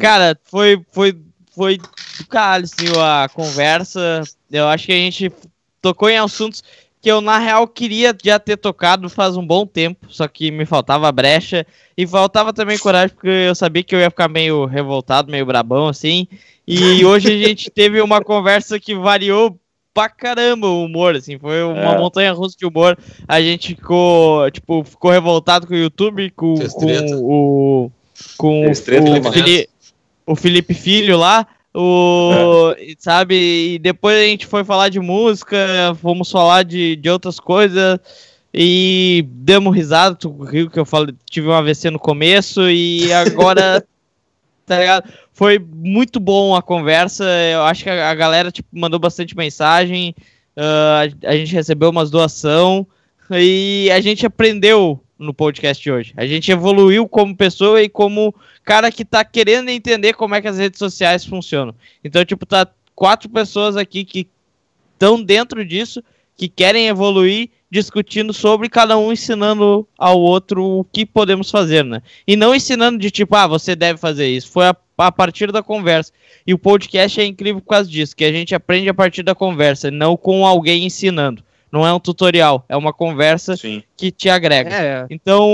Cara, foi, foi, foi do caralho, assim, a conversa. Eu acho que a gente tocou em assuntos que eu, na real, queria já ter tocado faz um bom tempo, só que me faltava brecha e faltava também coragem, porque eu sabia que eu ia ficar meio revoltado, meio brabão, assim. E [LAUGHS] hoje a gente teve uma conversa que variou pra caramba o humor, assim, foi uma é. montanha russa de humor. A gente ficou, tipo, ficou revoltado com o YouTube, com, com o. Com o, Felipe, o Felipe Filho lá. O, é. Sabe? E depois a gente foi falar de música, fomos falar de, de outras coisas e demos risada. Tu riu que eu falei, tive um AVC no começo e agora. [LAUGHS] tá ligado? Foi muito bom a conversa. Eu acho que a, a galera tipo, mandou bastante mensagem. Uh, a, a gente recebeu umas doação e a gente aprendeu no podcast de hoje. A gente evoluiu como pessoa e como cara que tá querendo entender como é que as redes sociais funcionam. Então, tipo, tá quatro pessoas aqui que estão dentro disso, que querem evoluir, discutindo sobre cada um ensinando ao outro o que podemos fazer, né? E não ensinando de tipo, ah, você deve fazer isso. Foi a, a partir da conversa. E o podcast é incrível por causa disso, que a gente aprende a partir da conversa, não com alguém ensinando não é um tutorial, é uma conversa Sim. que te agrega. É. Então,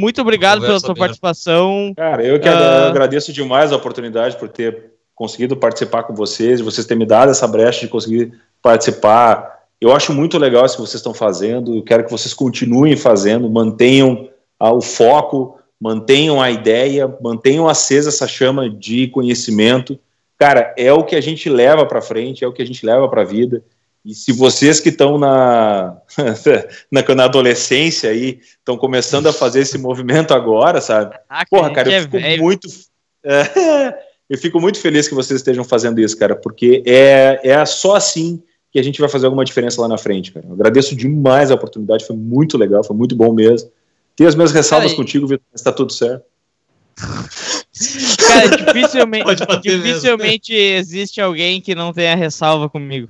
muito obrigado pela sua participação.
Cara, eu que uh... agradeço demais a oportunidade por ter conseguido participar com vocês, vocês terem me dado essa brecha de conseguir participar. Eu acho muito legal isso que vocês estão fazendo, eu quero que vocês continuem fazendo, mantenham ah, o foco, mantenham a ideia, mantenham acesa essa chama de conhecimento. Cara, é o que a gente leva para frente, é o que a gente leva para a vida. E se vocês que estão na, [LAUGHS] na, na, adolescência aí, estão começando a fazer esse movimento agora, sabe? Ah, Porra, cara, eu é fico é muito. É, [LAUGHS] eu fico muito feliz que vocês estejam fazendo isso, cara, porque é, é só assim que a gente vai fazer alguma diferença lá na frente, cara. Eu agradeço demais a oportunidade, foi muito legal, foi muito bom mesmo. Tenho as minhas ressalvas Aí. contigo, Vitor, mas tá tudo certo.
Cara, dificilmente, [LAUGHS] dificilmente existe alguém que não tenha ressalva comigo.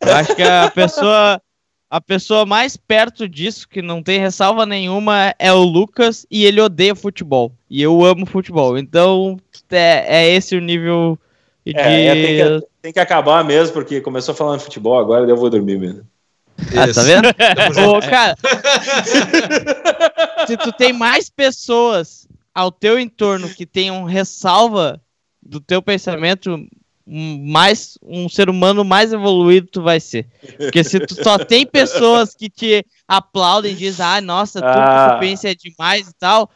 Eu acho que a pessoa, a pessoa mais perto disso, que não tem ressalva nenhuma, é o Lucas e ele odeia futebol. E eu amo futebol. Então, é, é esse o nível
É, é, tem, que, tem, que, acabar mesmo, porque começou falando de futebol, agora eu vou dormir mesmo.
Ah, tá vendo? [LAUGHS] Ô, cara, se tu tem mais pessoas ao teu entorno que tenham ressalva do teu pensamento, mais um ser humano mais evoluído tu vai ser. Porque se tu só tem pessoas que te aplaudem e dizem, ah, nossa, tudo ah. que tu pensa é demais e tal,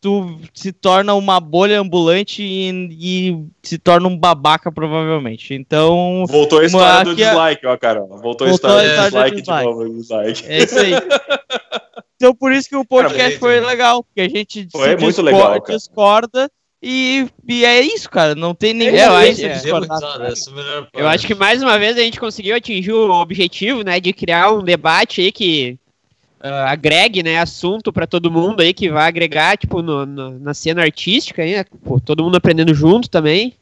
tu se torna uma bolha ambulante e, e, se torna um babaca, provavelmente. Então.
Voltou a história do dislike, ó, cara. Voltou, a história, do dislike, de novo. Dislike.
É isso aí. [LAUGHS] então, por isso que o podcast foi legal, porque a gente
foi muito discorda, legal,
cara. discorda e, e, é isso, cara. Não tem nenhum.
É, eu, acho, é. é eu acho que mais uma vez a gente conseguiu atingir o objetivo, né, de criar um debate aí que uh, agregue, né, assunto para todo mundo aí, que vai agregar, tipo, no, no, na cena artística aí, né, pô, todo mundo aprendendo junto também.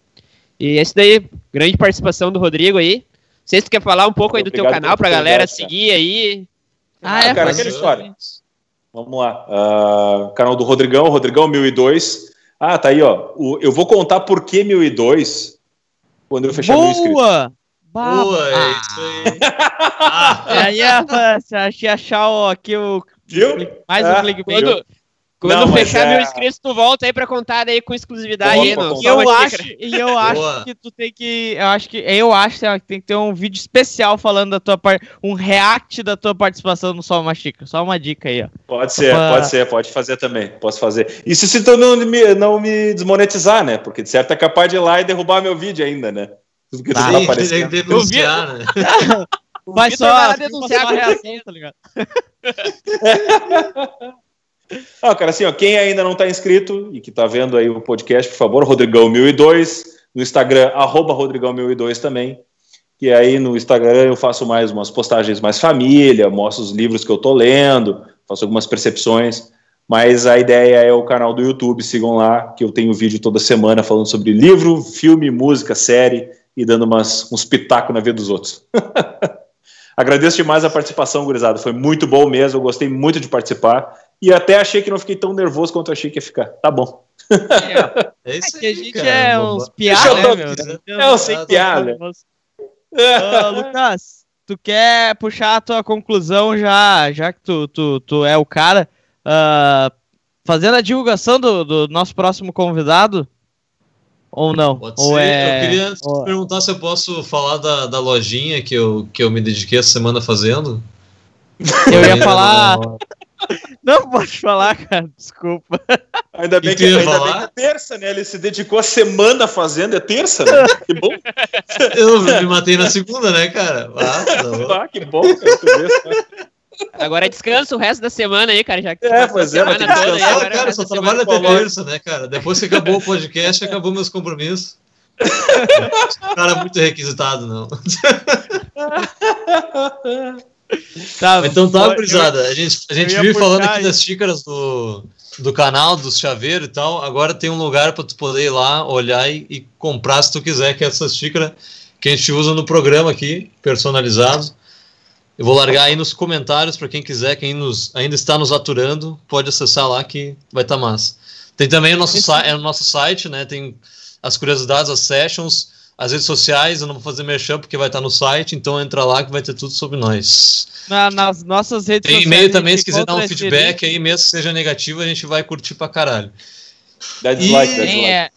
E esse daí, grande participação do Rodrigo aí. Sei se tu quer falar um pouco aí do Obrigado teu canal pra galera seguir aí.
Ah, é, cara, aquela história. Vamos lá. Uh, canal do Rodrigão, Rodrigão 1002. Ah, tá aí, ó. O, eu vou contar por que 1002 quando eu fechar Boa!
meu inscrito. Boa! É isso aí. ah. [LAUGHS] Aí é, achar ó, aqui o.
Viu?
Mais um é, clickbait.
Quando, quando não, fechar é... mil inscritos, tu volta aí pra contar aí com exclusividade.
Não, e eu acho, e eu acho que tu tem que. Eu acho que. Eu acho que tem que ter um vídeo especial falando da tua parte. Um react da tua participação no Só uma Chica. Só uma dica aí, ó.
Pode ser, pra... pode ser, pode fazer também. Posso fazer. Isso se tu não me, não me desmonetizar, né? Porque de certo é capaz de ir lá e derrubar meu vídeo ainda, né?
Tudo que tá, tá tem que denunciar, né? [LAUGHS]
Vai só denunciar a reação, tá ligado? [LAUGHS] [LAUGHS]
Ah, cara, assim, ó, quem ainda não está inscrito e que está vendo aí o podcast, por favor, Rodrigão1002, no Instagram, arroba Rodrigão1002 também, que aí no Instagram eu faço mais umas postagens mais família, mostro os livros que eu tô lendo, faço algumas percepções, mas a ideia é o canal do YouTube, sigam lá, que eu tenho vídeo toda semana falando sobre livro, filme, música, série e dando umas, uns pitacos na vida dos outros. [LAUGHS] Agradeço demais a participação, gurizada. Foi muito bom mesmo. Eu gostei muito de participar. E até achei que não fiquei tão nervoso quanto achei que ia ficar. Tá bom.
É, é isso é que a gente cara, é uns piadas, né, meu? Deus,
é, eu sei piada.
Uh, Lucas, tu quer puxar a tua conclusão já, já que tu, tu, tu é o cara, uh, fazendo a divulgação do, do nosso próximo convidado? Ou não?
Pode
Ou
ser. É... Eu queria Ou... perguntar se eu posso falar da, da lojinha que eu, que eu me dediquei essa semana fazendo.
Eu ia falar. Não pode falar, cara, desculpa.
Ainda bem que, que ainda bem que é terça, né? Ele se dedicou a semana fazendo, é terça, né? Que bom. [LAUGHS]
Eu me matei na segunda, né, cara?
Ah, tá [LAUGHS] ah que bom, cara.
Agora é descanso o resto da semana aí, cara. Já
que é, pois é,
mas tem que descansar. Aí, cara, só trabalho até terça, né, cara? Depois que acabou o podcast, acabou meus compromissos. [LAUGHS] cara muito requisitado, não. Tá, então tá, gurizada. A gente, a gente vive falando aqui das xícaras do, do canal, dos chaveiros e tal. Agora tem um lugar para tu poder ir lá, olhar e, e, comprar se tu quiser, que é essa xícara que a gente usa no programa aqui, personalizado. Eu vou largar aí nos comentários para quem quiser, quem nos, ainda está nos aturando, pode acessar lá que vai estar tá massa. Tem também o nosso, é o nosso site, né? Tem as curiosidades, as sessions, as redes sociais, eu não vou fazer merchan porque vai estar no site, então entra lá que vai ter tudo sobre nós.
Na, nas nossas redes
Tem e-mail também, se quiser dar um feedback aí, mesmo que seja negativo, a gente vai curtir pra caralho.
Dá dislike, dá dislike.
É,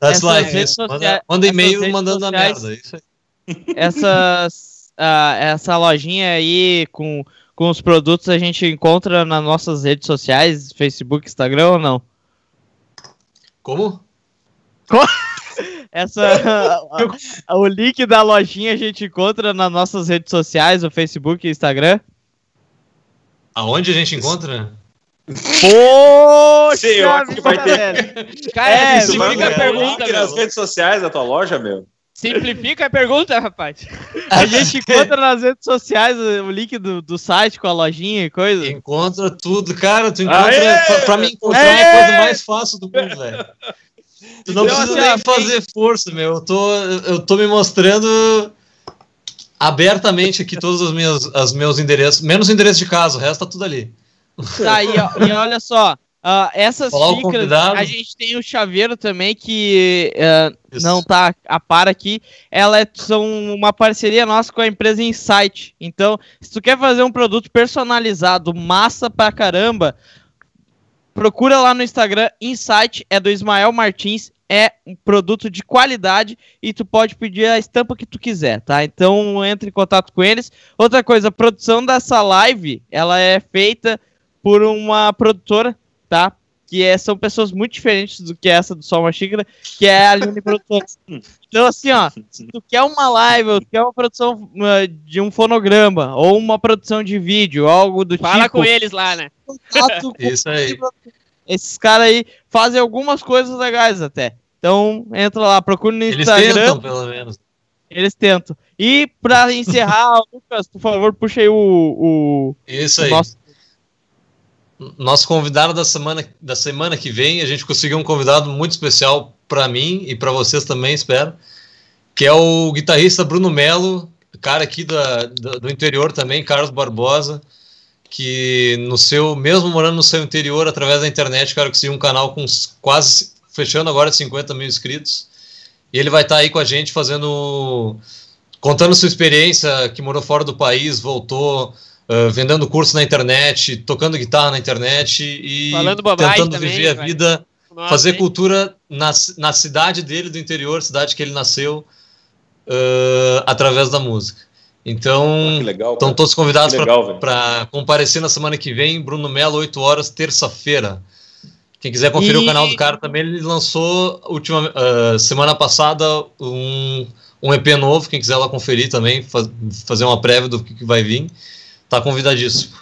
dá dislike, manda, manda e-mail mandando sociais, a merda. Isso aí.
Essas uh, [LAUGHS] essa lojinha aí com, com os produtos a gente encontra nas nossas redes sociais, Facebook, Instagram ou não?
Como? [LAUGHS]
Essa, o link da lojinha a gente encontra nas nossas redes sociais, o Facebook e Instagram.
Aonde a gente encontra?
Poxa,
Sim, eu acho que vai ter.
Cara, é, isso fica a pergunta.
nas redes sociais da tua loja, meu.
Simplifica a pergunta, rapaz. [LAUGHS] A gente encontra nas redes sociais o link do, do site com a lojinha e coisa.
Encontra tudo, cara. Tu encontra. Pra, pra, mim encontrar é a coisa mais fácil do mundo, velho. Tu não precisa nem fazer força, meu. Eu tô, eu tô me mostrando abertamente aqui todos os meus, os meus endereços, menos o endereço de casa, o resto tá tudo ali.
Tá, e, e olha só, Uh, essas Olá, xícaras, a gente tem o chaveiro também, que uh, não tá a par aqui. Elas é, são uma parceria nossa com a empresa Insight. Então, se tu quer fazer um produto personalizado, massa pra caramba, procura lá no Instagram, Insight, é do Ismael Martins, é um produto de qualidade e tu pode pedir a estampa que tu quiser, tá? Então entre em contato com eles. Outra coisa, a produção dessa live, ela é feita por uma produtora tá? Que é, são pessoas muito diferentes do que essa do Sol Uma Xícara, que é a Aline Produções. Então, assim, ó, se tu quer uma live, ou tu quer uma produção uh, de um fonograma, ou uma produção de vídeo, algo do
Fala tipo... Fala com eles lá, né? [LAUGHS]
Isso aí.
Esses caras aí fazem algumas coisas legais até. Então, entra lá, procura no Instagram. Eles tentam, pelo menos. Eles tentam. E pra encerrar, [LAUGHS] Lucas, por favor, puxa aí o, o,
Isso o aí. nosso nosso convidado da semana, da semana que vem, a gente conseguiu um convidado muito especial para mim e para vocês também, espero, que é o guitarrista Bruno Melo, cara aqui da, da, do interior também, Carlos Barbosa, que no seu, mesmo morando no seu interior, através da internet, cara, conseguiu um canal com quase, fechando agora 50 mil inscritos, e ele vai estar tá aí com a gente fazendo, contando sua experiência, que morou fora do país, voltou, uh, vendendo curso na internet, tocando guitarra na internet e tentando também, viver a vida, Nossa, fazer hein? cultura na, na cidade dele, do interior, cidade que ele nasceu, uh, através da música. Então, ah, legal, estão todos convidados para comparecer na semana que vem, Bruno Melo, 8 horas, terça-feira. Quem quiser conferir e... o canal do cara também, ele lançou última, uh, semana passada um, um EP novo. Quem quiser lá conferir também, faz, fazer uma prévia do que, que vai vir. Tá convidadíssimo.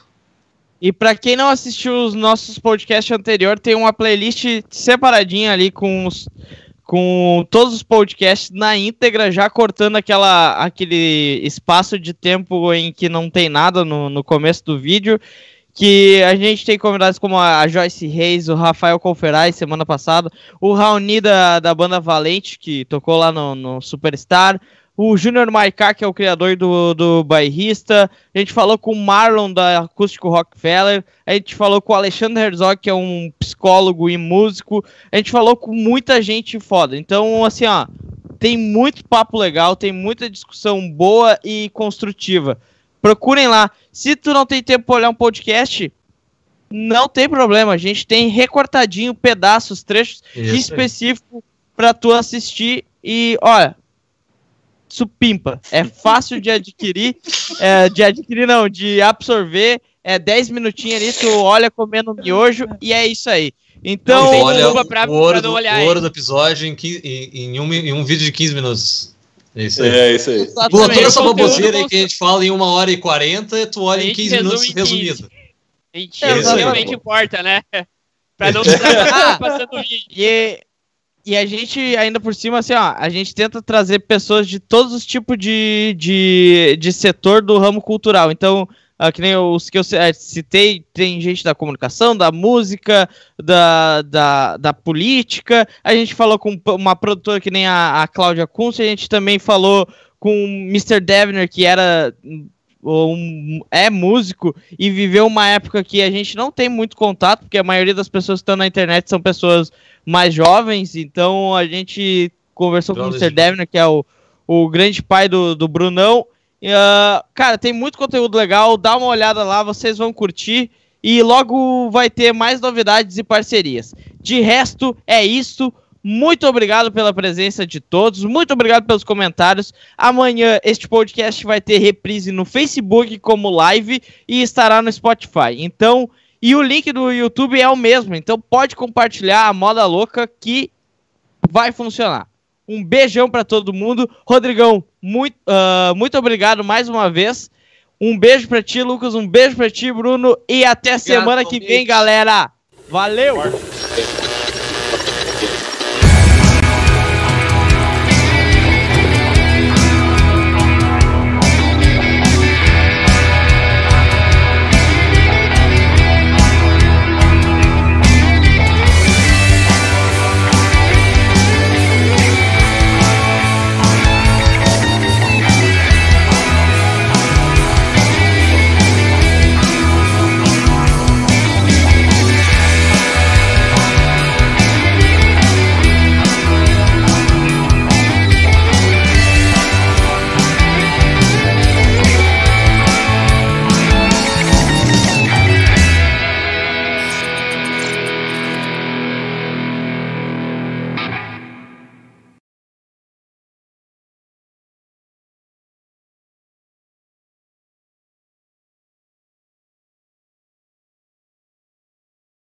E para quem não assistiu os nossos podcasts anteriores, tem uma playlist separadinha ali com os, com todos os podcasts na íntegra, já cortando aquela, aquele espaço de tempo em que não tem nada no, no começo do vídeo. Que a gente tem convidados como a Joyce Reis, o Rafael Conferai semana passada, o Raoni da, da banda Valente, que tocou lá no, no Superstar, o Júnior Maicá, que é o criador do, do Bairrista, a gente falou com o Marlon da Acústico Rockefeller, a gente falou com o Alexandre Herzog, que é um psicólogo e músico, a gente falou com muita gente foda. Então, assim, ó, tem muito papo legal, tem muita discussão boa e construtiva. Procurem lá. Se tu não tem tempo para olhar um podcast, não tem problema, a gente tem recortadinho pedaços, trechos específicos para tu assistir e, olha, supimpa. É fácil de adquirir, é, de adquirir não, de absorver. É 10 minutinhos ali, tu olha comendo miojo e é isso aí. Então,
olha, pra, o ouro, do, o ouro do episódio em, em, em, um, em um vídeo de 15 minutos.
É isso aí. É isso aí.
Pula toda essa baboseira aí que a gente fala em uma hora e 40, tu olha em 15 minutos resumido.
A gente é, realmente importa, né? [LAUGHS] Pra não ficar passando
vídeo. E, e a gente, ainda por cima, assim, ó, a gente tenta trazer pessoas de todos os tipos de, de, de setor do ramo cultural. Então, uh, que nem os que eu uh, citei, tem gente da comunicação, da música, da, da, da política. A gente falou com uma produtora que nem a, a Cláudia Kunz, a gente também falou com o Mr. Devner, que era um, é músico e viveu uma época que a gente não tem muito contato, porque a maioria das pessoas que estão na internet são pessoas mais jovens, então a gente conversou com o Mr. Devner, que é o, o grande pai do, do Brunão. Uh, cara, tem muito conteúdo legal, dá uma olhada lá, vocês vão curtir. E logo vai ter mais novidades e parcerias. De resto, é isso. Muito obrigado pela presença de todos, muito obrigado pelos comentários. Amanhã este podcast vai ter reprise no Facebook como live e estará no Spotify. Então, e o link do YouTube é o mesmo, então pode compartilhar a moda louca que vai funcionar. Um beijão para todo mundo. Rodrigão, muito, uh, muito obrigado mais uma vez. Um beijo para ti, Lucas. Um beijo para ti, Bruno. E até obrigado, semana que vem, galera. Valeu!